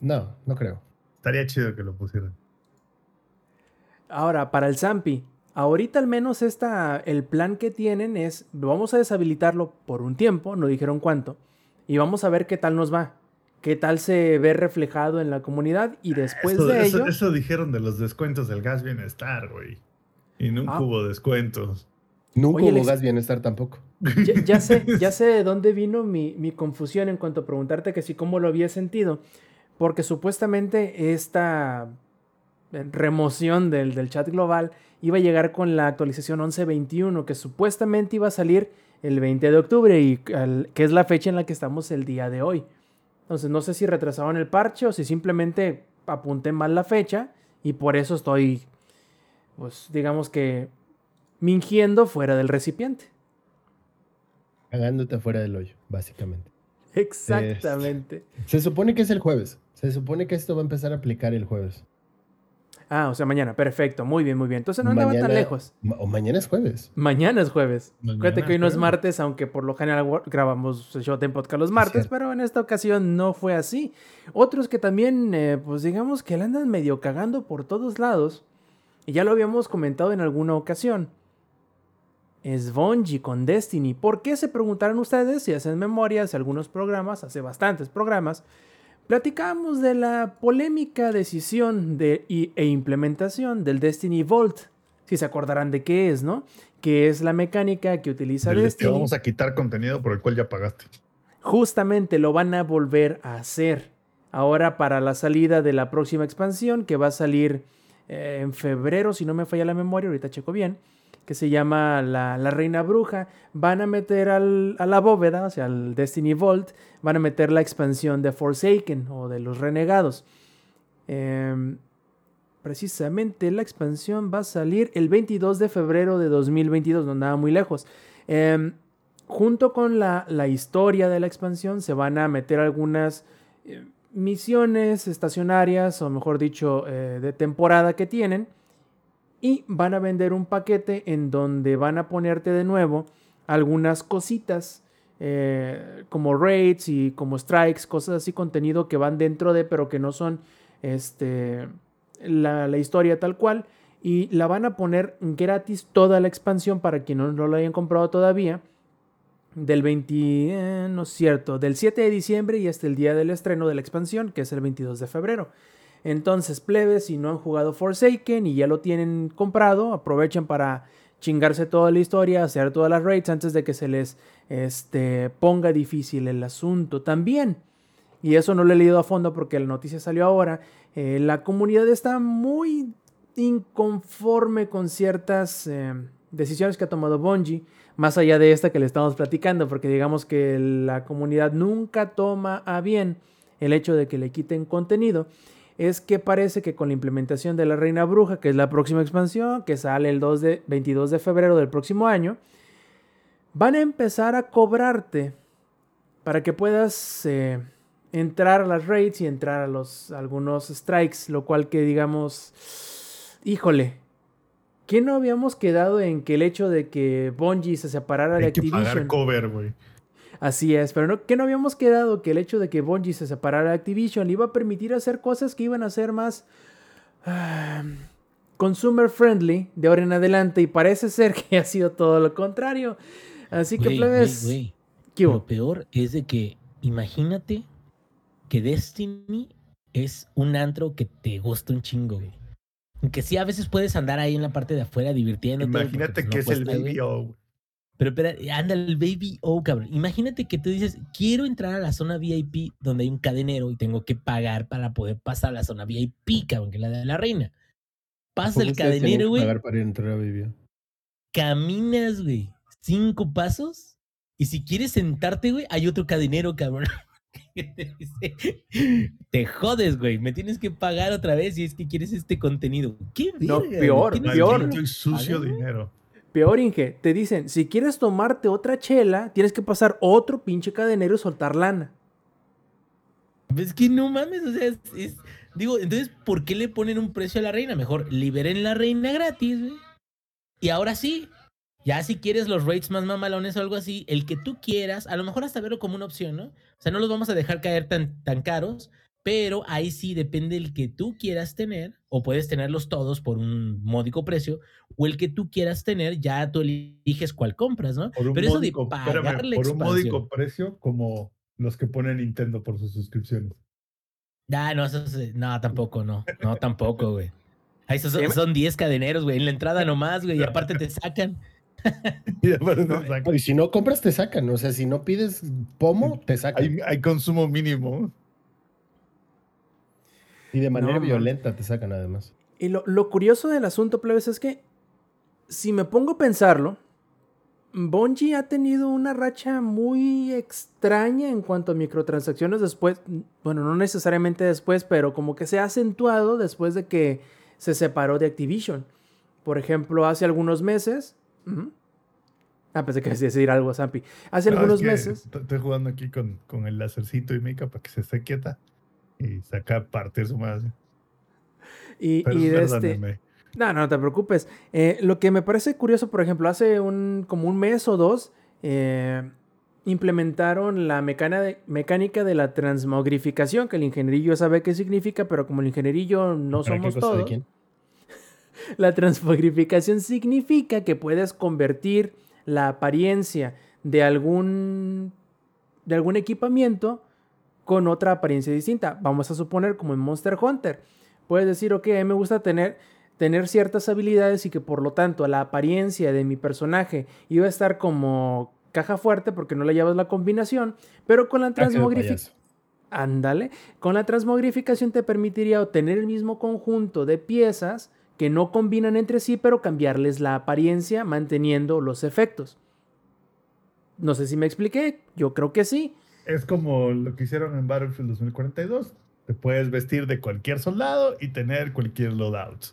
No, no creo. Estaría chido que lo pusieran. Ahora, para el Zampi, ahorita al menos esta, el plan que tienen es, vamos a deshabilitarlo por un tiempo, no dijeron cuánto, y vamos a ver qué tal nos va, qué tal se ve reflejado en la comunidad y después eso, de eso- ello... eso dijeron de los descuentos del gas bienestar, güey. Y nunca Ah. hubo descuentos. Nunca Oye, hubo gas bienestar tampoco. Ya, ya sé, [LAUGHS] ya sé de dónde vino mi, mi confusión en cuanto a preguntarte que si cómo lo había sentido. Porque supuestamente esta remoción del, del chat global iba a llegar con la actualización 11.21, que supuestamente iba a salir el 20 de octubre, y al- que es la fecha en la que estamos el día de hoy. Entonces no sé si retrasaron el parche o si simplemente apunté mal la fecha y por eso estoy, pues digamos que, mingiendo fuera del recipiente. Cagándote afuera del hoyo, básicamente. Exactamente. Se supone que es el jueves. Se supone que esto va a empezar a aplicar el jueves. Ah, o sea, mañana. Perfecto. Muy bien, muy bien. Entonces no andaba tan lejos. O mañana es jueves. Mañana es jueves. Mañana Fíjate que hoy no es martes, aunque por lo general grabamos Showtime Podcast los martes, pero en esta ocasión no fue así. Otros que también, eh, pues digamos que le andan medio cagando por todos lados, y ya lo habíamos comentado en alguna ocasión, es Bungie con Destiny. ¿Por qué se preguntaron ustedes si hacen memorias algunos programas, hace bastantes programas? Platicamos de la polémica decisión de, y- e implementación del Destiny Vault. Si se acordarán de qué es, ¿no? Que es la mecánica que utiliza Del- Destiny. vamos a quitar contenido por el cual ya pagaste. Justamente lo van a volver a hacer. Ahora para la salida de la próxima expansión, que va a salir eh, en febrero, si no me falla la memoria, ahorita checo bien, que se llama La, la Reina Bruja, van a meter al- a la bóveda, o sea, al Destiny Vault, van a meter la expansión de Forsaken o de los Renegados. Em, precisamente la expansión va a salir el 22 de febrero de 2022, no andaba muy lejos. Em, junto con la, la historia de la expansión se van a meter algunas eh, misiones estacionarias, o mejor dicho, eh, de temporada que tienen. Y van a vender un paquete en donde van a ponerte de nuevo algunas cositas eh, como raids y como strikes, cosas así, contenido que van dentro de, pero que no son este, la, historia tal cual. Y la van a poner gratis toda la expansión para quienes no, lo hayan comprado todavía. Del 20, eh, no es cierto, del 7 de diciembre y hasta el día del estreno de la expansión, que es el 22 de febrero. Entonces, plebes, si no han jugado Forsaken y ya lo tienen comprado, aprovechen para chingarse toda la historia, hacer todas las raids antes de que se les este, ponga difícil el asunto también. Y eso no lo he leído a fondo porque la noticia salió ahora. Eh, la comunidad está muy inconforme con ciertas eh, decisiones que ha tomado Bungie, más allá de esta que le estamos platicando, porque digamos que la comunidad nunca toma a bien el hecho de que le quiten contenido es que parece que con la implementación de la Reina Bruja, que es la próxima expansión, que sale el 2 de, 22 de febrero del próximo año, van a empezar a cobrarte para que puedas eh, entrar a las raids y entrar a los algunos strikes, lo cual que digamos, híjole, ¿qué no habíamos quedado en que el hecho de que Bungie se separara de Activision? cover, güey. Así es, pero no, que no habíamos quedado que el hecho de que Bungie se separara de Activision le iba a permitir hacer cosas que iban a ser más ah, consumer friendly de ahora en adelante y parece ser que [LAUGHS] ha sido todo lo contrario. Así que, plebes, Lo peor es de que imagínate que Destiny es un antro que te gusta un chingo, güey. Aunque sí, a veces puedes andar ahí en la parte de afuera divirtiendo. Imagínate pues, que es el Baby Pero espera, anda el Baby O, cabrón. Imagínate que tú dices, quiero entrar a la zona VIP donde hay un cadenero y tengo que pagar para poder pasar a la zona VIP, cabrón, que es la de la reina. Pasa el cadenero, güey. Pagar para entrar a VIP. Caminas, güey, cinco pasos y si quieres sentarte, güey, hay otro cadenero, cabrón. [LAUGHS] te jodes, güey. Me tienes que pagar otra vez si es que quieres este contenido. ¿Qué No, peor, peor. sucio dinero. Peor, Inge, te dicen, si quieres tomarte otra chela, tienes que pasar otro pinche cadenero y soltar lana. Es que no mames, o sea, digo, entonces, ¿por qué le ponen un precio a la reina? Mejor liberen la reina gratis, güey. Y ahora sí, ya si quieres los rates más mamalones o algo así, el que tú quieras, a lo mejor hasta verlo como una opción, ¿no? O sea, no los vamos a dejar caer tan, tan caros, pero ahí sí depende el que tú quieras tener, o puedes tenerlos todos por un módico precio, o el que tú quieras tener, ya tú eliges cuál compras, ¿no? Por un pero módico, eso de Por un módico precio, como los que pone Nintendo por sus suscripciones. Ah, no, eso no, tampoco, no. No, tampoco, güey. Ahí son, son 10 cadeneros, güey. En la entrada nomás, güey. Y aparte te sacan. [LAUGHS] y, sacan. y si no compras, te sacan. O sea, si no pides pomo, te sacan. Hay, hay consumo mínimo. Y de manera violenta te sacan además. Y lo, curioso del asunto, plebes, es que si me pongo a pensarlo, Bungie ha tenido una racha muy extraña en cuanto a microtransacciones después, bueno, no necesariamente después, pero como que se ha acentuado después de que se separó de Activision. Por ejemplo, hace algunos meses... Ah, pensé que decir algo, Zampi. Hace algunos meses... Estoy jugando aquí con, con el lacercito y mica para que se esté quieta y saca parte de su madre. Y, de este... No, no, te preocupes. Eh, lo que me parece curioso, por ejemplo, hace un, como un mes o dos, eh, implementaron la mecánica de la transmogrificación, que el ingenierillo sabe qué significa, pero como el ingenierillo no somos todos. quién? [LAUGHS] la transmogrificación significa que puedes convertir la apariencia de algún, de algún equipamiento con otra apariencia distinta. Vamos a suponer como en Monster Hunter. Puedes decir, ok, a mí me gusta tener, tener ciertas habilidades y que por lo tanto la apariencia de mi personaje iba a estar como caja fuerte porque no le llevas la combinación, pero con la transmogrificación... Ándale, con la transmogrificación te permitiría obtener el mismo conjunto de piezas que no combinan entre sí, pero cambiarles la apariencia manteniendo los efectos. No sé si me expliqué, yo creo que sí es como lo que hicieron en Battlefield 2042. Te puedes vestir de cualquier soldado y tener cualquier loadout.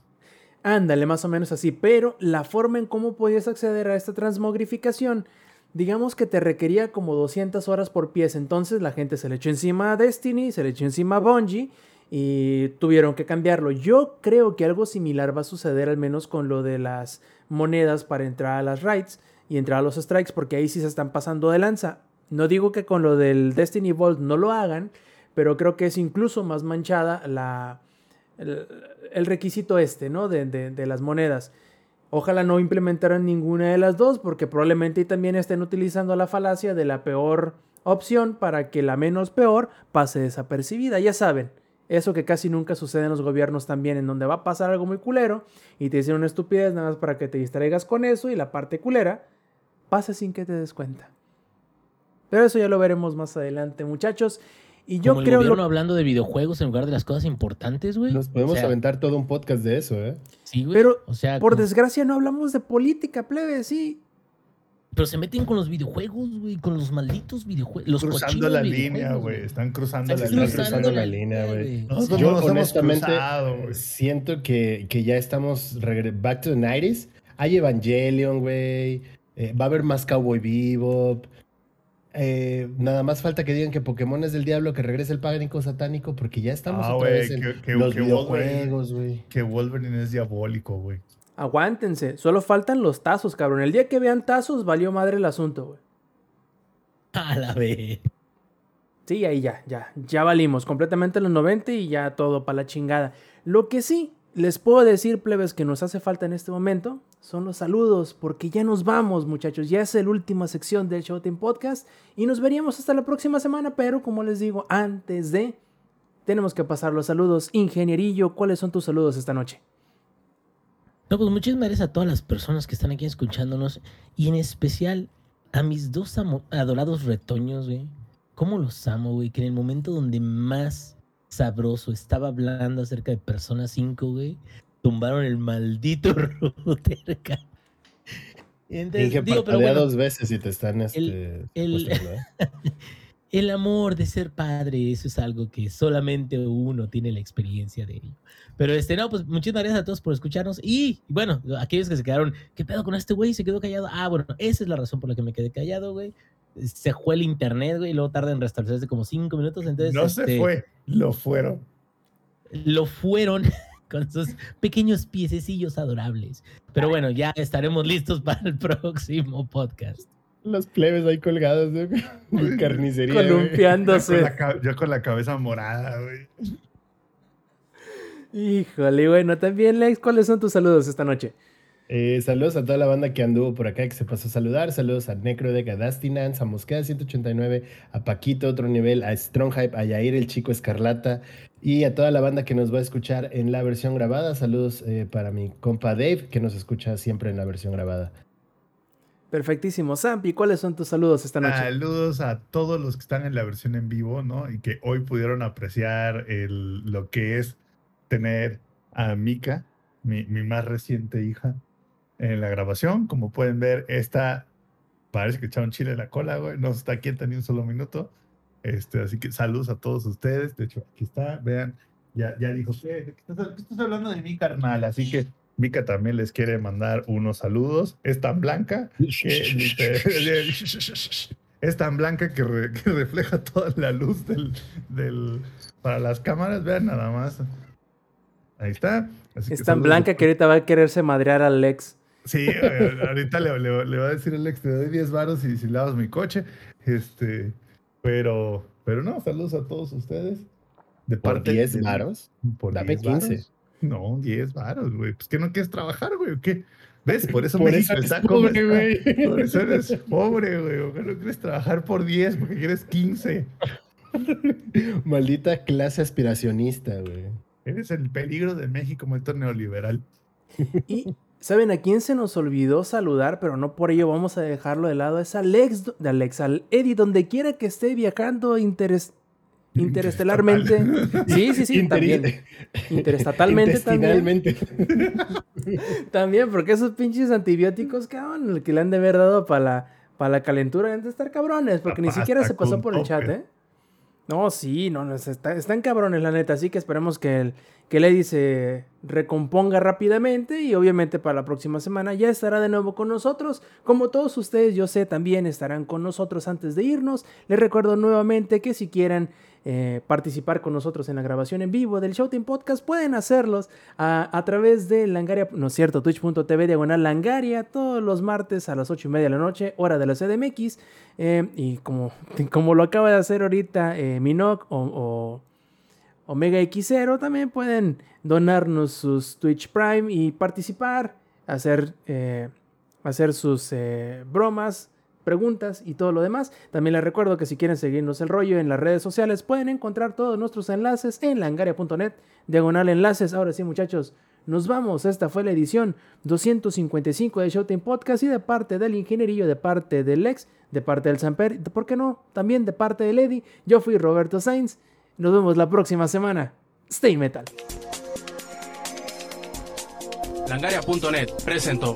Ándale, más o menos así. Pero la forma en cómo podías acceder a esta transmogrificación, digamos que te requería como 200 horas por pieza. Entonces la gente se le echó encima a Destiny, se le echó encima a Bungie y tuvieron que cambiarlo. Yo creo que algo similar va a suceder al menos con lo de las monedas para entrar a las raids y entrar a los strikes, porque ahí sí se están pasando de lanza No digo que con lo del Destiny Vault no lo hagan, pero creo que es incluso más manchada la, el, requisito este, ¿no? De, de, de, las monedas. Ojalá no implementaran ninguna de las dos, porque probablemente también estén utilizando la falacia de la peor opción para que la menos peor pase desapercibida. Ya saben, eso que casi nunca sucede en los gobiernos también, en donde va a pasar algo muy culero y te dicen una estupidez nada más para que te distraigas con eso y la parte culera pasa sin que te des cuenta. Pero eso ya lo veremos más adelante, muchachos. Y yo Como el creo gobierno lo... hablando de videojuegos en lugar de las cosas importantes, güey. Nos podemos O sea, aventar todo un podcast de eso, ¿eh? Sí, güey. Pero, o sea, por como- desgracia no hablamos de política, plebe, sí. pero se meten con los videojuegos, güey, con los malditos videojuegos. Los cruzando cochinos la videojuegos, línea, güey. Están cruzando Están la Están línea. cruzando la línea, güey. Nosotros Yo nos honestamente cruzado, siento que, que ya estamos back to the 90s. Hay Evangelion, güey. Eh, va a haber más Cowboy Bebop. Eh, nada más falta que digan que Pokémon es del diablo, que regrese el pánico satánico, porque ya estamos Ah, otra güey, vez en que- que- los que videojuegos, güey. Que Wolverine es diabólico, güey. Aguántense, solo faltan los tazos, cabrón. El día que vean tazos, valió madre el asunto, güey. [LAUGHS] A la vez. Sí, ahí ya, ya, ya valimos completamente los 90 y ya todo para la chingada. Lo que sí les puedo decir, plebes, que nos hace falta en este momento son los saludos, porque ya nos vamos, muchachos. Ya es la última sección del Showtime Podcast y nos veríamos hasta la próxima semana, pero como les digo, antes de, tenemos que pasar los saludos. Ingenierillo, ¿cuáles son tus saludos esta noche? No, pues muchísimas gracias a todas las personas que están aquí escuchándonos y en especial a mis dos adorados retoños, güey. ¿Cómo los amo, güey? Que en el momento donde más sabroso estaba hablando acerca de Persona 5, güey, tumbaron el maldito [LAUGHS] router, Entonces, Inge, digo, pero bueno, dos veces y te están este, el- ¿eh? [LAUGHS] el amor de ser padre, eso es algo que solamente uno tiene la experiencia de ello. Pero este, no, pues muchísimas gracias a todos por escucharnos. Y bueno, aquellos que se quedaron, ¿qué pedo con este güey? Se quedó callado. Ah, bueno, esa es la razón por la que me quedé callado, güey. Se fue el internet, güey, y luego tarda en restablecerse como cinco minutos. Entonces, no este, se fue, lo fueron. lo fueron [LAUGHS] con sus pequeños piececillos adorables. Pero bueno, ya estaremos listos para el próximo podcast. Los plebes ahí colgados, ¿no? En carnicería. güey. Ya con, Columpiándose. ya con la cabeza morada, güey. Híjole, bueno, también, Lex, ¿cuáles son tus saludos esta noche? Eh, saludos a toda la banda que anduvo por acá, que se pasó a saludar. Saludos a Necrodec, a Dusty Nance, a Mosqueda 189, a Paquito, otro nivel, a Strong Hype, a Yair, el chico Escarlata, y a toda la banda que nos va a escuchar en la versión grabada. Saludos eh, para mi compa Dave, que nos escucha siempre en la versión grabada. Perfectísimo. Zampi, ¿cuáles son tus saludos esta noche? Saludos a todos los que están en la versión en vivo, ¿no? Y que hoy pudieron apreciar el, lo que es tener a Mika, mi, mi más reciente hija, en la grabación. Como pueden ver, esta parece que echaron chile en la cola, güey. No está quieta ni un solo minuto. Este, así que saludos a todos ustedes. De hecho, aquí está, vean, ya, ya dijo, ¿qué, ¿De qué estás, qué estás hablando de mi carnal? Así que Mika también les quiere mandar unos saludos. Es tan blanca que [LAUGHS] es tan blanca que, re- que refleja toda la luz del, del para las cámaras. Vean nada más. Ahí está. Así Es que tan blanca que ahorita va a quererse madrear al Lex. Sí, ahorita le, le- le va a decir Alex, te doy 10 varos y si lavas mi coche. Este, pero, pero no, saludos a todos ustedes. De Por parte 10 de- varos. Por Dame 10 15. varos. No, 10 varos, güey. Pues que no quieres trabajar, güey. ¿o ¿Qué? ¿Ves? Por eso Por México eso está como pobre, güey. Por eso eres pobre, güey. ¿o qué no quieres trabajar por 10 porque quieres 15. Maldita clase aspiracionista, güey. Eres el peligro de México, momento neoliberal. Y, ¿saben a quién se nos olvidó saludar? Pero no por ello vamos a dejarlo de lado. Es Alex, de Alex, al Eddie, donde quiera que esté viajando interes- interestelarmente. Sí, sí, sí, Interi- también. Interestatalmente también. [LAUGHS] También, porque esos pinches antibióticos, cabrón, el que le han de haber dado para la, para la calentura, deben de estar cabrones, porque ni siquiera se pasó por el chat. ¿eh? No, sí, no, no, está- están cabrones, la neta, así que esperemos que el, que Eddie se recomponga rápidamente y obviamente para la próxima semana ya estará de nuevo con nosotros. Como todos ustedes, yo sé, también estarán con nosotros antes de irnos. Les recuerdo nuevamente que si quieren eh, participar con nosotros en la grabación en vivo del Showtime Podcast, pueden hacerlos a, través de Langaria, no es cierto, twitch.tv diagonal Langaria, todos los martes a las 8 y media de la noche, hora de la CDMX. Eh, y como, [LAUGHS] como lo acaba de hacer ahorita eh, Minoc o, Omega X0, también pueden donarnos sus Twitch Prime y participar, hacer, hacer sus bromas preguntas y todo lo demás. También les recuerdo que si quieren seguirnos el rollo en las redes sociales, pueden encontrar todos nuestros enlaces en langaria.net, diagonal enlaces. Ahora sí, muchachos, nos vamos. Esta fue la edición 255 de Showtime Podcast y de parte del ingenierillo, de parte del ex, de parte del Samper, ¿por qué no? También de parte de Lady. Yo fui Roberto Sainz. Nos vemos la próxima semana. Stay metal. Langaria.net presentó.